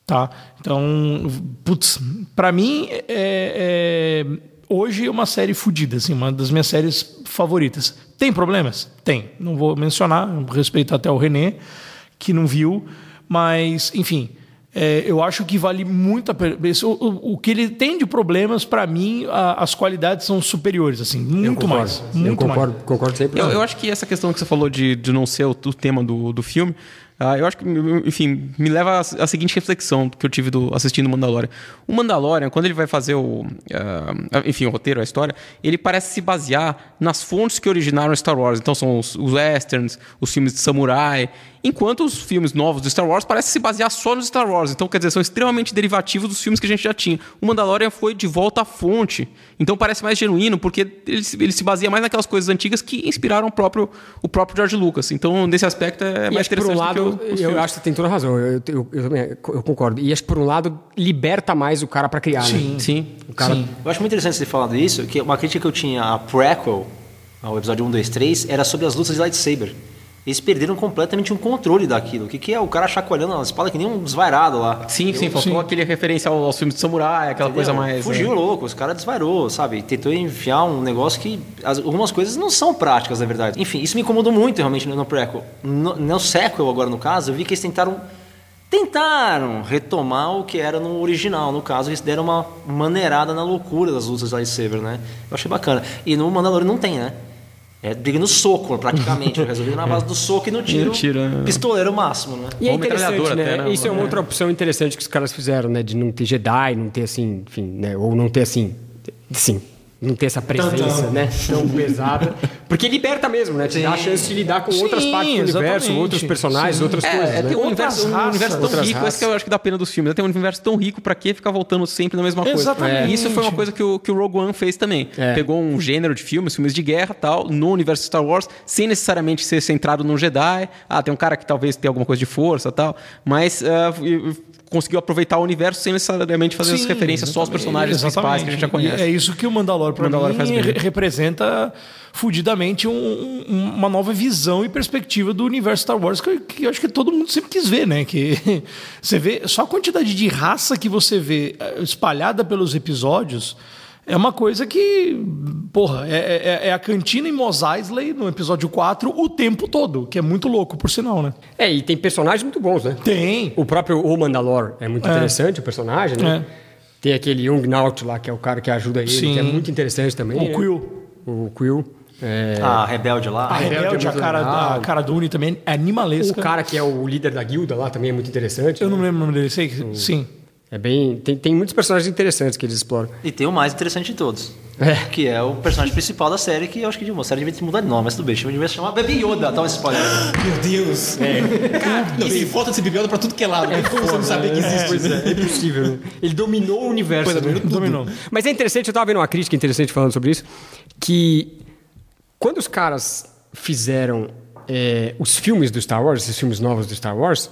Tá? Então, putz, pra mim, é, é, hoje é uma série fodida, assim, uma das minhas séries favoritas. Tem problemas? Tem. Não vou mencionar, respeito até o René, que não viu, mas, enfim. É, eu acho que vale muito a pena. O, o, o que ele tem de problemas, para mim, a, as qualidades são superiores, assim, muito mais. Muito eu concordo, mais. concordo sempre. Eu, eu acho que essa questão que você falou de, de não ser o, o tema do, do filme, ah, eu acho que, enfim, me leva à, à seguinte reflexão que eu tive do, assistindo o Mandalorian. O Mandalorian, quando ele vai fazer o, uh, enfim, o roteiro, a história, ele parece se basear nas fontes que originaram Star Wars. Então são os, os westerns, os filmes de samurai, enquanto os filmes novos do Star Wars parecem se basear só nos Star Wars. Então, quer dizer, são extremamente derivativos dos filmes que a gente já tinha. O Mandalorian foi de volta à fonte. Então parece mais genuíno, porque ele, ele se baseia mais naquelas coisas antigas que inspiraram o próprio, o próprio George Lucas. Então, nesse aspecto, é mais que por interessante um lado, do que o, os eu filmes. acho que você tem toda a razão. Eu, eu, eu, eu concordo. E acho que por um lado liberta mais o cara pra criar, Sim. né? Sim. O cara Sim. Eu acho muito interessante você ter falado isso, que uma crítica que eu tinha a prequel, ao episódio 1, 2, 3, era sobre as lutas de lightsaber. Eles perderam completamente um controle daquilo. O que, que é o cara chacoalhando a espada que nem um desvairado lá? Sim, sim, faltou aquele referencial aos filmes de samurai, aquela coisa Entendeu? mais. Fugiu é. louco, os caras desvairou, sabe? Tentou enfiar um negócio que as- algumas coisas não são práticas, na verdade. Enfim, isso me incomodou muito realmente no, no prequel. No, no sequel, agora no caso, eu vi que eles tentaram. Tentaram retomar o que era no original. No caso, eles deram uma maneirada na loucura das lutas de lightsaber, né? Eu achei bacana. E no Mandalorian não tem, né? É briga no soco, praticamente. Resolvido na base do soco e no tiro. *laughs* no tiro, é. Pistoleiro máximo, né? E é Ou interessante, né? até, né? Isso é uma outra opção interessante que os caras fizeram, né? De não ter Jedi, não ter assim, enfim, né? Ou não ter assim, sim, não ter essa presença, né? Tão pesada. Porque liberta mesmo, né? Te dá a chance de lidar com outras Sim, partes do universo, exatamente. outros personagens, Sim. outras É, coisas, é, né? tem um Outras universo, um raças, universo tão outras rico, esse que eu acho que dá pena dos filmes. Tem um universo tão rico pra que ficar voltando sempre na mesma coisa. Exatamente. E isso foi uma coisa que o, que o Rogue One fez também. É. Pegou um gênero de filmes, filmes de guerra tal, no universo Star Wars, sem necessariamente ser centrado num Jedi. Ah, tem um cara que talvez tenha alguma coisa de força tal, mas e conseguiu aproveitar o universo sem necessariamente fazer as Sim, referências só aos exatamente, personagens principais que a gente já exatamente. conhece. E É isso que o pra Mandalorian mim, re- representa fudidamente um- um- uma nova visão e perspectiva do universo Star Wars que, que eu acho que todo mundo sempre quis ver, né? Que *laughs* você vê só a quantidade de raça que você vê eh, espalhada pelos episódios é uma coisa que, porra, é, é- é a cantina em Mos Eisley no episódio 4 o tempo todo, que é muito louco, por sinal, né? É, e tem personagens muito bons, né? Tem. O próprio O Mandalor é muito É. interessante, o personagem, né? Tem aquele Young Naut lá, que é o cara que ajuda ele, Sim. que é muito interessante também. O né? Quill. O Quill. É, A rebelde lá. A Rebelde Rebelde, é a cara, a cara do Uni também é animalesca. o cara que é o líder da guilda lá também é muito interessante. Eu né? não lembro o nome dele, sei que sim. É bem. Tem, tem muitos personagens interessantes que eles exploram. E tem o mais interessante de todos. É. Que é o personagem principal da série, que eu acho que de uma série devia ter mudado de nome, mas tudo bem, devia se chamar Baby Yoda, tal esse spoiler. Meu Deus. Cara, e tem foto desse bigoda pra tudo que é lado. Tem como você não saber que existe Pois é, é impossível. né? Ele dominou o universo. Pois é, né? dominou tudo. Dominou. Mas é interessante, eu tava vendo uma crítica interessante falando sobre isso, que quando os caras fizeram é, os filmes do Star Wars, esses filmes novos do Star Wars,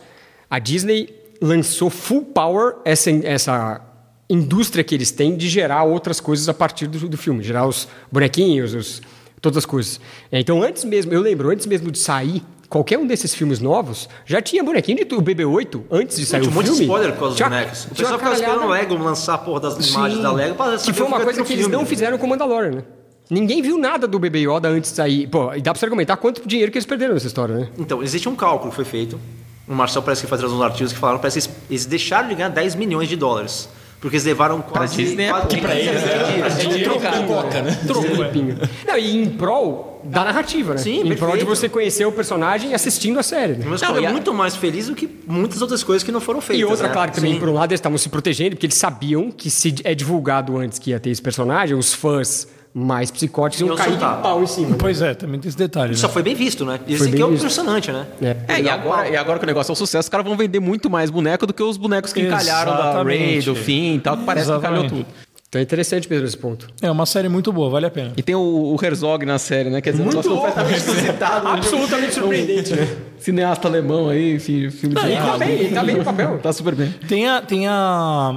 a Disney lançou full power essa, essa indústria que eles têm de gerar outras coisas a partir do, do filme, gerar os bonequinhos, os, todas as coisas. É, Então, antes mesmo, eu lembro, antes mesmo de sair qualquer um desses filmes novos, já tinha bonequinho de tudo. O BB-8, antes de sair Tinha um o monte de filme... spoiler com os tinha- bonecos. O pessoal ficava esperando o. Lego lançar a porra das imagens da Lego pra Que foi o uma coisa que no eles filme. não fizeram com o Mandalorian, né? Ninguém viu nada do Bebê Yoda antes de sair. Pô, e dá pra você argumentar quanto dinheiro que eles perderam nessa história, né? Então, existe um cálculo que foi feito. O Marcel parece que foi trazer uns artigos que falaram parece que eles, eles deixaram de ganhar 10 milhões de dólares. Porque eles levaram quase... Disney é quase que pra eles É dinheiro que pipoca, né? Limpinho. Não, e em prol da narrativa, né? Sim, Em prol de você conhecer o personagem assistindo a série. Né? Mas Não, a- muito mais feliz do que muitas outras coisas que não foram feitas. E outra, né? claro, que também, Sim. por um lado, eles estavam se protegendo, porque eles sabiam que se é divulgado antes que ia ter esse personagem, os fãs mais psicóticos iam Iam cair de soltar. pau em cima. né? Pois é, também tem esse detalhe. Isso Né? foi bem visto, né? Isso Foi que bem é visto. impressionante, né? É. É, e agora, e agora que o negócio é um sucesso, os caras vão vender muito mais boneco do que os bonecos que encalharam da Exatamente. Ray, do Finn e tal, que parece que encalhou Exatamente. tudo. Então é interessante mesmo esse ponto. É uma série muito boa, vale a pena. E tem o, o Herzog na série, né? Quer dizer, um negócio completamente inusitado. né? Absolutamente surpreendente, né? *laughs* Cineasta alemão aí, fi- filme de... Ele tá bem, ele tá bem no papel. Tá super bem. Tem a. Tem a,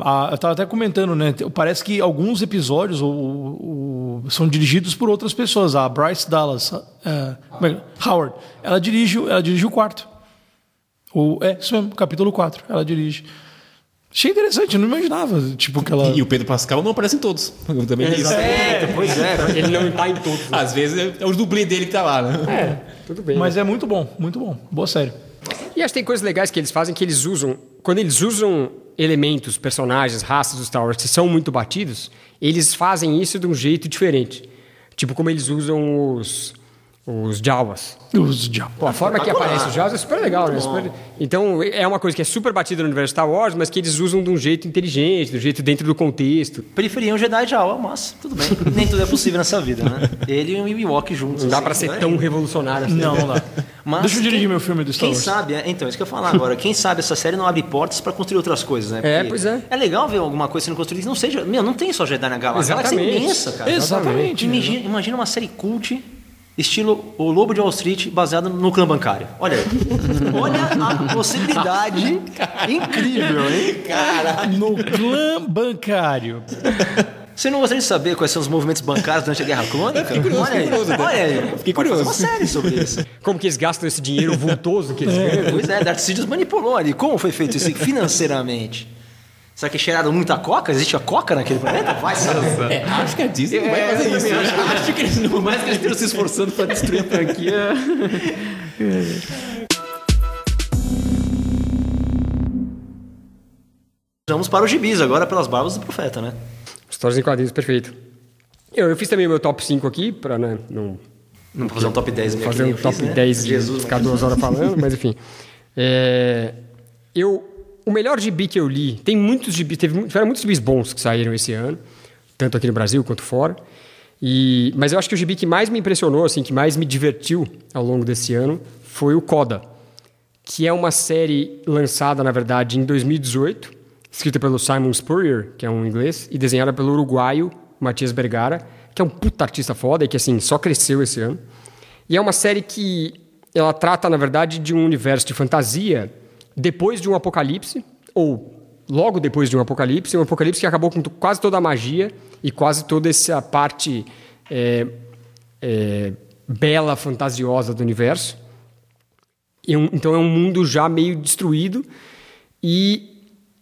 a- eu tava até comentando, né? Parece que alguns episódios o- o- o- são dirigidos por outras pessoas. A Bryce Dallas é, como é? Howard. Ela dirige, o- ela dirige o quarto. O, é, isso mesmo, capítulo 4, ela dirige. Achei interessante, eu não imaginava, tipo, que ela... E o Pedro Pascal não aparece em todos. Eu também isso. É, pois é. Ele não tá em todos. né? Às vezes é o dublê dele que tá lá, né? É, tudo bem. Mas é muito bom, muito bom. Boa série. E acho que tem coisas legais que eles fazem que eles usam. Quando eles usam elementos, personagens, raças do Star Wars que são muito batidos, eles fazem isso de um jeito diferente. Tipo como eles usam os, os Jawas. Os diabos. Pô, a forma que aparece os Jawas é super legal, né? Super- Então é uma coisa que é super batida no universo Star Wars, mas que eles usam de um jeito inteligente, de um jeito dentro do contexto. Preferia um Jedi Jawa, mas tudo bem. *laughs* Nem tudo é possível nessa vida, né? Ele e o Ewok juntos. Não dá assim, pra ser né? tão revolucionário assim. Não, não dá. Mas Deixa eu dirigir quem- meu filme do Star Quem Wars. sabe, é, então, isso que eu ia falar agora. Quem sabe essa série não abre portas pra construir outras coisas, né? É, Porque pois é. É legal ver alguma coisa sendo construída que não seja. Meu, não tem só Jedi na galáxia. A galáxia é Exatamente. imensa, cara. Exatamente. Imagina, imagina uma série cult, estilo O Lobo de Wall Street, baseado no clã bancário. Olha aí. Olha a possibilidade incrível, hein? No clã bancário. Você não gostaria de saber quais são os movimentos bancários durante a Guerra Clônica? curioso, olha aí, fiquei curioso até. olha aí. Fiquei curioso. uma série sobre isso. Como que eles gastam esse dinheiro vultoso que eles ganham? Pois é, Darth Sidious manipulou ali. Como foi feito isso financeiramente? Será que cheiraram muita coca? Existe a coca naquele planeta? Vai saber. É, acho que a Disney não vai fazer isso. né? Acho que eles, por mais que eles estejam se esforçando pra destruir a franquia. Vamos para os gibis agora pelas barbas do profeta, né? Histórias em quadrinhos, perfeito. Eu, eu fiz também o meu top 5 aqui, pra né, não Não fazer um top 10 meio fazer um top fiz, né? 10 Jesus, e ficar duas horas falando, mas enfim. *laughs* É, eu, o melhor gibi que eu li, tem muitos gibis, teve, tiveram muitos gibis bons que saíram esse ano, tanto aqui no Brasil quanto fora. E, mas eu acho que o gibi que mais me impressionou, assim, que mais me divertiu ao longo desse ano, foi o Coda, que é uma série lançada, na verdade, em 2018, escrita pelo Simon Spurrier, que é um inglês, e desenhada pelo uruguaio Matias Bergara, que é um puta artista foda e que, assim, só cresceu esse ano. E é uma série que ela trata, na verdade, de um universo de fantasia depois de um apocalipse, ou logo depois de um apocalipse, um apocalipse que acabou com quase toda a magia e quase toda essa parte é, é, bela, fantasiosa do universo. E um- então é um mundo já meio destruído e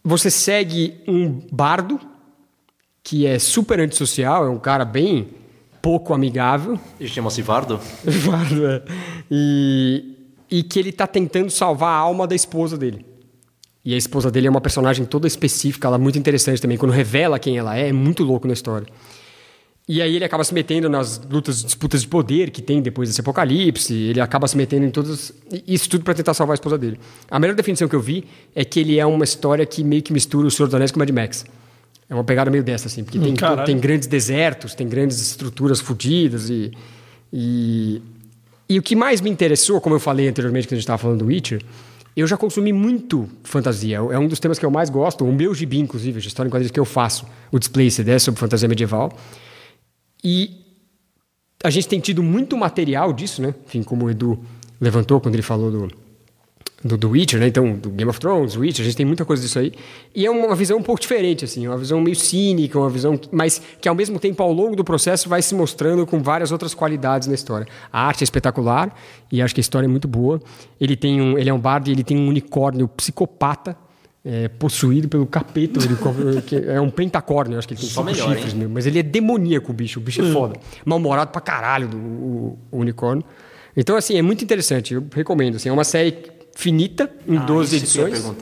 você segue um bardo que é super antissocial, é um cara bem pouco amigável. Ele chama-se Vardo? *laughs* Bardo, é. E, e que ele tá tentando salvar a alma da esposa dele. E a esposa dele é uma personagem toda específica, ela é muito interessante também. Quando revela quem ela é, é muito louco na história. E aí ele acaba se metendo nas lutas, disputas de poder que tem depois desse apocalipse. Ele acaba se metendo em todas... Isso tudo para tentar salvar a esposa dele. A melhor definição que eu vi é que ele é uma história que meio que mistura o Senhor dos Anéis com o Mad Max. É uma pegada meio dessa, assim. Porque tem, tem grandes desertos, tem grandes estruturas fodidas e... E, e o que mais me interessou, como eu falei anteriormente quando a gente estava falando do Witcher, eu já consumi muito fantasia. É um dos temas que eu mais gosto. O meu gibi, inclusive, a história em quadrinhos que eu faço, o Displaced, é sobre fantasia medieval. E a gente tem tido muito material disso, né? Enfim, como o Edu levantou quando ele falou do, do, do Witcher, né? Então, do Game of Thrones, Witcher, a gente tem muita coisa disso aí. E é uma visão um pouco diferente, assim, uma visão meio cínica, uma visão, que- mas que ao mesmo tempo, ao longo do processo, vai se mostrando com várias outras qualidades na história. A arte é espetacular e acho que a história é muito boa. Ele tem um, ele é um bardo e ele tem um unicórnio psicopata. é, possuído pelo capeta, *laughs* é um pentacórnio, acho que ele tem Só cinco melhor, chifres mesmo, mas ele é demoníaco, o bicho, o bicho é foda. Mal-humorado pra caralho do, o, o unicórnio. Então, assim, é muito interessante, eu recomendo. Assim, é uma série finita, em Ah, 12 isso que eu ia edições.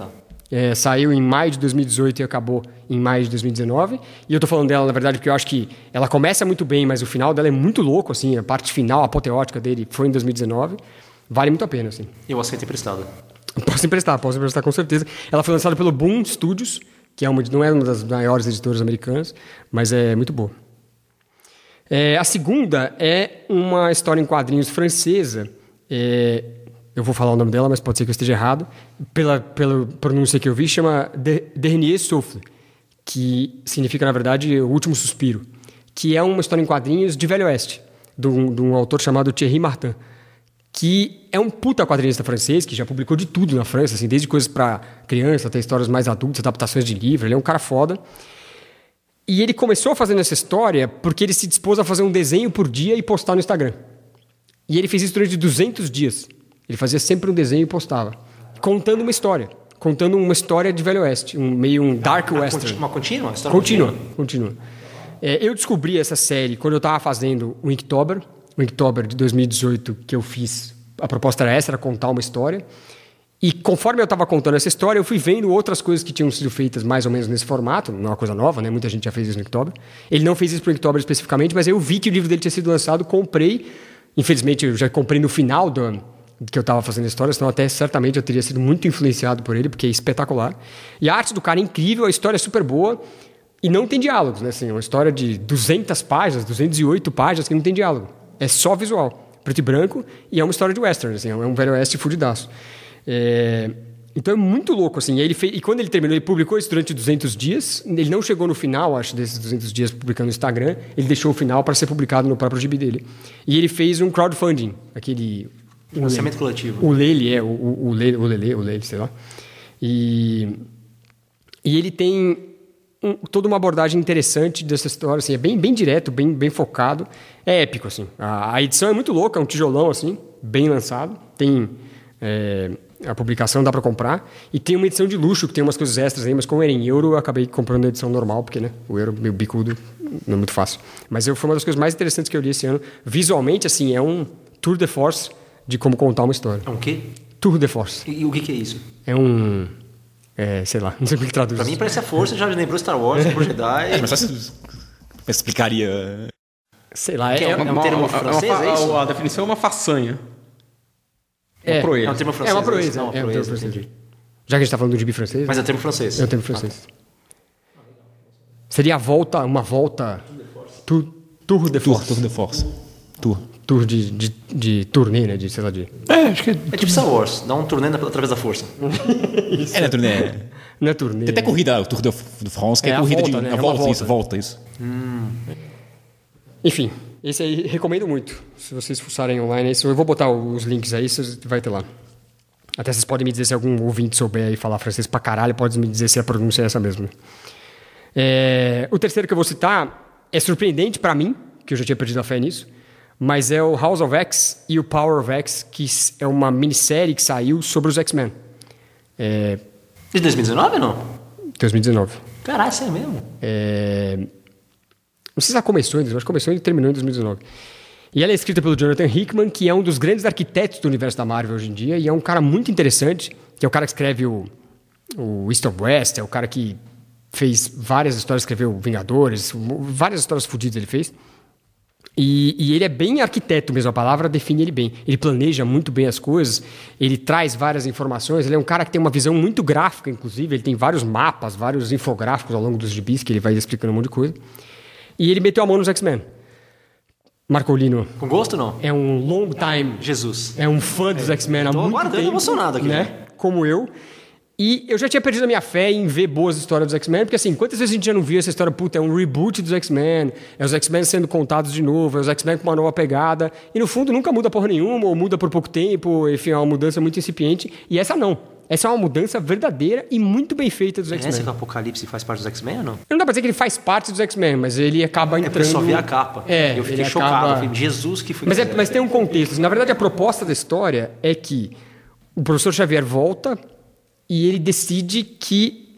É, saiu em maio de 2018 e acabou em maio de 2019. E eu tô falando dela, na verdade, porque eu acho que ela começa muito bem, mas o final dela é muito louco, assim. A parte final, apoteótica dele foi em 2019. Vale muito a pena, assim. Eu aceito emprestado. Posso emprestar, posso emprestar com certeza. Ela foi lançada pelo Boom Studios, que é uma, não é uma das maiores editoras americanas, mas é muito boa. É, a segunda é uma história em quadrinhos francesa. É, eu vou falar o nome dela, mas pode ser que eu esteja errado. Pela, pela pronúncia que eu vi, chama De- Dernier Souffle, que significa, na verdade, o último suspiro. Que é uma história em quadrinhos de Velho Oeste, de um, de um autor chamado Thierry Martin que é um puta quadrinista francês, que já publicou de tudo na França, assim, desde coisas para criança até histórias mais adultas, adaptações de livro. Ele é um cara foda. E ele começou fazendo essa história porque ele se dispôs a fazer um desenho por dia e postar no Instagram. E ele fez isso durante 200 dias. Ele fazia sempre um desenho e postava. contando uma história. Contando uma história de Velho Oeste, um, meio um Dark Uma Western. Uma contínua? História Continua, continua. É, eu descobri essa série quando eu estava fazendo o Inktober, o Inktober de 2018 que eu fiz. A proposta era essa, era contar uma história. E conforme eu estava contando essa história, eu fui vendo outras coisas que tinham sido feitas mais ou menos nesse formato. Não é uma coisa nova, né? Muita gente já fez isso no Inktober. Ele não fez isso para o Inktober especificamente, mas eu vi que o livro dele tinha sido lançado, comprei. Infelizmente, eu já comprei no final do ano que eu estava fazendo história, senão até certamente eu teria sido muito influenciado por ele, porque é espetacular. E a arte do cara é incrível, a história é super boa. E não tem diálogos, né? Assim, é uma história de 200 páginas, 208 páginas que não tem diálogo. É só visual, preto e branco, e é uma história de western, assim, é um velho oeste fudidaço. É... Então é muito louco, assim. E, ele fez... e quando ele terminou, ele publicou isso durante 200 dias. Ele não chegou no final, acho, desses 200 dias publicando no Instagram. Ele deixou o final para ser publicado no próprio gibi dele. E ele fez um crowdfunding, aquele... Financiamento coletivo. O Lele, é, o, o, o Lele, o Lele, o Lele, sei lá. E, e ele tem um- toda uma abordagem interessante dessa história, assim, é bem, bem direto, bem, bem focado. É épico, assim. A, a edição é muito louca, é um tijolão, assim, bem lançado. Tem é, a publicação, dá para comprar. E tem uma edição de luxo, que tem umas coisas extras aí, mas como era em euro, eu acabei comprando a edição normal, porque, né, o euro meio bicudo, não é muito fácil. Mas eu, foi uma das coisas mais interessantes que eu li esse ano. Visualmente, assim, é um tour de force de como contar uma história. É um quê? Tour de force. E, e o que, que é isso? É um... É, sei lá, *laughs* não sei como que traduz. Pra mim parece a força, já lembrou Star Wars, Super Jedi. É, mas só se explicaria. Sei lá, Que é, é um termo francês, é isso? A definição é uma façanha. é, Uma proeza. É um termo francês. é uma proeza. É um termo proeza, francês. entendi. Já que a gente está falando do gibi francês, Mas é termo francês. é um termo francês. Seria a volta, uma volta... Tour, tour de Tour, force. Tour de Force. Tour. Tour de, de, de turnê, né? De, sei lá, de... É, acho que É tipo Star Wars, dá um turnê na- através da força. *laughs* É, né, turnê. Não é turnê. Tem até corrida, o Tour de de France, que é, É, a corrida volta, de. né? A É uma volta, volta. isso, volta, isso. Enfim, esse aí recomendo muito. Se vocês fuçarem online, isso, eu vou botar os links aí, vocês vai ter lá. Até vocês podem me dizer se algum ouvinte souber aí falar francês pra caralho, pode me dizer se a pronúncia é essa mesmo. É, o terceiro que eu vou citar é surpreendente pra mim, que eu já tinha perdido a fé nisso, mas é o House of X e o Power of X, que é uma minissérie que saiu sobre os X-Men. É, De 2019 ou não? 2019. Caralho, isso é mesmo? É... Não sei se ela começou, em- acho que começou e terminou em 2019. E ela é escrita pelo Jonathan Hickman, que é um dos grandes arquitetos do universo da Marvel hoje em dia, e é um cara muito interessante, que é o cara que escreve o, o East of West, é o cara que fez várias histórias, escreveu Vingadores, várias histórias fodidas ele fez. E, e ele é bem arquiteto mesmo, a palavra define ele bem. Ele planeja muito bem as coisas, ele traz várias informações, ele é um cara que tem uma visão muito gráfica, inclusive, ele tem vários mapas, vários infográficos ao longo dos gibis, que ele vai explicando um monte de coisa. E ele meteu a mão nos X-Men. Marcolino Com gosto não? é um long time Jesus. é um fã dos X-Men há muito aguardando tempo. emocionado aqui, Né? Como eu. E eu já tinha perdido a minha fé em ver boas histórias dos X-Men, porque assim, quantas vezes a gente já não viu essa história, puta, é um reboot dos X-Men, é os X-Men sendo contados de novo, é os X-Men com uma nova pegada, e no fundo nunca muda porra nenhuma, ou muda por pouco tempo, enfim, é uma mudança muito incipiente, e essa não. Essa é uma mudança verdadeira e muito bem feita dos X-Men. que o Apocalipse faz parte dos X-Men ou não? Não dá pra dizer que ele faz parte dos X-Men, mas ele acaba É entrando... porque eu só vi a capa. É, eu fiquei chocado. acaba- Eu falei, Jesus que foi Mas, é- mas tem um contexto. Na verdade, a proposta da história é que o professor Xavier volta e ele decide que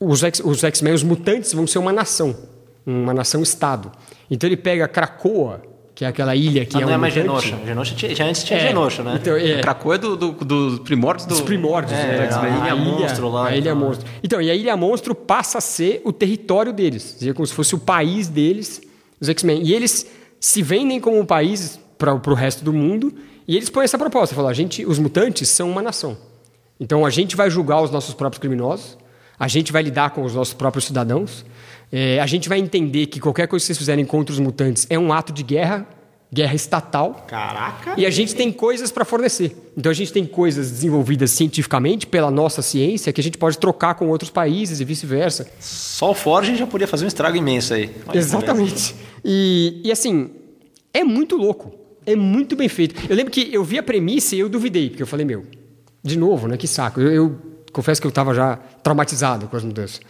os X- os X-Men, os mutantes, vão ser uma nação, uma nação-estado. Então ele pega Krakoa, que é aquela ilha que Ah, é não um é mais mutante. Genosha. Genosha tinha, já antes tinha É, Genosha, né? Então, é, Krakow é do, do, dos primórdios do... dos primórdios É, X-Men. a ilha monstro lá, A ilha então. monstro. Então, e a ilha monstro passa a ser o território deles. Seria como se fosse o país deles, os X-Men. E eles se vendem como um país para o resto do mundo e eles põem essa proposta. Falam, a gente, os mutantes são uma nação. Então, a gente vai julgar os nossos próprios criminosos, a gente vai lidar com os nossos próprios cidadãos, é, a gente vai entender que qualquer coisa que vocês fizerem contra os mutantes é um ato de guerra, guerra estatal, Caraca. e a gente tem coisas para fornecer. Então a gente tem coisas desenvolvidas cientificamente pela nossa ciência que a gente pode trocar com outros países e vice-versa. Só o Forge já podia fazer um estrago imenso aí. Olha Exatamente. E, e assim, é muito louco. É muito bem feito. Eu lembro que eu vi a premissa e eu duvidei, porque eu falei, meu, de novo, né? Que saco. Eu, eu confesso que eu estava já traumatizado com as mudanças.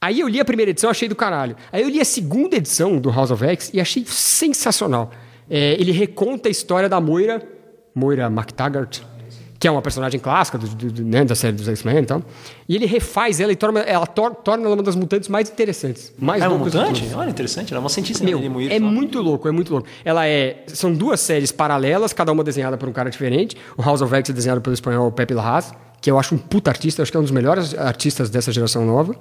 Aí eu li a primeira edição, achei do caralho. Aí eu li a segunda edição do House of X e achei sensacional. É, ele reconta a história da Moira, Moira MacTaggart, que é uma personagem clássica do, do, do, né, da série dos X-Men e tal. E ele refaz ela e torna ela, tor, torna ela uma das mutantes mais interessantes. Mais É uma mutante? Olha, interessante. Ela é uma cientista. Meu, é só. muito louco, é muito louco. Ela é. São duas séries paralelas, cada uma desenhada por um cara diferente. O House of X é desenhado pelo espanhol Pepe Larraz, que eu acho um puta artista, acho que é um dos melhores artistas dessa geração nova.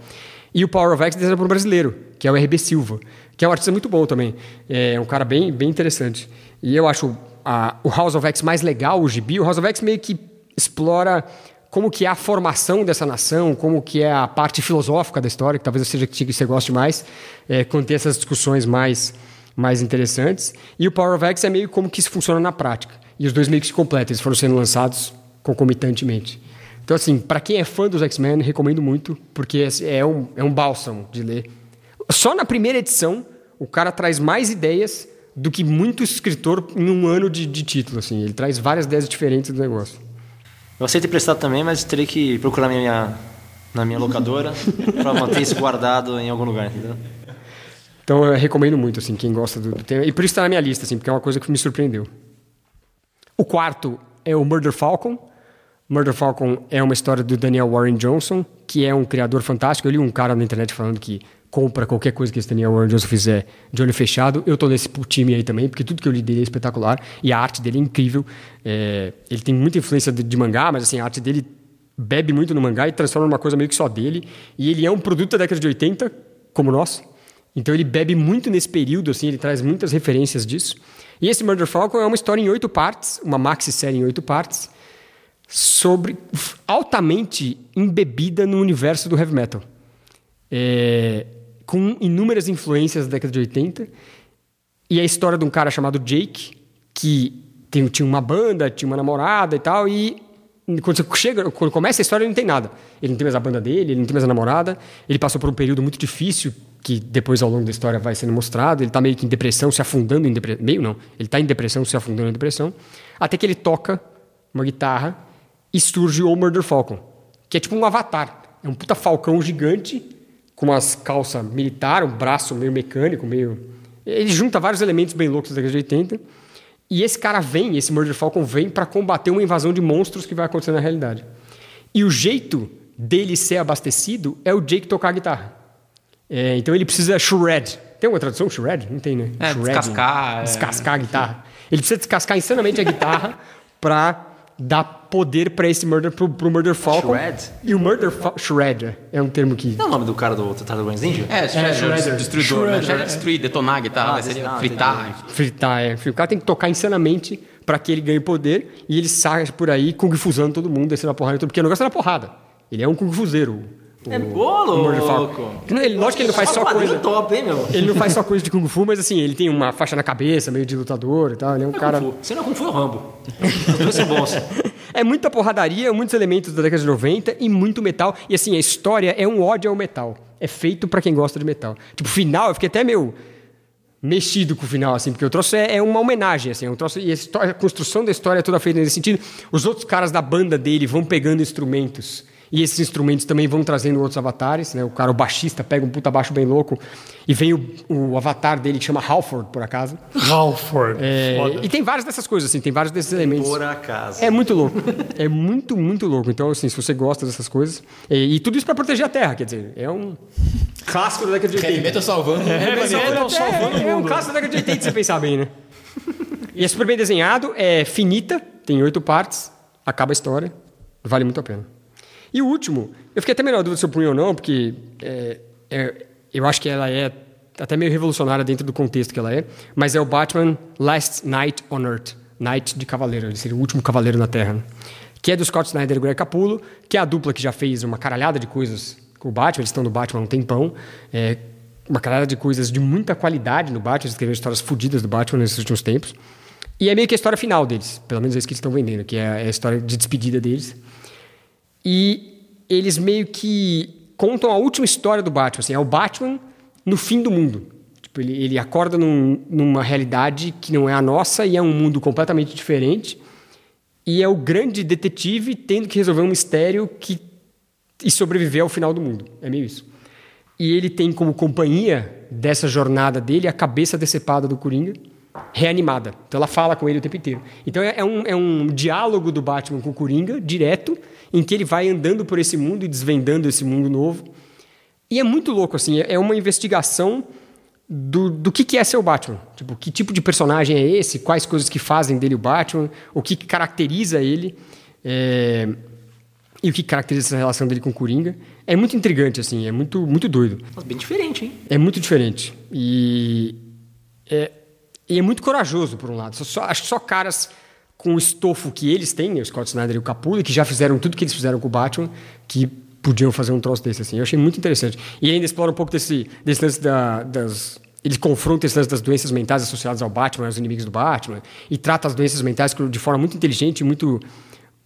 E o Power of X é desenhado por um brasileiro, que é o RB Silva, que é um artista muito bom também. É um cara bem, bem interessante. E eu acho a- o House of X mais legal, o gibi. O House of X meio que explora como que é a formação dessa nação, como que é a parte filosófica da história, que talvez seja que você goste mais, é, tem essas discussões mais, mais interessantes. E o Power of X é meio como que isso funciona na prática. E os dois meio que se completam, eles foram sendo lançados concomitantemente. Então, assim, para quem é fã dos X-Men, recomendo muito, porque é um, é um bálsamo de ler. Só na primeira edição, o cara traz mais ideias do que muito escritor em um ano de, de título. Assim. Ele traz várias ideias diferentes do negócio. Eu aceito emprestado também, mas terei que procurar na minha, na minha locadora *laughs* para manter isso guardado em algum lugar, entendeu? Então eu recomendo muito, assim, quem gosta do, do tema. E por isso está na minha lista, assim, porque é uma coisa que me surpreendeu. O quarto é o Murder Falcon. Murder Falcon é uma história do Daniel Warren Johnson, que é um criador fantástico. Eu li um cara na internet falando que compra qualquer coisa que esse Daniel Warren Johnson fizer de olho fechado. Eu tô nesse time aí também, porque tudo que eu li dele é espetacular e a arte dele é incrível. É, ele tem muita influência de, de mangá, mas assim, a arte dele bebe muito no mangá e transforma numa coisa meio que só dele. E ele é um produto da década de 80, como nós. Então ele bebe muito nesse período, assim, ele traz muitas referências disso. E esse Murder Falcon é uma história em oito partes, uma maxi série em oito partes, sobre altamente embebida no universo do heavy metal. É, com inúmeras influências da década de 80. E a história de um cara chamado Jake, que tem- tinha uma banda, tinha uma namorada e tal, e quando você chega, quando começa a história, ele não tem nada. Ele não tem mais a banda dele, ele não tem mais a namorada. Ele passou por um período muito difícil, que depois ao longo da história vai sendo mostrado. Ele está meio que em depressão, se afundando em depressão. Meio não. Ele está em depressão, se afundando em depressão. Até que ele toca uma guitarra e surge o Murder Falcon, que é tipo um avatar. É um puta falcão gigante, com umas calças militar, um braço meio mecânico, meio. Ele junta vários elementos bem loucos da década de 80. E esse cara vem, esse Murder Falcon vem para combater uma invasão de monstros que vai acontecer na realidade. E o jeito dele ser abastecido é o Jake tocar a guitarra. É, então ele precisa shred. Tem uma tradução shred? Não tem, né? É, Shredding. descascar, é. Descascar a guitarra. Ele precisa descascar insanamente a guitarra *laughs* para dar poder para esse murder pro, pro Murder Falcon. Shred? E o Murder Fa shred é um termo que Não é o nome do cara do Tartarugas Ninja? É, Shredder, Shredder. destruidor, né? Shredder, Shredder, destruir, detonar a guitarra, Ah, fritar. fritar, é. O cara tem que tocar insanamente para que ele ganhe poder e ele sai por aí kung fusando todo mundo, descendo a porrada em todo porque o negócio é na porrada. Ele é um kung fuzeiro. É bolo, louco. Ele, lógico que ele não faz só coisa. top, hein, meu? Ele não faz só *laughs* coisa de Kung Fu, mas assim, ele tem uma faixa na cabeça, meio de lutador e tal. Ele é um cara. Kung Fu. Se não é Kung Fu, é o Rambo. Os dois são bons. *laughs* É muita porradaria, muitos elementos da década de 90 e muito metal. E assim, a história é um ódio ao metal. É feito pra quem gosta de metal. Tipo, o final, eu fiquei até meio mexido com o final, assim, porque o troço é, é uma homenagem, assim, é um troço, e a, história- a construção da história é toda feita nesse sentido. Os outros caras da banda dele vão pegando instrumentos, e esses instrumentos também vão trazendo outros avatares, né? O cara, o baixista, pega um puta baixo bem louco, e vem o, o avatar dele que chama Halford, por acaso. Halford. É, e tem várias dessas coisas, assim, tem vários desses elementos. Por acaso. É muito louco. *laughs* É muito, muito louco. Então, assim, se você gosta dessas coisas. E, e tudo isso para proteger a Terra, quer dizer, é um clássico da década de 80. Heavy Metal salvando. É, mas É, eu tô salvando é, o é um mundo. clássico da década de 80, se você pensar bem, né? E é super bem desenhado, é finita, tem oito partes, acaba a história, vale muito a pena. E o último, eu fiquei até na dúvida se eu punho ou não, porque é, é, eu acho que ela é até meio revolucionária dentro do contexto que ela é, mas é o Batman Last Night on Earth, Night de Cavaleiro, ele seria o último cavaleiro na Terra, né? que é do Scott Snyder e Greg Capullo, que é a dupla que já fez uma caralhada de coisas com o Batman, eles estão no Batman há um tempão, é, uma caralhada de coisas de muita qualidade no Batman, eles escreveram histórias fodidas do Batman nesses últimos tempos, e é meio que a história final deles, pelo menos é isso que eles estão vendendo, que é a história de despedida deles. E eles meio que contam a última história do Batman. Assim, é o Batman no fim do mundo. Tipo, ele, ele acorda num- numa realidade que não é a nossa e é um mundo completamente diferente. E é o grande detetive tendo que resolver um mistério que, e sobreviver ao final do mundo. É meio isso. E ele tem como companhia dessa jornada dele a cabeça decepada do Coringa, reanimada. Então ela fala com ele o tempo inteiro. Então é, é um, é um diálogo do Batman com o Coringa, direto, em que ele vai andando por esse mundo e desvendando esse mundo novo. E é muito louco, assim, é uma investigação do, do que, que é ser o Batman. Tipo, que tipo de personagem é esse, quais coisas que fazem dele o Batman, o que, que caracteriza ele. É, e o que caracteriza essa relação dele com o Coringa. É muito intrigante, assim, é muito, muito doido. Bem diferente, hein? É muito diferente. E é, e é muito corajoso, por um lado. Só, acho que só caras com o estofo que eles têm, o Scott Snyder e o Capullo, que já fizeram tudo que eles fizeram com o Batman, que podiam fazer um troço desse, assim. Eu achei muito interessante. E ainda explora um pouco desse, desse lance da, das... Eles confrontam esse lance das doenças mentais associadas ao Batman, aos inimigos do Batman, e trata as doenças mentais de forma muito inteligente muito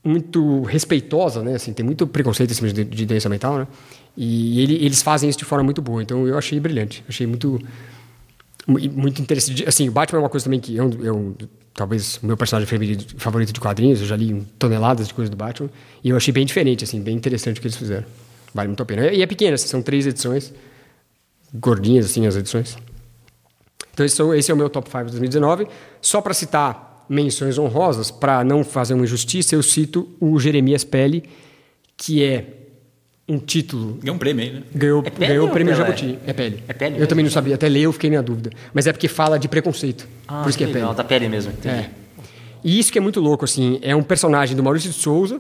muito respeitosa, né? Assim, tem muito preconceito cima de, de doença mental, né? E ele, eles fazem isso de forma muito boa. Então eu achei brilhante, achei muito muito interessante. Assim, o Batman é uma coisa também que é, um, é talvez o meu personagem favorito de quadrinhos. Eu já li toneladas de coisas do Batman e eu achei bem diferente, assim, bem interessante o que eles fizeram. Vale muito a pena. E é pequena, assim, são três edições, gordinhas assim as edições. Então esse, esse é o meu top 5 de 2019. Só para citar menções honrosas, para não fazer uma injustiça, eu cito o Jeremias Pele, que é um título. Ganhou um prêmio aí, né? Ganhou, É ganhou o prêmio? Jabuti. É pele. É pele Eu mesmo? também não sabia. Até ler eu fiquei na dúvida. Mas é porque fala de preconceito. Ah, Por isso que é pele. da pele mesmo. entendi. É. E isso que é muito louco, assim. É um personagem do Maurício de Souza,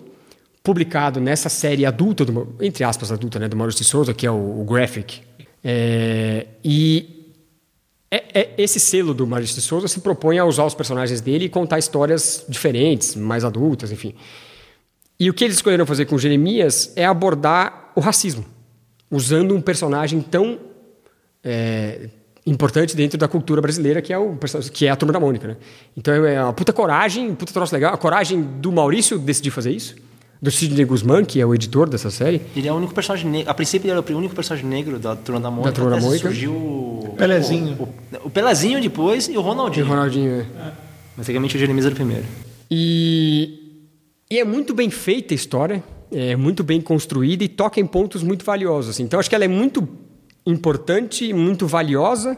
publicado nessa série adulta, do, entre aspas, adulta, né? Do Maurício de Souza, que é o, o Graphic. É, e é- é- esse selo do Maurício de Souza se propõe a usar os personagens dele e contar histórias diferentes, mais adultas, enfim. E o que eles escolheram fazer com Jeremias é abordar o racismo, usando um personagem tão é, importante dentro da cultura brasileira, que é, o, que é a Turma da Mônica. Né? Então é uma puta coragem, um puta troço legal. A coragem do Maurício decidir fazer isso, do Sidney Guzman, que é o editor dessa série. Ele é o único personagem negro. A princípio, ele era o único personagem negro da Turma da Mônica. Turma da Mônica. surgiu o... Pelezinho. O, o, o Pelezinho depois e o E Ronaldinho. o Ronaldinho. é. Mas, Basicamente, o Jeremias era o primeiro. E, e é muito bem feita a história, é muito bem construída e toca em pontos muito valiosos. Então, acho que ela é muito importante muito valiosa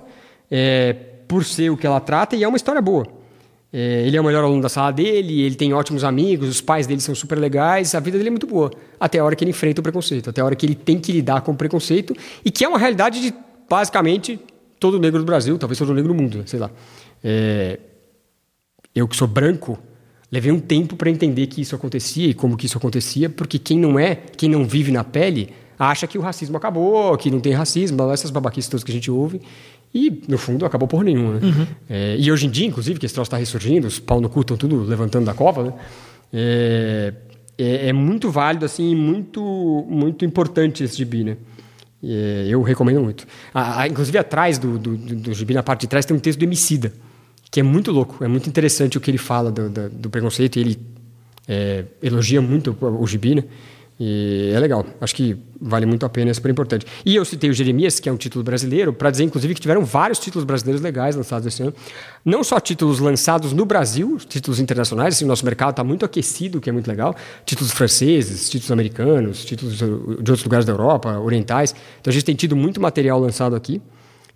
é, por ser o que ela trata e é uma história boa. É, ele é o melhor aluno da sala dele, ele tem ótimos amigos, os pais dele são super legais, a vida dele é muito boa. Até a hora que ele enfrenta o preconceito, até a hora que ele tem que lidar com o preconceito e que é uma realidade de basicamente todo negro do Brasil, talvez todo negro do mundo, sei lá. É, eu que sou branco, levei um tempo para entender que isso acontecia e como que isso acontecia, porque quem não é, quem não vive na pele, acha que o racismo acabou, que não tem racismo, essas babaquices todas que a gente ouve. E, no fundo, acabou por nenhuma. Né? É, e hoje em dia, inclusive, que esse troço está ressurgindo, os pau no cu estão tudo levantando da cova, né? é, é, é muito válido, assim, muito, muito importante esse gibi, né? É, eu recomendo muito. Ah, inclusive, atrás do, do, do, do gibi, na parte de trás, tem um texto do Emicida, que é muito louco, é muito interessante o que ele fala do, do, do preconceito, ele é, elogia muito o, o gibi, né? E é legal, acho que vale muito a pena, é super importante. E eu citei o Jeremias, que é um título brasileiro, para dizer, inclusive, que tiveram vários títulos brasileiros legais lançados esse ano. Não só títulos lançados no Brasil, títulos internacionais, assim, o nosso mercado está muito aquecido, o que é muito legal. Títulos franceses, títulos americanos, títulos de outros lugares da Europa, orientais. Então a gente tem tido muito material lançado aqui.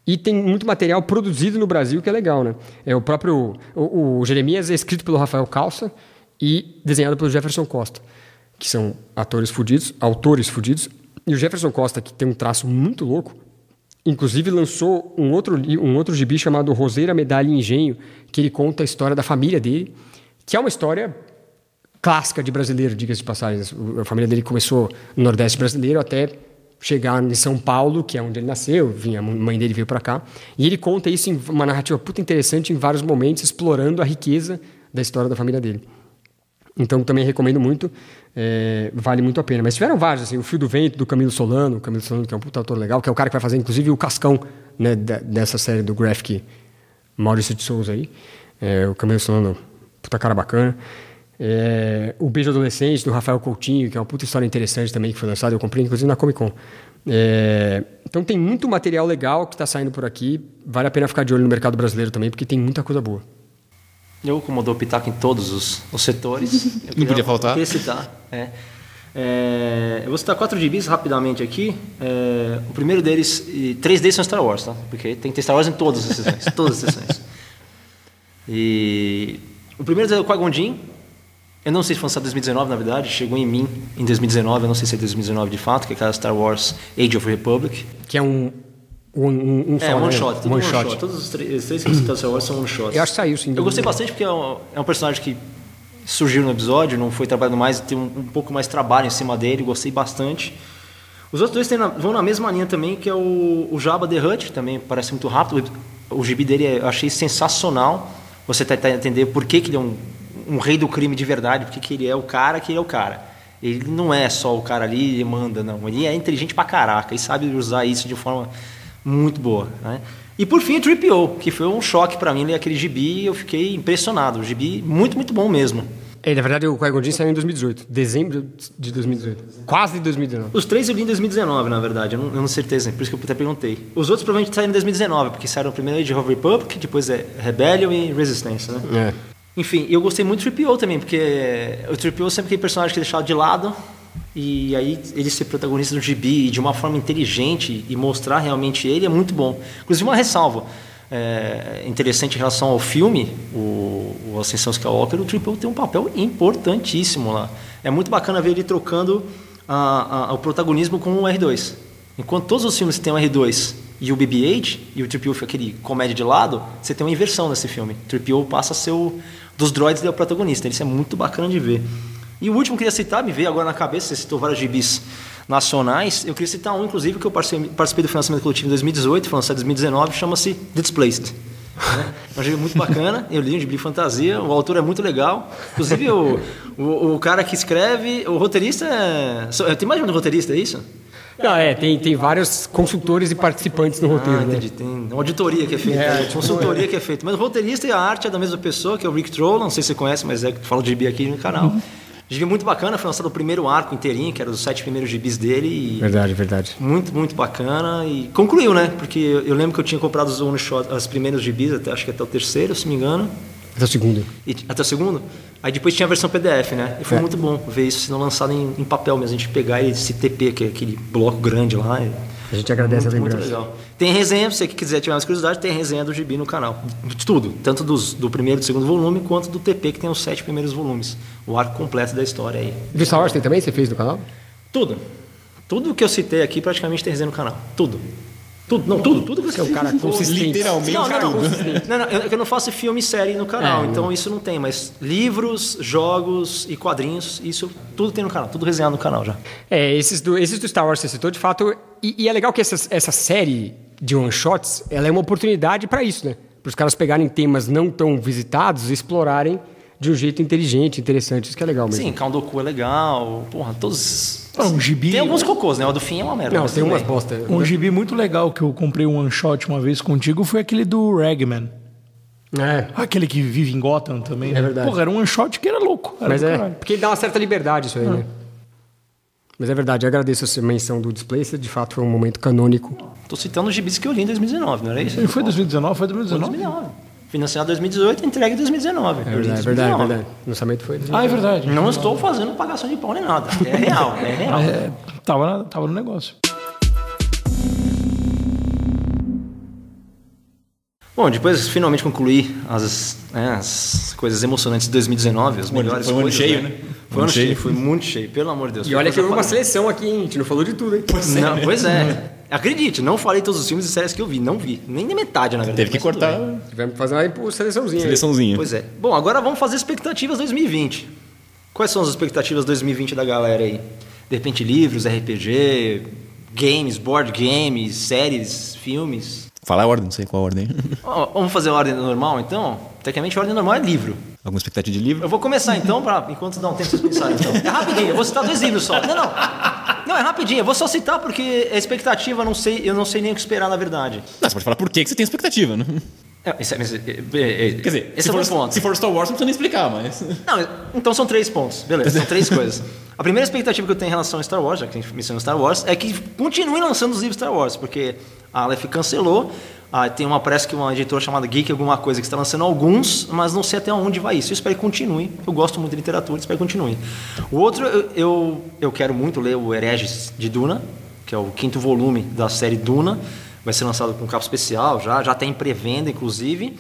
E tem muito material produzido no Brasil que é legal, né? É o próprio. O, o Jeremias é escrito pelo Rafael Calça e desenhado pelo Jefferson Costa, que são atores fudidos, autores fudidos. E o Jefferson Costa, que tem um traço muito louco, inclusive lançou um outro, um outro gibi chamado Roseira, Medalha e Engenho, que ele conta a história da família dele, que é uma história clássica de brasileiro, diga-se de passagem. A família dele começou no Nordeste brasileiro até chegar em São Paulo, que é onde ele nasceu, vinha, a mãe dele veio para cá. E ele conta isso em uma narrativa puta interessante em vários momentos, explorando a riqueza da história da família dele. Então também recomendo muito, é, vale muito a pena. Mas tiveram vários, assim, o Fio do Vento, do Camilo Solano, o Camilo Solano que é um puta autor legal, que é o cara que vai fazer inclusive o Cascão né, dessa série do Graphic Maurício de Souza aí. É, o Camilo Solano, puta cara bacana. É, o Beijo Adolescente, do Rafael Coutinho, que é uma puta história interessante também, que foi lançado, eu comprei inclusive na Comic Con. É, então tem muito material legal que está saindo por aqui, vale a pena ficar de olho no mercado brasileiro também, porque tem muita coisa boa. Eu, como dou pitaco em todos os, os setores. eu *laughs* queria- podia faltar. *laughs* Citar. É. É, eu vou citar quatro gibis rapidamente aqui. É, o primeiro deles, e três deles são Star Wars, tá? Porque tem que ter Star Wars em todas as sessões. todas as sessões. *laughs* E o primeiro é o Qui-Gon Jinn. Eu não sei se foi lançado em 2019, na verdade. Chegou em mim em 2019. Eu não sei se é 2019 de fato, que é aquela Star Wars Age of Republic. Que é um. Um, um, um É, só, one né? shot. Tudo One one shot. shot. Todos os três, os três que citaram Star Wars são one shots. Eu acho que saiu, sim. Eu gostei bastante porque é um, é um personagem que surgiu no episódio, não foi trabalhado mais, tem um, um pouco mais trabalho em cima dele, gostei bastante. Os outros dois na- vão na mesma linha também, que é o, o Jabba the Hutt, também parece muito rápido. O, gibi dele é- eu achei sensacional. Você tentar entender por que, que ele é um, um rei do crime de verdade, porque que ele é o cara que ele é o cara. Ele não é só o cara ali e manda, não. Ele é inteligente pra caraca e sabe usar isso de forma muito boa. Né? E por fim o 3PO, que foi um choque pra mim ler aquele gibi e eu fiquei impressionado. O gibi muito, muito bom mesmo. É, na verdade, o Qui-Gon saiu em 2018. Dezembro de 2018. Quase 2019. Os três eu li em 2019, na verdade, eu não, eu não tenho certeza, por isso que eu até perguntei. Os outros provavelmente saíram em 2019, porque saíram primeiro de Hover Republic, depois é Rebellion e Resistance, né? É. Enfim, eu gostei muito do 3PO também, porque o 3PO sempre aquele personagem que é deixado de lado, e aí ele ser protagonista do gibi de uma forma inteligente e mostrar realmente ele é muito bom. Inclusive, uma ressalva é, interessante em relação ao filme, o, o Ascensão Skywalker, o 3PO tem um papel importantíssimo lá. É muito bacana ver ele trocando a- a- o protagonismo com o R2. Enquanto todos os filmes têm o R2 e o BB-8, e o 3PO fica aquele comédia de lado, você tem uma inversão nesse filme. O 3PO passa a ser o... Dos droids ele é o protagonista. Isso é muito bacana de ver. E o último que eu queria citar, me veio agora na cabeça, você citou vários gibis nacionais, eu queria citar um, inclusive, que eu participei, do financiamento coletivo em 2018, foi lançado em 2019, chama-se The Displaced. né? É um gibi muito bacana, eu li um gibi fantasia, o autor é muito legal. Inclusive, o, o, o cara que escreve, o roteirista é... Tem mais um roteirista, é isso? Não, é, tem, tem vários consultores e participantes no roteiro, Ah, né? entendi. Tem uma auditoria que é feita, É, né? consultoria que é feita. Mas o roteirista e a arte é da mesma pessoa, que é o Rick Troll, não sei se você conhece, mas é que fala de gibi aqui no canal. Uhum. Gibi muito bacana, foi lançado o primeiro arco inteirinho, que era os sete primeiros gibis dele. E Verdade, verdade. muito, muito bacana. E concluiu, né? Porque eu lembro que eu tinha comprado os one shot, os primeiros gibis, até, acho que até o terceiro, se me engano. Até o segundo. E, até o segundo. Aí depois tinha a versão PDF, né? E foi É. muito bom ver isso sendo lançado em, em papel mesmo. A gente pegar esse TP, que é aquele bloco grande lá. e- A gente agradece a muito, muito lembrança. legal. Tem resenha, se você que quiser tiver mais curiosidade, tem resenha do Gibi no canal. De tudo, tanto dos, do primeiro e do segundo volume, quanto do TP, que tem os sete primeiros volumes. O arco completo da história aí. Do Star Wars tem também? Você fez no canal? Tudo. Tudo que eu citei aqui praticamente tem resenha no canal. Tudo. Tudo. Não, tudo. Tudo que Você é um cara consistente. Literalmente não, não, não. tudo. não, não, eu, eu não faço filme e série no canal, É, então isso não tem, mas livros, jogos e quadrinhos, isso tudo tem no canal, tudo resenhado no canal já. É, esses do, esses do Star Wars você citou, de fato. E, e é legal que essa, essa série de one-shots, ela é uma oportunidade para isso, né? Para os caras pegarem temas não tão visitados e explorarem de um jeito inteligente, interessante. Isso que é legal mesmo. Sim, Kandoku é legal, porra, todos. Ah, um gibi- Tem alguns cocôs, né? O do fim é uma merda. Não, tem umas bosta. Um gibi muito legal que eu comprei um one shot uma vez contigo foi aquele do Ragman. É. Aquele que vive em Gotham também. né? verdade. Porra, era um one shot que era louco. Era Mas é, caralho. porque dá uma certa liberdade isso aí, né? Mas é verdade, eu agradeço essa menção do Displaced, de fato foi um momento canônico. Tô citando os gibis que eu li em 2019, não era isso? Ele foi 2019? Foi Foi 2019? 2019. Financiado em 2018, entregue em 2019. É verdade, é verdade, é 2019. verdade. O lançamento foi. Ah, é verdade. Não estou fazendo pagação de pau nem nada. É real, é real. É, tava, tava no negócio. Bom, depois finalmente concluí as, né, as coisas emocionantes de 2019, as Foi um- melhores foi um ano coisas, cheio, né? né? Foi um ano cheio, foi muito cheio, pelo amor de Deus. E olha que Foi houve uma seleção aqui, hein? A gente não falou de tudo, hein? pra- Não, pois é. *laughs* Acredite, não falei todos os filmes e séries que eu vi, não vi. Nem na metade, na verdade. Teve que cortar Tivemos que fazer uma seleçãozinha. aí. seleçãozinha. Pois é. Bom, agora vamos fazer expectativas 2020. Quais são as expectativas 2020 da galera aí? De repente, livros, RPG, games, board games, séries, filmes. Falar a ordem, não sei qual a ordem. Vamos fazer a ordem normal, então? Tecnicamente, a ordem normal é livro. Alguma expectativa de livro? Eu vou começar então, pra, enquanto dá um tempo vocês pensarem. Então. É rapidinho, eu vou citar dois livros só. Não, não. Não, é rapidinho, eu vou só citar porque a expectativa eu não sei, eu não sei nem o que esperar na verdade. Não, você pode falar por que você tem expectativa, né? É, esse é- é, é, é, Quer dizer, esse se, é for, ponto. se for Star Wars, não precisa nem explicar, mas. Não, então são três pontos. Beleza, são três *laughs* coisas. A primeira expectativa que eu tenho em relação a Star Wars, já que a gente mencionou Star Wars, é que continue lançando os livros Star Wars, porque a Aleph cancelou. Ah, tem uma, parece que uma editora chamada Geek, alguma coisa, que está lançando alguns, mas não sei até onde vai isso. Eu espero que continue. Eu gosto muito de literatura, espero que continue. O outro, eu, eu, eu quero muito ler o Hereges de Duna, que é o quinto volume da série Duna. Vai ser lançado com capa especial já, já tem pré-venda, inclusive.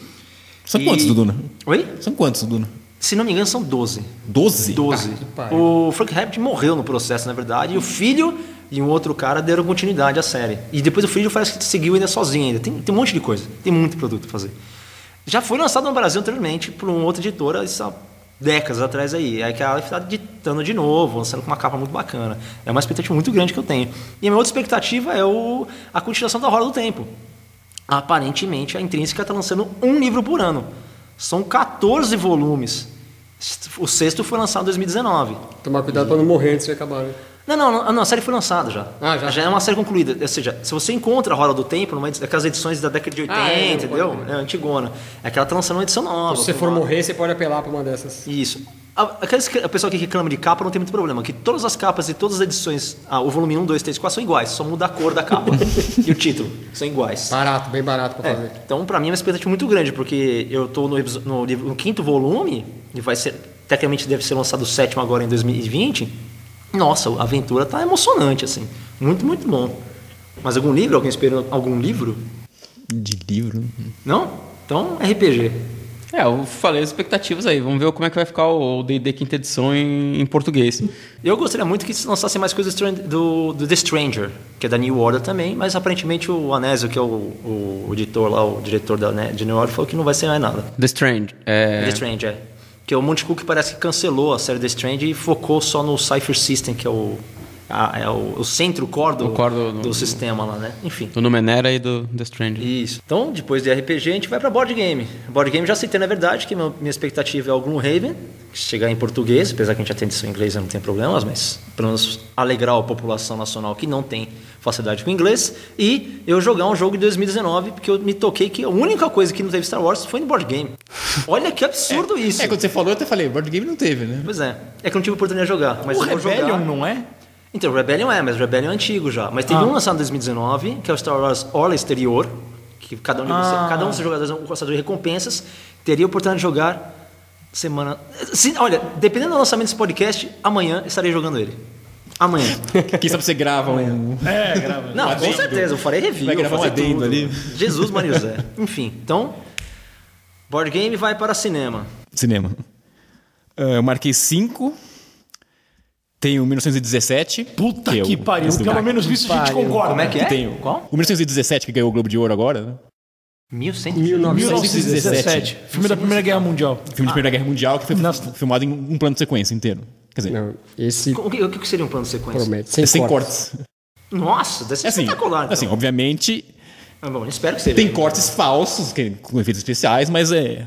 São E- quantos do Duna? Oi? São quantos do Duna? Se não me engano, são 12. 12? 12. pariu. o Frank Herbert morreu no processo, na verdade, e o filho e um outro cara deram continuidade à série. E depois o filho parece que seguiu ainda sozinho ainda. Tem, tem um monte de coisa, tem muito produto pra fazer. Já foi lançado no Brasil anteriormente por uma outra editora, há décadas atrás aí. Aí que ela está editando de novo, lançando com uma capa muito bacana. É uma expectativa muito grande que eu tenho. E a minha outra expectativa é o, a continuação da Roda do Tempo. Aparentemente, a Intrínseca está lançando um livro por ano. São 14 volumes. O sexto foi lançado em 2019. Tomar cuidado pra não morrer antes de acabar, né? Não, não, não, a série foi lançada já. Ah, já? é uma série concluída. Ou seja, se você encontra a Roda do Tempo, numa daquelas edições da década de 80, Ah, é, entendeu? É antigona. É que ela tá lançando uma edição nova. Se você for morrer, você pode apelar pra uma dessas. Isso. A, aqueles, que- a pessoa que reclama de capa não tem muito problema, que todas as capas e todas as edições, ah, o volume 1, 2, 3, 4 são iguais, só muda a cor da capa. *laughs* e o título, são iguais. Barato, bem barato pra É, fazer. então, pra mim, é uma expectativa muito grande, porque eu tô no, no no quinto volume, e vai ser, tecnicamente deve ser lançado o sétimo agora em 2020. Nossa, a aventura tá emocionante, assim. Muito, muito bom. Mas algum livro? Alguém esperando algum livro? De livro. Não? Então, RPG. É, eu falei as expectativas aí. Vamos ver como é que vai ficar o D&D quinta edição em, em português. Eu gostaria muito que se lançassem mais coisas do, do, The Stranger, que é da New Order também, mas aparentemente o Anésio, que é o, o, editor lá, o diretor da, né, de New Order, falou que não vai ser mais nada. The Strange. É, The Strange, é. Que o Monte Cook parece que cancelou a série The Strange e focou só no Cypher System, que é o, a- é o, o centro core do, O core do- do do- sistema lá, né? Enfim. do Numenera e do The Strange. Isso. Então, depois de RPG, a gente vai para board game. Board game já citei, na verdade, que meu- minha expectativa é o Gloomhaven, que chegar em português, apesar que a gente atende isso em inglês, eu não tem problemas, mas pelo menos alegrar a população nacional que não tem facilidade com inglês. E eu jogar um jogo de 2019, porque eu me toquei que a única coisa que não teve Star Wars foi no board game. Olha que absurdo isso. É, quando você falou, eu até falei, board game não teve, né? Pois é. É que eu não tive oportunidade de jogar. Mas o Rebellion jogar. não é? Então, o Rebellion é, mas o Rebellion é antigo já. Mas teve Ah. um lançado em 2019, que é o Star Wars Orla Exterior, que cada um, de você- Ah. cada um dos jogadores é um caçador de recompensas, teria a oportunidade de jogar semana... Se, olha, dependendo do lançamento desse podcast, amanhã estarei jogando ele. Amanhã. *laughs* Quem sabe você grava um... É, grava. Não, com adendo. certeza, eu farei review. Vai gravar um adendo tudo. ali. Jesus, Maria José. *laughs* Enfim, então, board game vai para cinema. Cinema. Ah, eu marquei 5. Tem o 1917. Puta é que, o- pariu. do- Pelo menos isso a gente pariu. concorda. Como é que é? tem o- Qual? O 1917 que ganhou o Globo de Ouro agora, né? 1100. 1917. Filme da Primeira Guerra Mundial. Filme de Primeira Guerra Mundial que foi filmado em um plano de sequência inteiro. Quer dizer, Não, esse O que, o que seria um plano de sequência? promete. Sem, é sem cortes. cortes. Nossa, deve ser É assim, espetacular. Então. assim, obviamente Ah, bom, espero que seja. tem cortes falsos que- com efeitos especiais, mas é...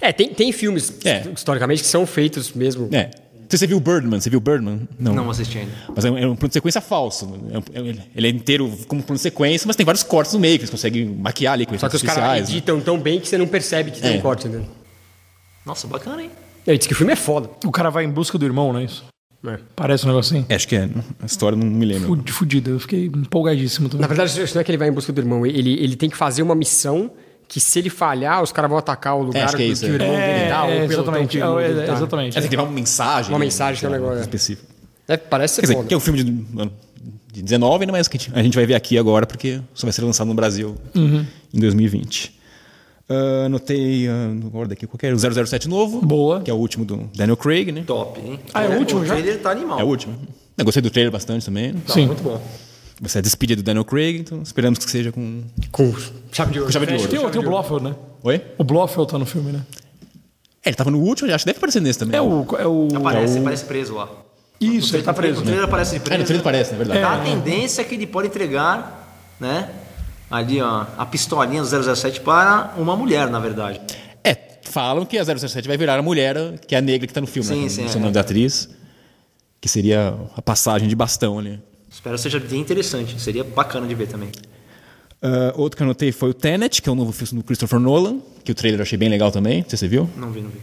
É, tem, tem filmes, É. historicamente, que são feitos mesmo. É. Não sei se Você viu Birdman? Você viu Birdman? Não. Não assisti ainda. Mas é um, é um plano de sequência falso. É um- é- ele é inteiro como plano de sequência, mas tem vários cortes no meio que eles conseguem maquiar ali com Só que os caras né? editam tão bem que você não percebe que tem É. um corte, entendeu? Nossa, bacana, hein? Ele disse que o filme é foda. O cara vai em busca do irmão, não é isso? É. Parece um negócio assim. É, acho que é. A história não me lembro. Fud- Fudido. Eu fiquei empolgadíssimo também. Na verdade, isso não é que ele vai em busca do irmão. Ele, ele tem que fazer uma missão que, se ele falhar, os caras vão atacar o lugar acho que é isso, que o é. irmão dele tá, o é, exatamente. que o É, é, tá. exatamente. É, tem que levar uma mensagem. Uma mensagem que é um negócio- específico. É, parece ser Quer dizer, foda. que é um filme de, de 19, né, mas que a gente- vai ver aqui agora porque só vai ser lançado no Brasil Uhum. em 2020. Ah, anotei uh, no ordem aqui qualquer, o 007 novo. Boa. Que é o último do Daniel Craig, né? Top, hein? Ah, é o último já? O trailer tá animal. É o último. Eu gostei do trailer bastante também. Tá, Sim. muito bom. Vai ser a despedida do Daniel Craig, então esperamos que seja com. Com chave de ouro. Com chave de ouro. Tem, o- tem o Blofeld, né? Oi? O Blofeld tá no filme, né? É, ele tava no último, acho que deve aparecer nesse também. É o. É o... Aparece, parece preso lá. Isso, ele tá preso. O trailer aparece de É, preso. no trailer parece, na verdade. Dá a tendência que ele pode entregar, né? Ali, ó, a pistolinha do 007 para uma mulher, na verdade. É, falam que a 007 vai virar a mulher, que é a negra que tá no filme, Sim, né? sim, é. o nome da atriz. Que seria a passagem de bastão ali. Espero que seja bem interessante. Seria bacana de ver também. Ah, outro que eu anotei foi o Tenet, que é o novo filme do Christopher Nolan, que o trailer eu achei bem legal também. Não sei se você viu. Não vi, não vi.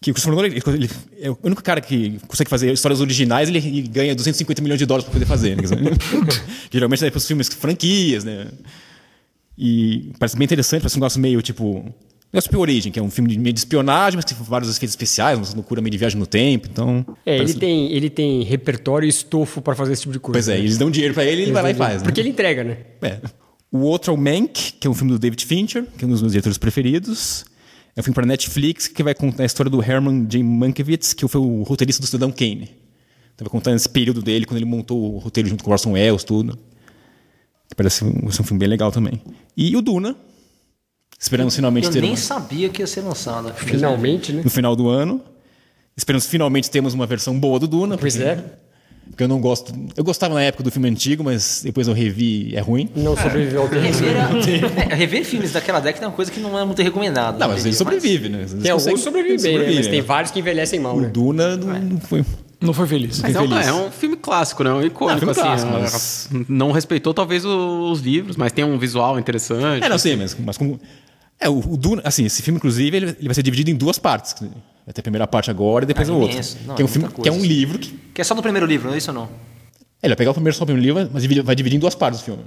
Que o Christopher Nolan ele, ele é o único cara que consegue fazer histórias originais ele, ele ganha 250 milhões de dólares para poder fazer. Né? *laughs* Geralmente é para os filmes franquias, né? E parece bem interessante, parece um negócio meio tipo. Negócio tipo Origem, que é um filme de, meio de espionagem, mas tem vários efeitos especiais, uma loucura meio de viagem no tempo. Então. É, ele parece- tem, ele tem repertório e estofo pra fazer esse tipo de coisa. Pois é, eles dão dinheiro para ele e ele vai lá e faz. Né? Porque ele entrega, né? É. O outro é o Mank, que é um filme do David Fincher, que é um dos meus diretores preferidos. É um filme para Netflix que vai contar a história do Herman J. Mankiewicz, que foi o roteirista do Cidadão Kane. Então vai contando esse período dele, quando ele montou o roteiro junto com o Orson Welles, tudo. Que parece um, um filme bem legal também. E o Duna. Esperamos finalmente Eu ter nem uma- sabia que ia ser lançado. Finalmente, né? no final do ano. Esperamos finalmente termos uma versão boa do Duna. Pois porque- é. Porque eu não gosto. Eu gostava na época do filme antigo, mas depois eu revi é ruim. Não sobreviveu ao tempo. Rever, *laughs* é, rever filmes daquela década é uma coisa que não é muito recomendada. Não, mas ele sobrevive, né? Tem alguns que sobrevivem bem, né? Mas tem vários que envelhecem mal, O né? Duna não, não foi. Não foi feliz. Mas é, um, feliz. é um filme clássico, né? Um icônico, Não, filme assim. clássico, é, mas- Não respeitou, talvez, os livros, mas tem um visual interessante. É, não sei, mas, mas como. É, o, o Duna, assim, esse filme, inclusive, ele, ele vai ser dividido em duas partes. Vai ter a primeira parte agora e depois Ah, a outra. imenso. Não, que é um é filme que é um livro que. Que é só do primeiro livro, não é isso ou não? Ele vai pegar o primeiro só o primeiro livro, mas divide- vai dividir em duas partes o filme.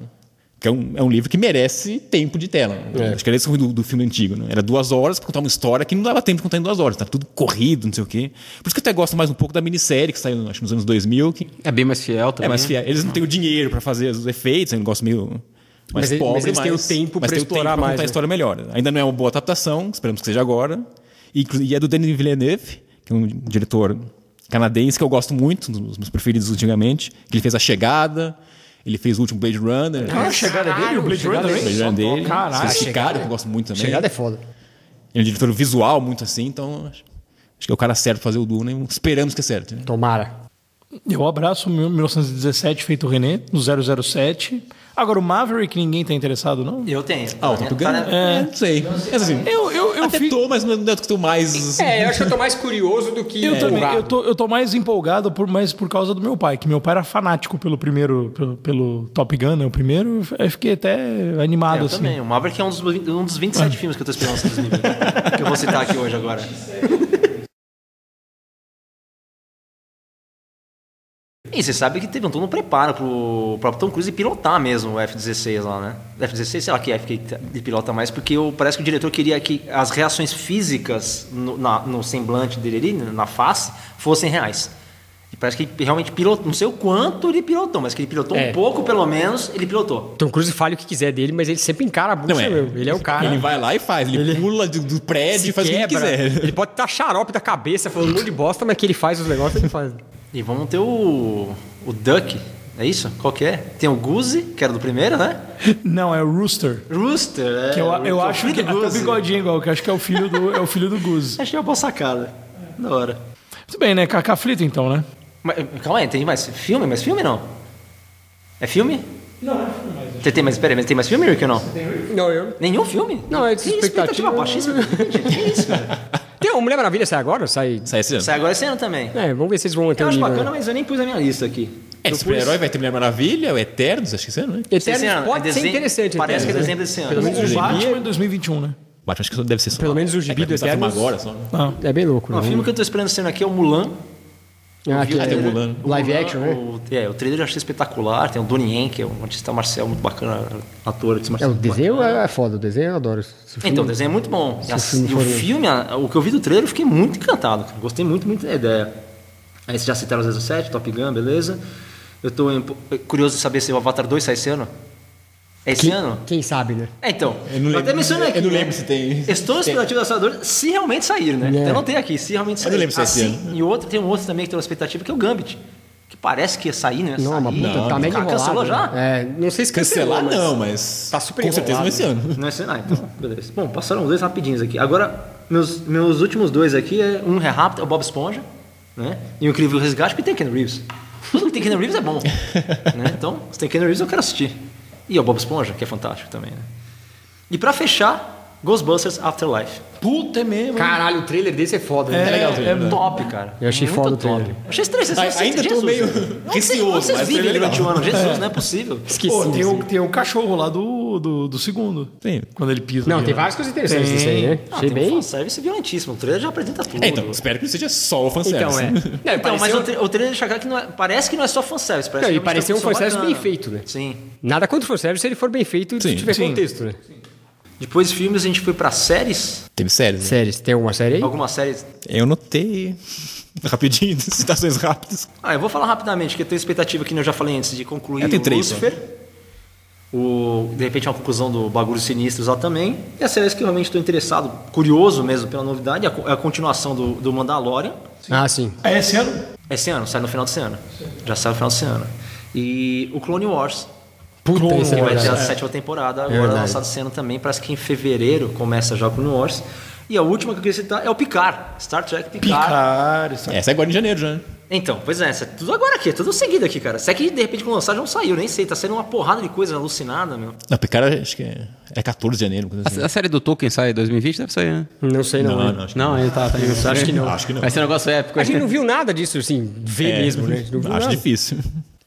Que é um, é um livro que merece tempo de tela. Acho que era esse o ruim do, do filme antigo. Né? Era duas horas pra contar uma história que não dava tempo de contar em duas horas. Tá tudo corrido, não sei o quê. Por isso que eu até gosto mais um pouco da minissérie que saiu, acho nos anos 2000. Que É bem mais fiel também. é mais fiel. Eles não têm o dinheiro pra fazer os efeitos, é um negócio meio. Mas ele- pobre, mas eles têm o mas- tempo mas pra tem o tempo explorar mais, contar a né? história melhor. Ainda não é uma boa adaptação, esperamos que seja agora. E, e é do Denis Villeneuve, que é um diretor canadense que eu gosto muito, um dos meus preferidos ultimamente. Que ele fez A Chegada, ele fez o último Blade Runner. Ah, a chegada dele, o Blade Runner, O? Blade Runner dele. Caralho. Sicário, que eu gosto muito também. Chegada é foda. Ele é um diretor visual muito assim, então acho, acho que é o cara certo pra fazer o Duna e esperamos que é certo. né? Tomara. Eu abraço o 1917 feito o René, no 007. Agora, o Maverick ninguém tá interessado, não? Eu tenho. Ah, o Top Gun? Tá? É, não sei. Mas, assim, Eu, eu, eu, até fi- tô, mas não é o que tô mais... É, eu acho que eu tô mais curioso do que eu também. Eu tô, eu tô mais empolgado por, mais por causa do meu pai, que meu pai era fanático pelo primeiro, pelo, pelo Top Gun, né? O primeiro, eu fiquei até animado, Eu assim. também. O Maverick é um dos, um dos 27 filmes que eu tô esperando ser 2020. *laughs* que eu vou citar aqui hoje agora. E você sabe que teve um todo um preparo pro próprio Tom Cruise pilotar mesmo o F-16 lá, né? F-16, sei lá que F que ele pilota mais, porque o- parece que o diretor queria que as reações físicas no, na- no semblante dele ali, na face, fossem reais. E parece que ele realmente pilotou, não sei o quanto ele pilotou, mas que ele pilotou É. um pouco pelo menos, ele pilotou. Tom Cruise fale o que quiser dele, mas ele sempre encara a bucha Não é. mesmo. Ele é o cara. Ele vai lá e faz. Ele, pula do, do prédio e faz o que ele quebra. quiser. Ele pode estar xarope da cabeça, falando um monte de bosta, mas que ele faz os negócios, ele faz. E vamos ter o, o Duck, é isso? Qual que é? Tem o Goose, que era do primeiro, né? *laughs* Não, é o Rooster. Rooster, é. Que eu, eu que é o acho filho que do até o bigodinho igual, que acho que é o filho do, é o filho do Goose. *laughs* Achei uma boa sacada. Da hora. Muito bem, né? Cacá Frito, então, né? Mas, calma aí, tem mais filme? Mais filme não? É filme? Não, não é filme mais. Tem, tem, mas peraí, mas tem mais filme, Rick, ou não? Não, eu. Nenhum filme? Não, é que expectativa. expectativa baixíssima. Que isso, cara? *laughs* Tem o Mulher Maravilha sai agora? Sai. Sai esse ano. Sai agora esse ano também. É, vamos ver se eles vão manter Eu o acho bacana, né? mas eu nem pus na minha lista aqui. É, super-herói pus- vai ter Mulher Maravilha, o Eternos, acho que esse ano, né? esse Eternos ano, pode é ser interessante. Parece que é Eternos, dezembro né? desse ano. Pelo menos o Batman em 2021, né? Batman acho que deve ser só. Pelo menos o gibi é, do Eternos- agora só. né? É bem louco. Não, o né? filme que eu tô esperando esse ano aqui é o Mulan. Ah, que é. Mulan. Live Mulan, action, né? o- é, o trailer eu achei espetacular. Tem o Donnie Yen, que é um artista marcial muito bacana, ator É, marcial. o desenho é é foda, o desenho eu adoro. Esse filme- Então, o desenho é muito bom. E, a- filme e o filme, a- o que eu vi do trailer, eu fiquei muito encantado. cara. Gostei muito, muito da ideia. Aí vocês já citaram o 07, Top Gun, beleza. Eu tô em- curioso de saber se o Avatar 2 sai esse ano. É esse Quem, ano? quem sabe, né? É, então. Eu não até lembro- mencionei aqui. eu não né? lembro se tem- Estou expectativa da Astrador se realmente sair, né? É. Eu não tenho aqui, se realmente sair. não lembro se é esse assim, E outro, tem um outro também que tem uma expectativa, que é o Gambit. Que parece que ia sair, né? Não, uma puta, tá mega enrolado. Cancelou já? É, não sei se cancelou, Cancelar mas... não, mas. Tá super Com certeza não enrolado. esse ano. Não é esse- ah, então, beleza. Bom, passaram dois rapidinhos aqui. Agora, meus, meus últimos dois aqui, é, um é rápido, é o Bob Esponja, né? E o Incrível Resgate, porque tem Ken Reeves. Tudo que tem Ken Reeves é bom. *laughs* né? Então, se tem Ken Reeves, eu quero assistir. E o Bob Esponja, que é fantástico também, né? E pra fechar, Ghostbusters Afterlife. Puta, é mesmo. Caralho, o trailer desse é foda. né? É, legal é trailer, né? Top, cara. Eu achei Muito foda o top. trailer. Achei estranho. Vocês, Ai- ainda tô Jesus, meio onde vocês- receoso, Vocês mas vivem legal. durante o ano. Jesus, não é possível. Esqueci. Pô, tem, o, tem o cachorro lá do, do, do segundo. Sim. Quando ele pisa. Não, ali, tem né? várias coisas interessantes nisso aí, né? Ah, Achei tem um bem... fanservice violentíssimo. O trailer já apresenta tudo. É, então, espero que não seja só o fanservice. Então, é. né? *laughs* Não, Então, mas pareceu- o, tra o trailer deixa claro que não é, parece que não é só fanservice. Parece Não, e pareceu um fanservice bem bacana. feito, né? Sim. Nada contra o fanservice se ele for bem feito e Sim. tiver Sim. contexto, né? Depois de filmes, a gente foi pra séries. Teve séries. né? Séries, tem alguma série aí? Algumas séries. Eu notei. *laughs* Rapidinho, *laughs* citações rápidas. Ah, eu vou falar rapidamente, que eu tenho expectativa que eu já falei antes de concluir Eu tenho três, Lucifer. O, de repente, uma conclusão do Bagulhos Sinistros lá também. E a série que eu realmente estou interessado, curioso mesmo pela novidade, é a, é a continuação do, do Mandalorian. Ah, sim. É esse ano? Esse ano, sai no final desse ano. Já sai no final desse ano. E o Clone Wars, Puta, Clone é que vai ter a sétima temporada, agora verdade. lançado esse ano também. Parece que em fevereiro começa já o Clone Wars. E a última que eu queria citar é o Picard, Star Trek Picard. Picar. isso- Essa é agora em janeiro já. né? Então, pois é, é tudo agora aqui, é tudo seguido aqui, cara. Se é que de repente quando lançar já não saiu, nem sei, tá saindo uma porrada de coisa alucinada, meu. Não, Picard acho que é, é 14 de janeiro. assim. A, a série do Tolkien sai em 2020? Deve sair, né? Não sei não. Não, não, acho que Não, ele tá. tá Acho que não. Acho que não. Vai ser um negócio épico. A gente não viu nada disso, assim, ver É, mesmo, né? Não viu Acho nada. difícil.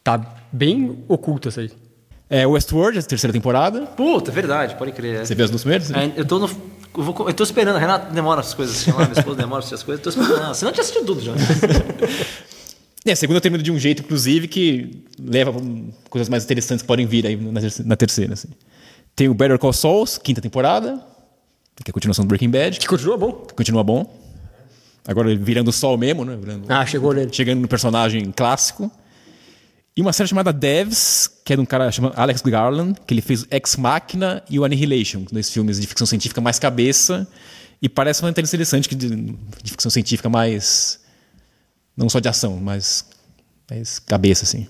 Tá bem oculto isso aí. É, Westworld, a terceira temporada. Puta, é verdade, pode crer. Você viu as duas primeiras? É, eu tô no. Eu, vou- eu tô esperando, a Renata demora as coisas, lá, minha esposa demora as coisas, eu tô esperando. Senão eu tinha assistido tudo já. *laughs* É, a segunda termina de um jeito, inclusive, que leva coisas mais interessantes que podem vir aí na, terce- na terceira. Assim. Tem o Better Call Saul, quinta temporada, que é a continuação do Breaking Bad, Que continua bom. que continua bom. Agora virando Sol mesmo, né? Virando- Ah, chegou nele. chegando no personagem clássico. E uma série chamada Devs, que é de um cara chamado Alex Garland, que ele fez Ex Machina e o Annihilation, dois filmes de ficção científica mais cabeça. E parece uma interessante que de, de ficção científica mais. Não só de ação, mas mais cabeça, assim.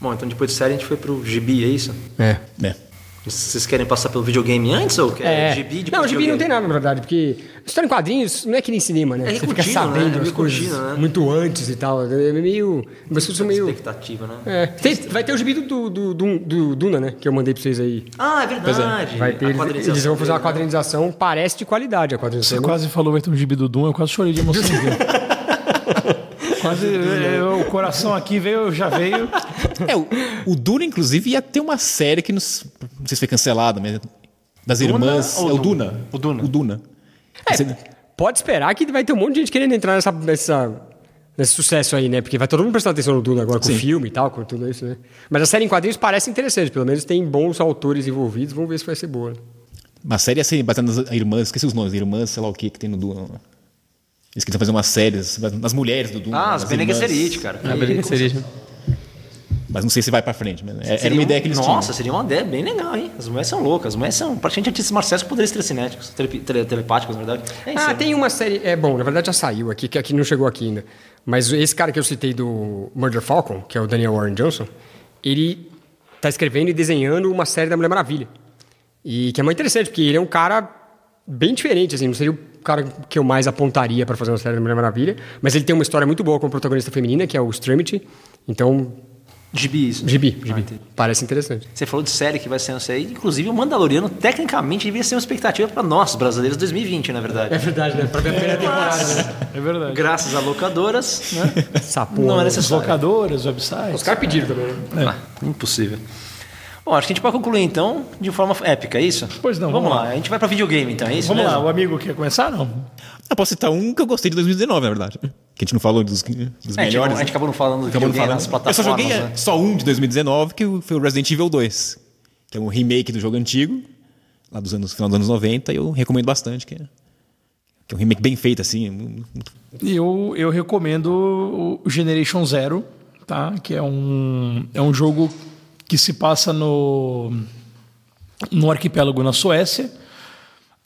Bom, então depois de série a gente foi pro gibi, é isso? É. É. Vocês querem passar pelo videogame antes ou querem É. gibi depois não, gibi não tem nada, na verdade, porque história em quadrinhos não é que nem cinema, né? É Você fica né? sabendo É as meio coisas né? muito antes e tal. É meio. Pessoas são meio. Expectativa, né? É. Tem- vai ter o gibi do, do, do, do Duna, né? Que eu mandei pra vocês aí. Ah, é verdade. Vai ter, eles, quadrinização eles vão fazer uma né? quadrinização, parece de qualidade a Você quadrinização. quase falou vai ter um gibi do Doom, eu quase chorei de emoção. *laughs* quase *laughs* eu- o coração aqui veio, já veio. É, o, o Duna, inclusive, ia ter uma série que nos, não sei se foi cancelada, mas das Duna irmãs. É o Duna? Duna. O Duna. O Duna. É, pode esperar que vai ter um monte de gente querendo entrar nessa, nessa, nesse sucesso aí, né? Porque vai todo mundo prestar atenção no Duna agora com o Sim. filme e tal, com tudo isso, né? Mas a série em quadrinhos parece interessante, pelo menos tem bons autores envolvidos, vamos ver se vai ser boa. Uma série assim, baseada nas irmãs, esqueci os nomes, irmãs, sei lá o que que tem no Duna. Eles queriam fazer umas séries nas mulheres do Duna. Ah, as Bene. Gesserit, cara. A Bene Gesserit. Mas não sei se vai pra frente. Mas é- era Seria uma um- ideia que eles Nossa, seria uma ideia bem legal, hein? As mulheres são loucas. As mulheres são praticamente artistas marciais com poderes telecinéticos, tele, tele, telepáticos, na verdade. É Ah, né? tem uma série. É bom, na verdade já saiu aqui, que aqui não chegou aqui ainda. Mas esse cara que eu citei do Murder Falcon, que é o Daniel Warren Johnson, ele tá escrevendo e desenhando uma série da Mulher Maravilha. E que é muito interessante, porque ele é um cara bem diferente, assim, não seria o cara que eu mais apontaria para fazer uma série da Mulher Maravilha, mas ele tem uma história muito boa com a protagonista feminina, que é o Extremity. Então, Gibi, isso. gibi, gibi. entendi. Parece interessante. Você falou de série que vai ser aí. Inclusive, o Mandaloriano, tecnicamente, devia ser uma expectativa para nós, brasileiros, 2020, na verdade. É verdade, né? Pra ver a primeira temporada, né? É verdade. Graças a locadoras, né? Porra. Não é? As necessário. locadoras, websites. Os caras pediram também, né? Ah, impossível. Bom, acho que a gente pode concluir então de forma épica, é isso? Pois não, Vamos, vamos lá. lá. A gente vai para videogame então, é isso Vamos mesmo? lá, o amigo quer começar? Não. Eu posso citar um que eu gostei de 2019, na verdade. Que a gente não falou dos, dos É, a, gente, melhores. a gente acabou não falando do Acabou não videogame falando. nas Eu só plataformas. joguei é, né? só um de 2019, que foi o Resident Evil 2. Que é um remake do jogo antigo, lá dos anos, final dos anos 90, e eu recomendo bastante. Que é, que é um remake bem feito, assim. E eu, eu recomendo o Generation Zero, tá? Que é um, é um jogo que se passa no, no arquipélago na Suécia,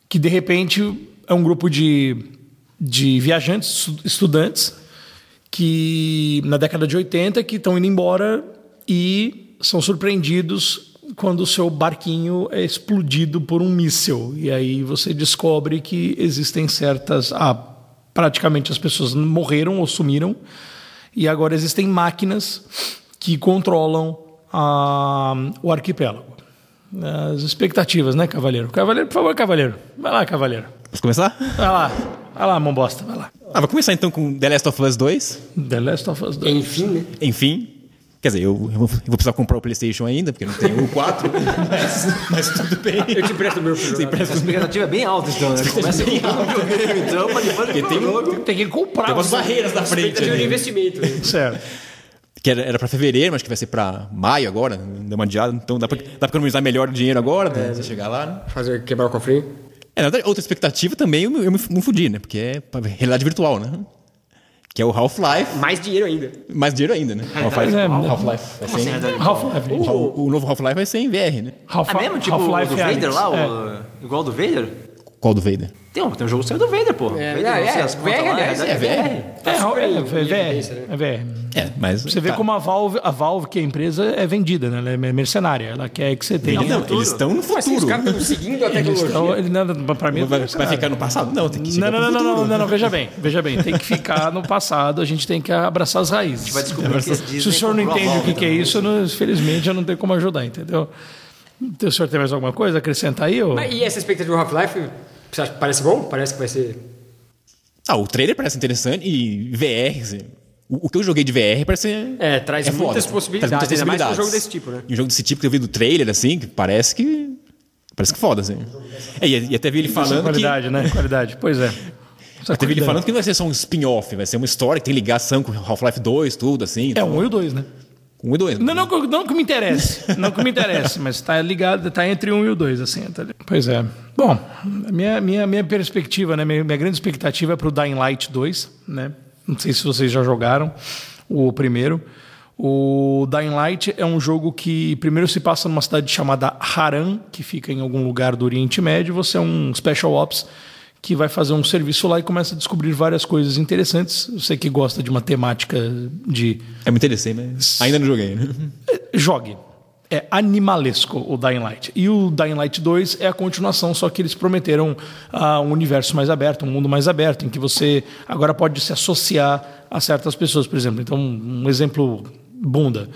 que de repente é um grupo de, de viajantes, estu- estudantes, que na década de 80 que estão indo embora e são surpreendidos quando o seu barquinho é explodido por um míssil. E aí você descobre que existem certas. Ah, praticamente as pessoas morreram ou sumiram, e agora existem máquinas que controlam ah, o arquipélago. As expectativas, né, Cavaleiro? Cavaleiro, por favor, Cavaleiro. Vai lá, Cavaleiro. Posso começar? Vai lá. Vai lá, mão bosta. Vai lá. Ah, vou começar então com The Last of Us 2. The Last of Us 2. Enfim, né? Enfim. Quer dizer, eu, eu vou, eu vou precisar comprar o PlayStation ainda, porque não tenho o 4, *laughs* mas, mas tudo bem. Eu te empresto o meu filho. Você empresta A expectativa é bem alta, então, né? Começa com o videogame, então, pra depois Porque tem, um- Tem que comprar. tem umas barreiras na frente. Expectativa de investimento. né? Certo. Que era, era pra fevereiro, mas que vai ser pra maio agora, deu uma adiada. Então dá pra, dá pra economizar melhor o dinheiro agora, né? Você chegar lá, né? Fazer quebrar o cofrinho. É, na verdade, outra expectativa também eu, me- eu me, me fudi, né? Porque é realidade virtual, né? Que é o Half-Life. Mais dinheiro ainda. Mais dinheiro ainda, né? Half-Life. é, Half-Life. vai ser em- Half-Life. o, o novo Half-Life vai ser em VR, né? Half- É mesmo? Tipo o do Half-Life Vader lá? É. o- Igual do Vader? Qual do Vader? Tem um, tem um jogo que saiu do Vader, pô. É, Vader, é, as contas VR, aliás, é é VR. É, é, super é, VR, né? é VR. É, mas. Você vê tá. como a Valve, a Valve, que é a empresa, é vendida, né? Ela é mercenária. Ela quer que você tenha. Não, eles estão no Como assim? Os futuro. caras estão seguindo a tecnologia. Então, ele, não, pra mim, Vai, é vai ficar no passado? Não, tem que chegar Não, não, não, não, futuro. não, não, não, veja bem, veja bem, tem que ficar no passado, a gente tem que abraçar as raízes. Vai descobrir que a Disney Se o senhor não a entende o que, é isso, infelizmente eu não tenho como ajudar, entendeu? Então, o senhor tem mais alguma coisa a acrescentar aí? Ou... Mas e essa expectativa do Half-Life? Você acha que parece bom? Parece que vai ser. Ah, o trailer parece interessante e VR, assim, o, o que eu joguei de VR parece. É, traz foda. muitas possibilidades, Traz muitas ainda mais um possibilidades. jogo desse tipo, né? E um jogo desse tipo que eu vi do trailer, assim, que parece que. Parece que foda, assim. É, e, e até vi ele falando que. qualidade, né? Qualidade, pois é. Essa *laughs* Até vi ele falando que não vai ser só um spin-off, vai ser uma história que tem ligação com Half-Life 2, tudo, assim. É um e o dois, né? Um e dois. Não, não, que- não que me interesse, não que me interesse, mas tá ligado, tá entre um e o dois, assim. tá? Pois é. Bom, minha, minha, minha perspectiva, né? Minha, minha grande expectativa é pro Dying Light 2, né? Não sei se vocês já jogaram o primeiro. O Dying Light é um jogo que primeiro se passa numa cidade chamada Haran, que fica em algum lugar do Oriente Médio. Você é um Special Ops que vai fazer um serviço lá e começa a descobrir várias coisas interessantes. Você que gosta de uma temática de É, me interessei, mas ainda não joguei, né? jogue. É animalesco o Dying Light. E o Dying Light 2 é a continuação, só que eles prometeram ah, um universo mais aberto, um mundo mais aberto, em que você agora pode se associar a certas pessoas, por exemplo. Então, um exemplo bunda.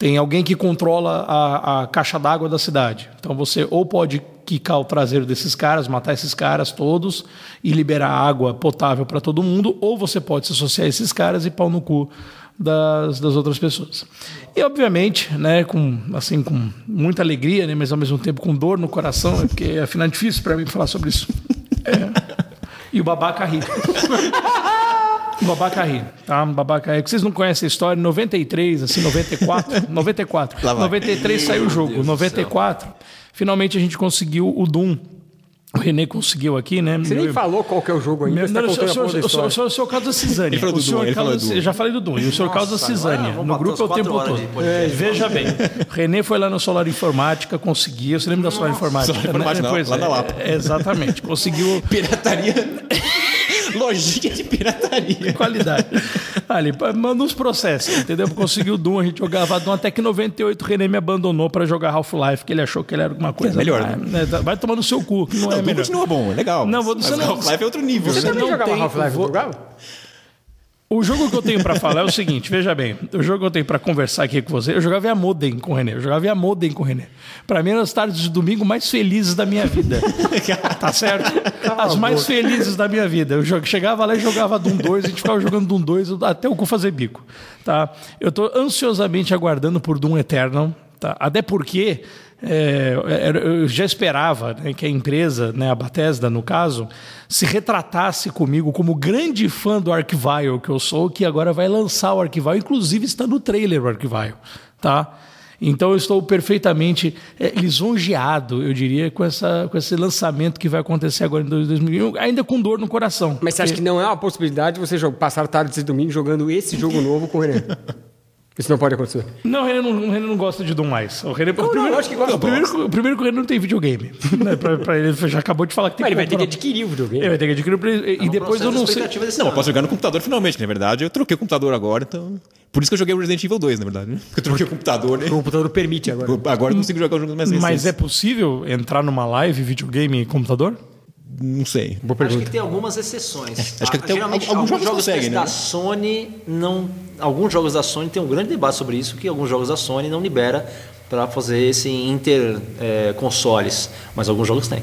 Tem alguém que controla a, a caixa d'água da cidade. Então você ou pode quicar o traseiro desses caras, matar esses caras todos e liberar água potável para todo mundo, ou você pode se associar a esses caras e pau no cu das, das outras pessoas. E obviamente, né, com assim com muita alegria, né, mas ao mesmo tempo com dor no coração, né, porque afinal é difícil para mim falar sobre isso. É. *laughs* E o babaca ri. *laughs* O babaca ri, tá? O babaca ri. Vocês não conhecem a história, em 93, assim, 94, 94. *laughs* Lá vai. 93 saiu o jogo, 94. Finalmente a gente conseguiu o Doom. O Renê conseguiu aqui, né? Você nem falou qual que é o jogo ainda, Meu, você tá não, o senhor, o senhor, o senhor, o senhor Carlos da Cisânia. Ele falou o do senhor Doom, ele Carlos, já falei do Doom. E o senhor Carlos da Nossa, Cisânia. No grupo é o tempo todo. É, veja bem. Renê foi lá no Solar Informática, conseguiu. Você lembra da Solar Informática? Solar Informática, né? não, lá é, na Lapa. é, Exatamente. Conseguiu *laughs* Pirataria. *laughs* Lojinha de pirataria. qualidade. Ali, manda uns processos, entendeu? Conseguiu o Doom, a gente jogava Doom até que em 98 o René me abandonou pra jogar Half-Life, que ele achou que ele era alguma coisa. melhor, Ah, né? né, Vai tomar no seu cu, que não, Não, é melhor. continua bom, é legal. Não, mas você não- Half-Life é outro nível. Você né? Você também não jogava Half-Life, jogava? O jogo que eu tenho pra falar é o seguinte, veja bem, o jogo que eu tenho pra conversar aqui com você, eu jogava via modem com o René, eu jogava via modem com o René. Pra mim eram as tardes de domingo mais felizes da minha vida. *laughs* tá certo? As mais felizes da minha vida. Eu chegava lá e jogava Doom 2, a gente ficava jogando Doom 2 até o cu fazer bico, tá? Eu tô ansiosamente aguardando por Doom Eternal, tá? Até porque é, eu já esperava né, que a empresa, né, a Bethesda no caso, se retratasse comigo como grande fã do Archvile que eu sou, que agora vai lançar o Archvile, inclusive está no trailer o Archvile, tá? Então eu estou perfeitamente é, lisonjeado, eu diria, com, essa, com esse lançamento que vai acontecer agora em 2021, ainda com dor no coração. Mas você acha que não é uma possibilidade você passar tarde de domingo jogando esse jogo novo com o René? *laughs* Isso não pode acontecer. Não, o René não, o René não gosta de Doom mais. O René, o não, primeiro, lógico que gosta. o primeiro, o primeiro que o René não tem videogame. né? pra, pra ele, já acabou de falar que tem Mas ele vai ter que adquirir o videogame. Ele vai ter que adquirir. o Play- E depois eu não sei. Não, eu posso jogar no computador finalmente, na verdade. Eu troquei o computador agora, então. Por isso que eu joguei o Resident Evil 2, na verdade. né? Porque eu troquei o computador, né? O computador permite agora. Agora eu consigo jogar os jogos mais recentes. Mas é possível entrar numa live, videogame e computador? Não sei. Boa Acho pergunta. que tem algumas exceções. Acho que Ah, tem Geralmente, alguns alguns jogos jogos conseguem, da né? Sony não. Alguns jogos da Sony tem um grande debate sobre isso, que alguns jogos da Sony não libera para fazer esse inter eh, consoles, mas alguns jogos têm.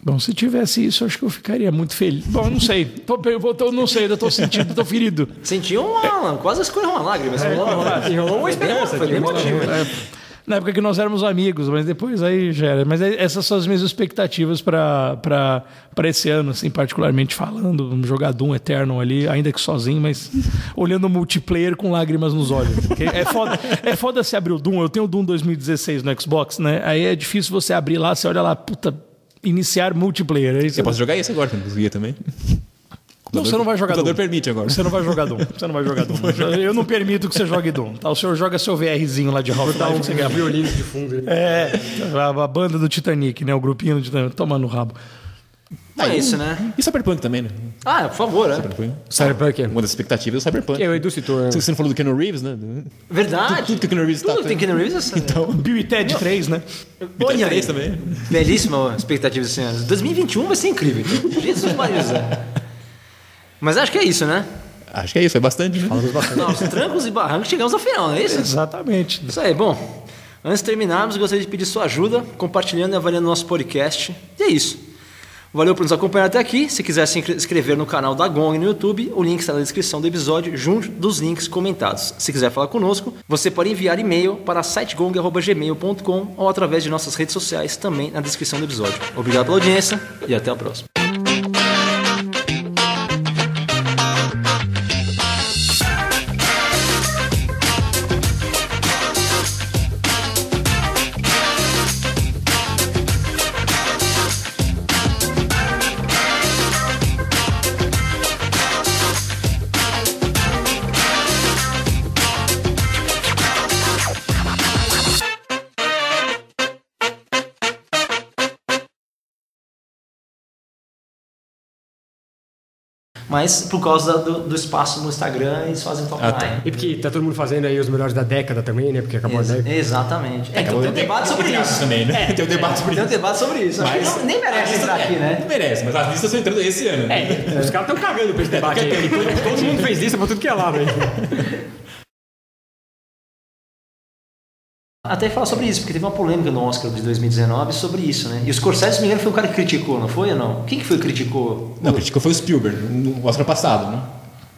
Bom, se tivesse isso, acho que eu ficaria muito feliz. Bom, eu não sei. Tô, eu vou- tô- não sei, eu tô sentindo, tô ferido. Sentiu uma. Quase escorreu uma lágrima. esse rolou? Enrolou uma esperança. Foi bem emotivo. É, na época que nós éramos amigos, mas depois aí já era. Mas é- essas são as minhas expectativas para esse ano, assim, particularmente falando. Vamos jogar Doom Eternal ali, ainda que sozinho, mas *laughs* olhando o multiplayer com lágrimas nos olhos. É foda, é foda se abrir o Doom. Eu tenho o Doom 2016 no Xbox, né? Aí é difícil você abrir lá, você olha lá, puta, iniciar multiplayer. Aí você Eu posso jogar esse agora, não conseguia também. Não, você não vai jogar O computador Doom. permite agora. Você não vai jogar Doom. *laughs* Você não vai jogar Doom. Eu não permito que você jogue Doom. Tá? O senhor joga seu VRzinho lá de Half-Life. Dá um que você ganha. violino de fundo. É, a, a banda do Titanic, né? O grupinho do Titanic. Toma no rabo. É isso, né? E Cyberpunk também, né? Ah, por favor, né? Cyberpunk. Cyberpunk. Uma das expectativas é o Cyberpunk. Que o Edu citou. né? Você não falou do Keanu Reeves, né? Verdade. Tudo que o Keanu Reeves Tudo tá- tem Keanu Reeves é Então, Bill e Ted 3, né? Olha aí. três também. Belíssima expectativa ano. 2021 vai ser incrível. *laughs* Jesus Maria. Mas acho que é isso, né? Acho que é isso, é bastante, né? Não, os trancos e barrancos chegamos ao final, não é isso? Exatamente. Isso aí, bom. Antes de terminarmos, gostaria de pedir sua ajuda, compartilhando e avaliando nosso podcast. E é isso. Valeu por nos acompanhar até aqui. Se quiser se inscrever no canal da Gong no YouTube, o link está na descrição do episódio, junto dos links comentados. Se quiser falar conosco, você pode enviar e-mail para sitegong.gmail.com ou através de nossas redes sociais, também na descrição do episódio. Obrigado pela audiência e até a próxima. Mas por causa do, do espaço no Instagram, eles fazem top Ah, tá. 9. E porque tá todo mundo fazendo aí os melhores da década também, né? Porque acabou a Ex- década. exatamente. É, então tem um debate sobre isso. também, né? Tem um debate sobre Tem um isso. debate sobre isso. Acho que Mas- não- nem merece entrar aqui, né? Não merece, mas as listas estão entrando esse ano. né? É, os caras estão cagando pra esse *laughs* debate Todo, mundo fez lista pra tudo que é lado aí. *laughs* Até falar sobre isso, porque teve uma polêmica no Oscar de 2019 sobre isso, né? E o Scorsese, se me engano, foi o cara que criticou, não foi ou não? Quem que foi que criticou? Não, criticou foi o Spielberg, no Oscar passado, né?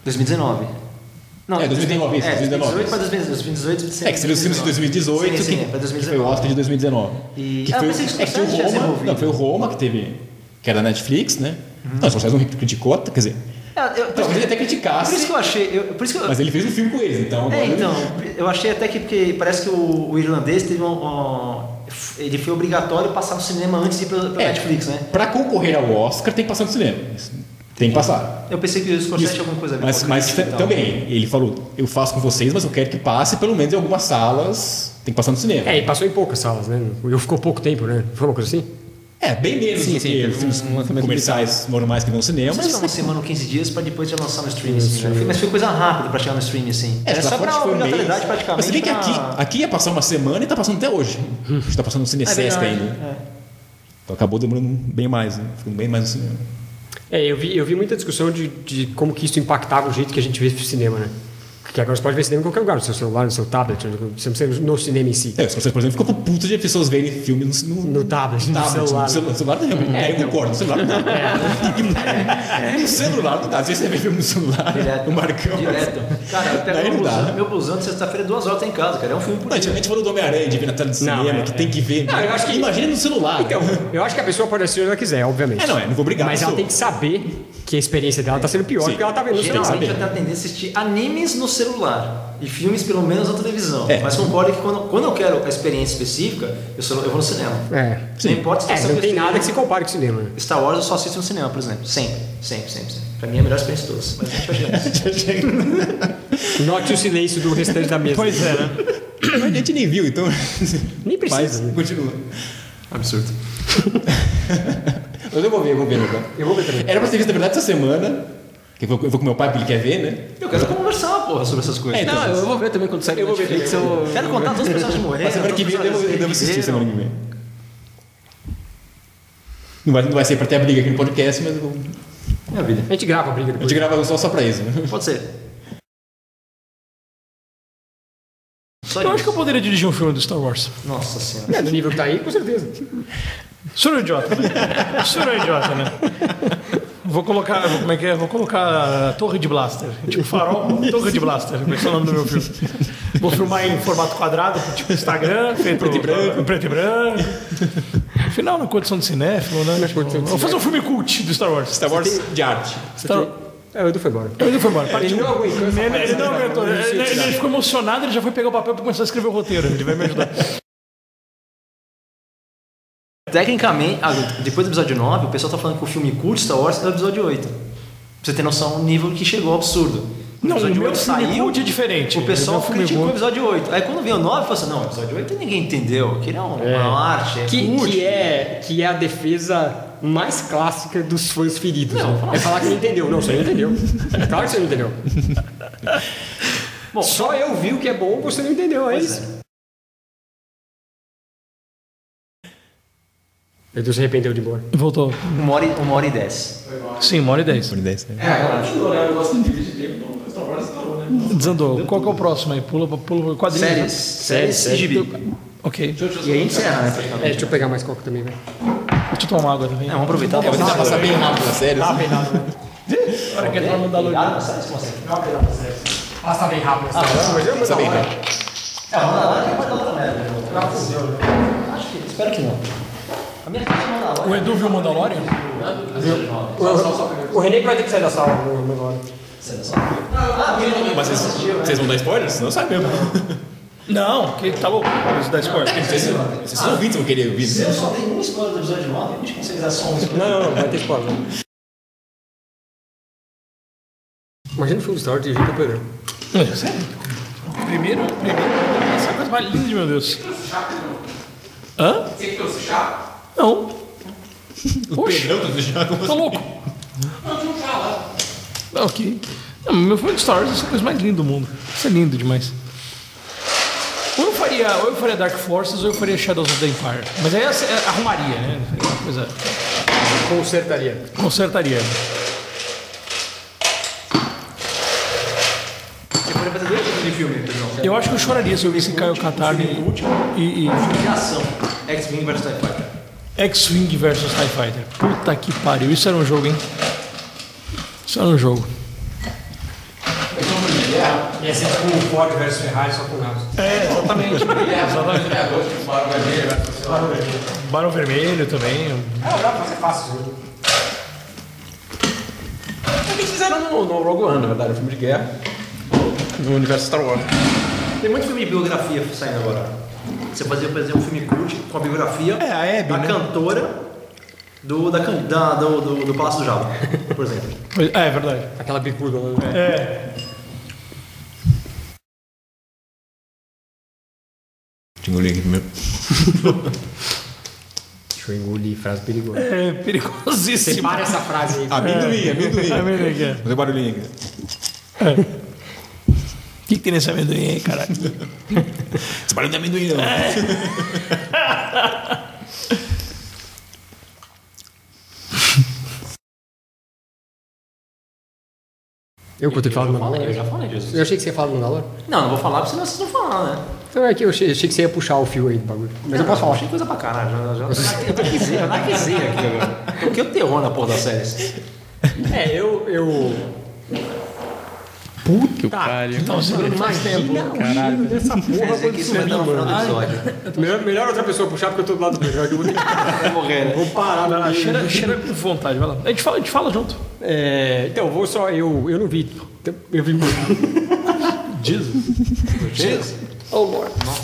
2019. Não, É, 2019, isso, é, 2019. 2018 para 2018, 2018 É, que seria os filmes de 2018, Sim, sim, que, é pra que foi o 2019. Oscar de 2019. E- Que Ah, foi, eu pensei que o é que foi o Roma, não, foi o Roma que teve, que era da Netflix, né? Não, o Scorsese não criticou, quer dizer, É, eu- por, talvez ele até por isso criticasse, que eu achei. eu- por isso que eu, mas ele fez um filme com eles, então... É, então, eu achei até que porque parece que o, o irlandês teve um, um- Ele foi obrigatório passar no cinema antes de ir pela É, Netflix, né? Pra concorrer ao Oscar tem que passar no cinema. Tem que passar. Eu pensei que o Scorsese tinha alguma coisa a ver Mas, com mas e tal. também, ele falou, eu faço com vocês, mas eu quero que passe pelo menos em algumas salas, tem que passar no cinema. É, e passou em poucas salas, né? Eu ficou pouco tempo, né? Foi uma coisa assim? É, bem menos Sim, do sim, que filmes um comerciais normais que vão no cinema. Foi uma semana ou 15 dias pra depois já lançar no streaming, assim, né? Mas foi coisa rápida pra chegar no streaming, assim. É, Era só um obrigatoriedade mês. praticamente. Mas você vê que pra- aqui, aqui ia passar uma semana e tá passando até hoje. A gente tá passando no Cine É ainda. é. Então acabou demorando bem mais, né? Ficando bem mais no cinema. É, eu vi, eu vi muita discussão de, de como que isso impactava o jeito que a gente vê cinema, né? Porque agora você pode ver cinema em qualquer lugar, no seu celular, no seu tablet, você não precisa no cinema em si. É, Scorsese, por exemplo, ficou puto de pessoas verem filme no, no, No tablet, no tablet, celular. No celular, no celular não, é, eu concordo, no celular não dá. No celular não dá. Às vezes você vê filme no celular, Direto. o Marcão. Direto. Cara, eu pego Daí meu blusão, meu blusão de sexta-feira, duas horas tá em casa, cara. É um filme por Não, a dia. gente falou do Homem-Aranha, de ver na tela de Não, cinema, é, que é. tem que ver. Não, eu acho que- Imagina no celular. Então, eu acho que a pessoa pode assistir onde ela quiser, obviamente. É, não, é, não vou brigar Mas a ela tem que saber que a experiência dela tá sendo pior Sim. porque ela tá vendo no celular. Geralmente eu tenho a tendência a assistir animes no celular e filmes pelo menos na televisão. É. Mas concordo que quando, quando eu quero a experiência específica, eu, só, eu vou no cinema. É. Não importa se É, não tem nada que se compare com o cinema. né? Star Wars eu só assisto no cinema, por exemplo. Sempre, sempre, sempre, sempre. Pra mim é a melhor experiência de todas. Mas a gente vai chegar nisso. Note o silêncio do restante da mesa. Pois é, né? *coughs* Mas a gente nem viu, então. Nem precisa, Mas né? continua. Absurdo. *laughs* Mas eu vou ver, eu vou ver, meu Eu vou ver também. Era pra ter visto, na verdade, essa semana. Que eu vou, eu vou com meu pai, porque ele quer ver, né? Eu quero conversar, porra, sobre essas coisas. É, então, Não, eu vou ver também quando sair Eu vou ver Netflix. eu. Quero contar todos os personagens morreram. Mas semana que vem eu devo, eu devo assistir semana que vem. Não vai, não vai ser pra ter a briga aqui no podcast, mas eu vou- Minha vida. A gente grava a briga a depois. gente grava só, só pra isso. né? Pode ser. Só Eu acho isso. que eu poderia dirigir um filme do Star Wars. Nossa senhora. É, no nível que tá aí, com certeza. O senhor é um idiota, né? O senhor é um idiota, né? Vou colocar, vou- como é que é? Vou colocar Torre de Blaster. Tipo farol, Torre de Blaster. Esse é o nome do meu filme. Vou filmar em formato quadrado, tipo Instagram, feito Preto e branco. Preto e branco. Afinal, na condição de cinéfilo, né? Tipo, vou fazer um filme cult do Star Wars. Star Wars de arte. Star... É, o Edu foi embora. Ele foi embora. Ele não aguentou Ele, ele não aguentou. Ele, ele ficou emocionado, ele já foi pegar o papel para começar a escrever o roteiro. Ele vai me ajudar. Tecnicamente, ah, depois do episódio 9, o pessoal tá falando que o filme curto Star Wars é o episódio 8. Pra você ter noção do nível que chegou ao absurdo. Não, o episódio meu oito filme cult é diferente. O pessoal criticou o episódio 8. Aí quando veio o 9, falou assim: não, o episódio 8 ninguém entendeu. Aquilo é um- uma arte, é Que, que, é, que é a defesa mais clássica dos fãs feridos. né? É falar que não entendeu. Não, você não entendeu. É claro que você não entendeu. *laughs* Bom, Só eu vi o que é bom, você não entendeu. É isso. Edu se arrependeu de embora. Voltou. Uma hora, e- uma hora e dez. Sim, uma hora e dez. Por 10, né? Desandou. Qual que é o próximo aí? Pula, pula quadrinho. Séries. né? Séries e gibi. Ok. E aí encerra, né? É, deixa eu pegar mais coca também, velho. Deixa eu tomar uma água também. É, vamos aproveitar. Eu vou tentar passar bem rápido na série. assim. Para que entrar no da Ah, não, séries? Passa bem rápido. Ah, Passa bem rápido. É, vamos lá, que pode dar outra merda. Acho que, espero que não. O Edu viu o Mandalorian? O René que vai ter que sair da sala no agora. Mas vocês, vocês vão dar spoilers? Senão sai mesmo. Não, que tá louco. Isso dá spoiler. Vocês, vocês são ouvintes vão querer ouvir. Eu só dei um spoiler do episódio 9, a gente consegue dar só um spoiler. Não, não, não, vai ter spoiler. Imagina o filme Star Wars pelo Pedrão. É, Sério? Primeiro, primeiro, essa é a coisa mais linda de meu Deus. Hã? Você que trouxe chá? Não. Poxa, tá louco. Não, ok. Não, meu filme de Star Wars é a coisa mais linda do mundo. Isso é lindo demais. Ou eu faria, ou eu faria Dark Forces ou eu faria Shadows of the Empire. Mas aí é- arrumaria, né? Uma coisa. Consertaria. Consertaria. Eu poderia fazer dois tipos de filme, Pedrão. Eu acho que eu choraria se eu visse Caio Katarni e, e, De ação. X-Wing vs TIE Fighter. X-Wing versus TIE Fighter. Puta que pariu. Isso era um jogo, hein? Isso era um jogo. Ia ser tipo um Ford versus Ferrari só com carros. É, exatamente. exatamente. Barão Vermelho também. É, dá pra fazer fácil. né? É o que eles fizeram no, no Rogue One, na verdade, um filme de guerra. No universo Star Wars. Tem muito filme de biografia saindo agora. Você fazia, por exemplo, um filme cult com a biografia É, a Abby, da né? cantora do, da, da- do, do, do Palácio do Java, por exemplo. É, é verdade. Aquela bicuda lá. É. Tinha o link primeiro. *laughs* Deixa eu engolir frase perigosa. É perigosíssimo. Separa essa frase aí. Amendoim, amendoim. Amendoim aqui, é. Fazer barulhinho aqui. O que, que tem nesse amendoim aí, caralho? Esse barulho não é amendoim, não. Eu que eu tenho falado do Mandalor? Eu já falei, Jesus. Eu achei que você ia falar do Mandalor. Não, não vou falar, porque senão vocês não falar, né? Então é que eu achei, achei que você ia puxar o fio aí do bagulho. Mas eu posso falar. Achei coisa pra caralho. Já, já, eu tô quiseira, na quiseira aqui agora. Toquei o terror na porra das séries. É, eu. eu... Que o cara. Então, segurando mais tempo. Caralho. dessa porra que isso vai estar no final do episódio. Melhor, melhor outra pessoa puxar porque eu tô do lado do melhor que eu vou que Vai morrer, né? Vou parar Vai lá, na cheira, cheira com vontade, vai lá. A gente fala, a gente fala junto. É, então, vou só. Eu, eu não vi. Eu vi. *laughs* Jesus. Jesus. Oh, Lord.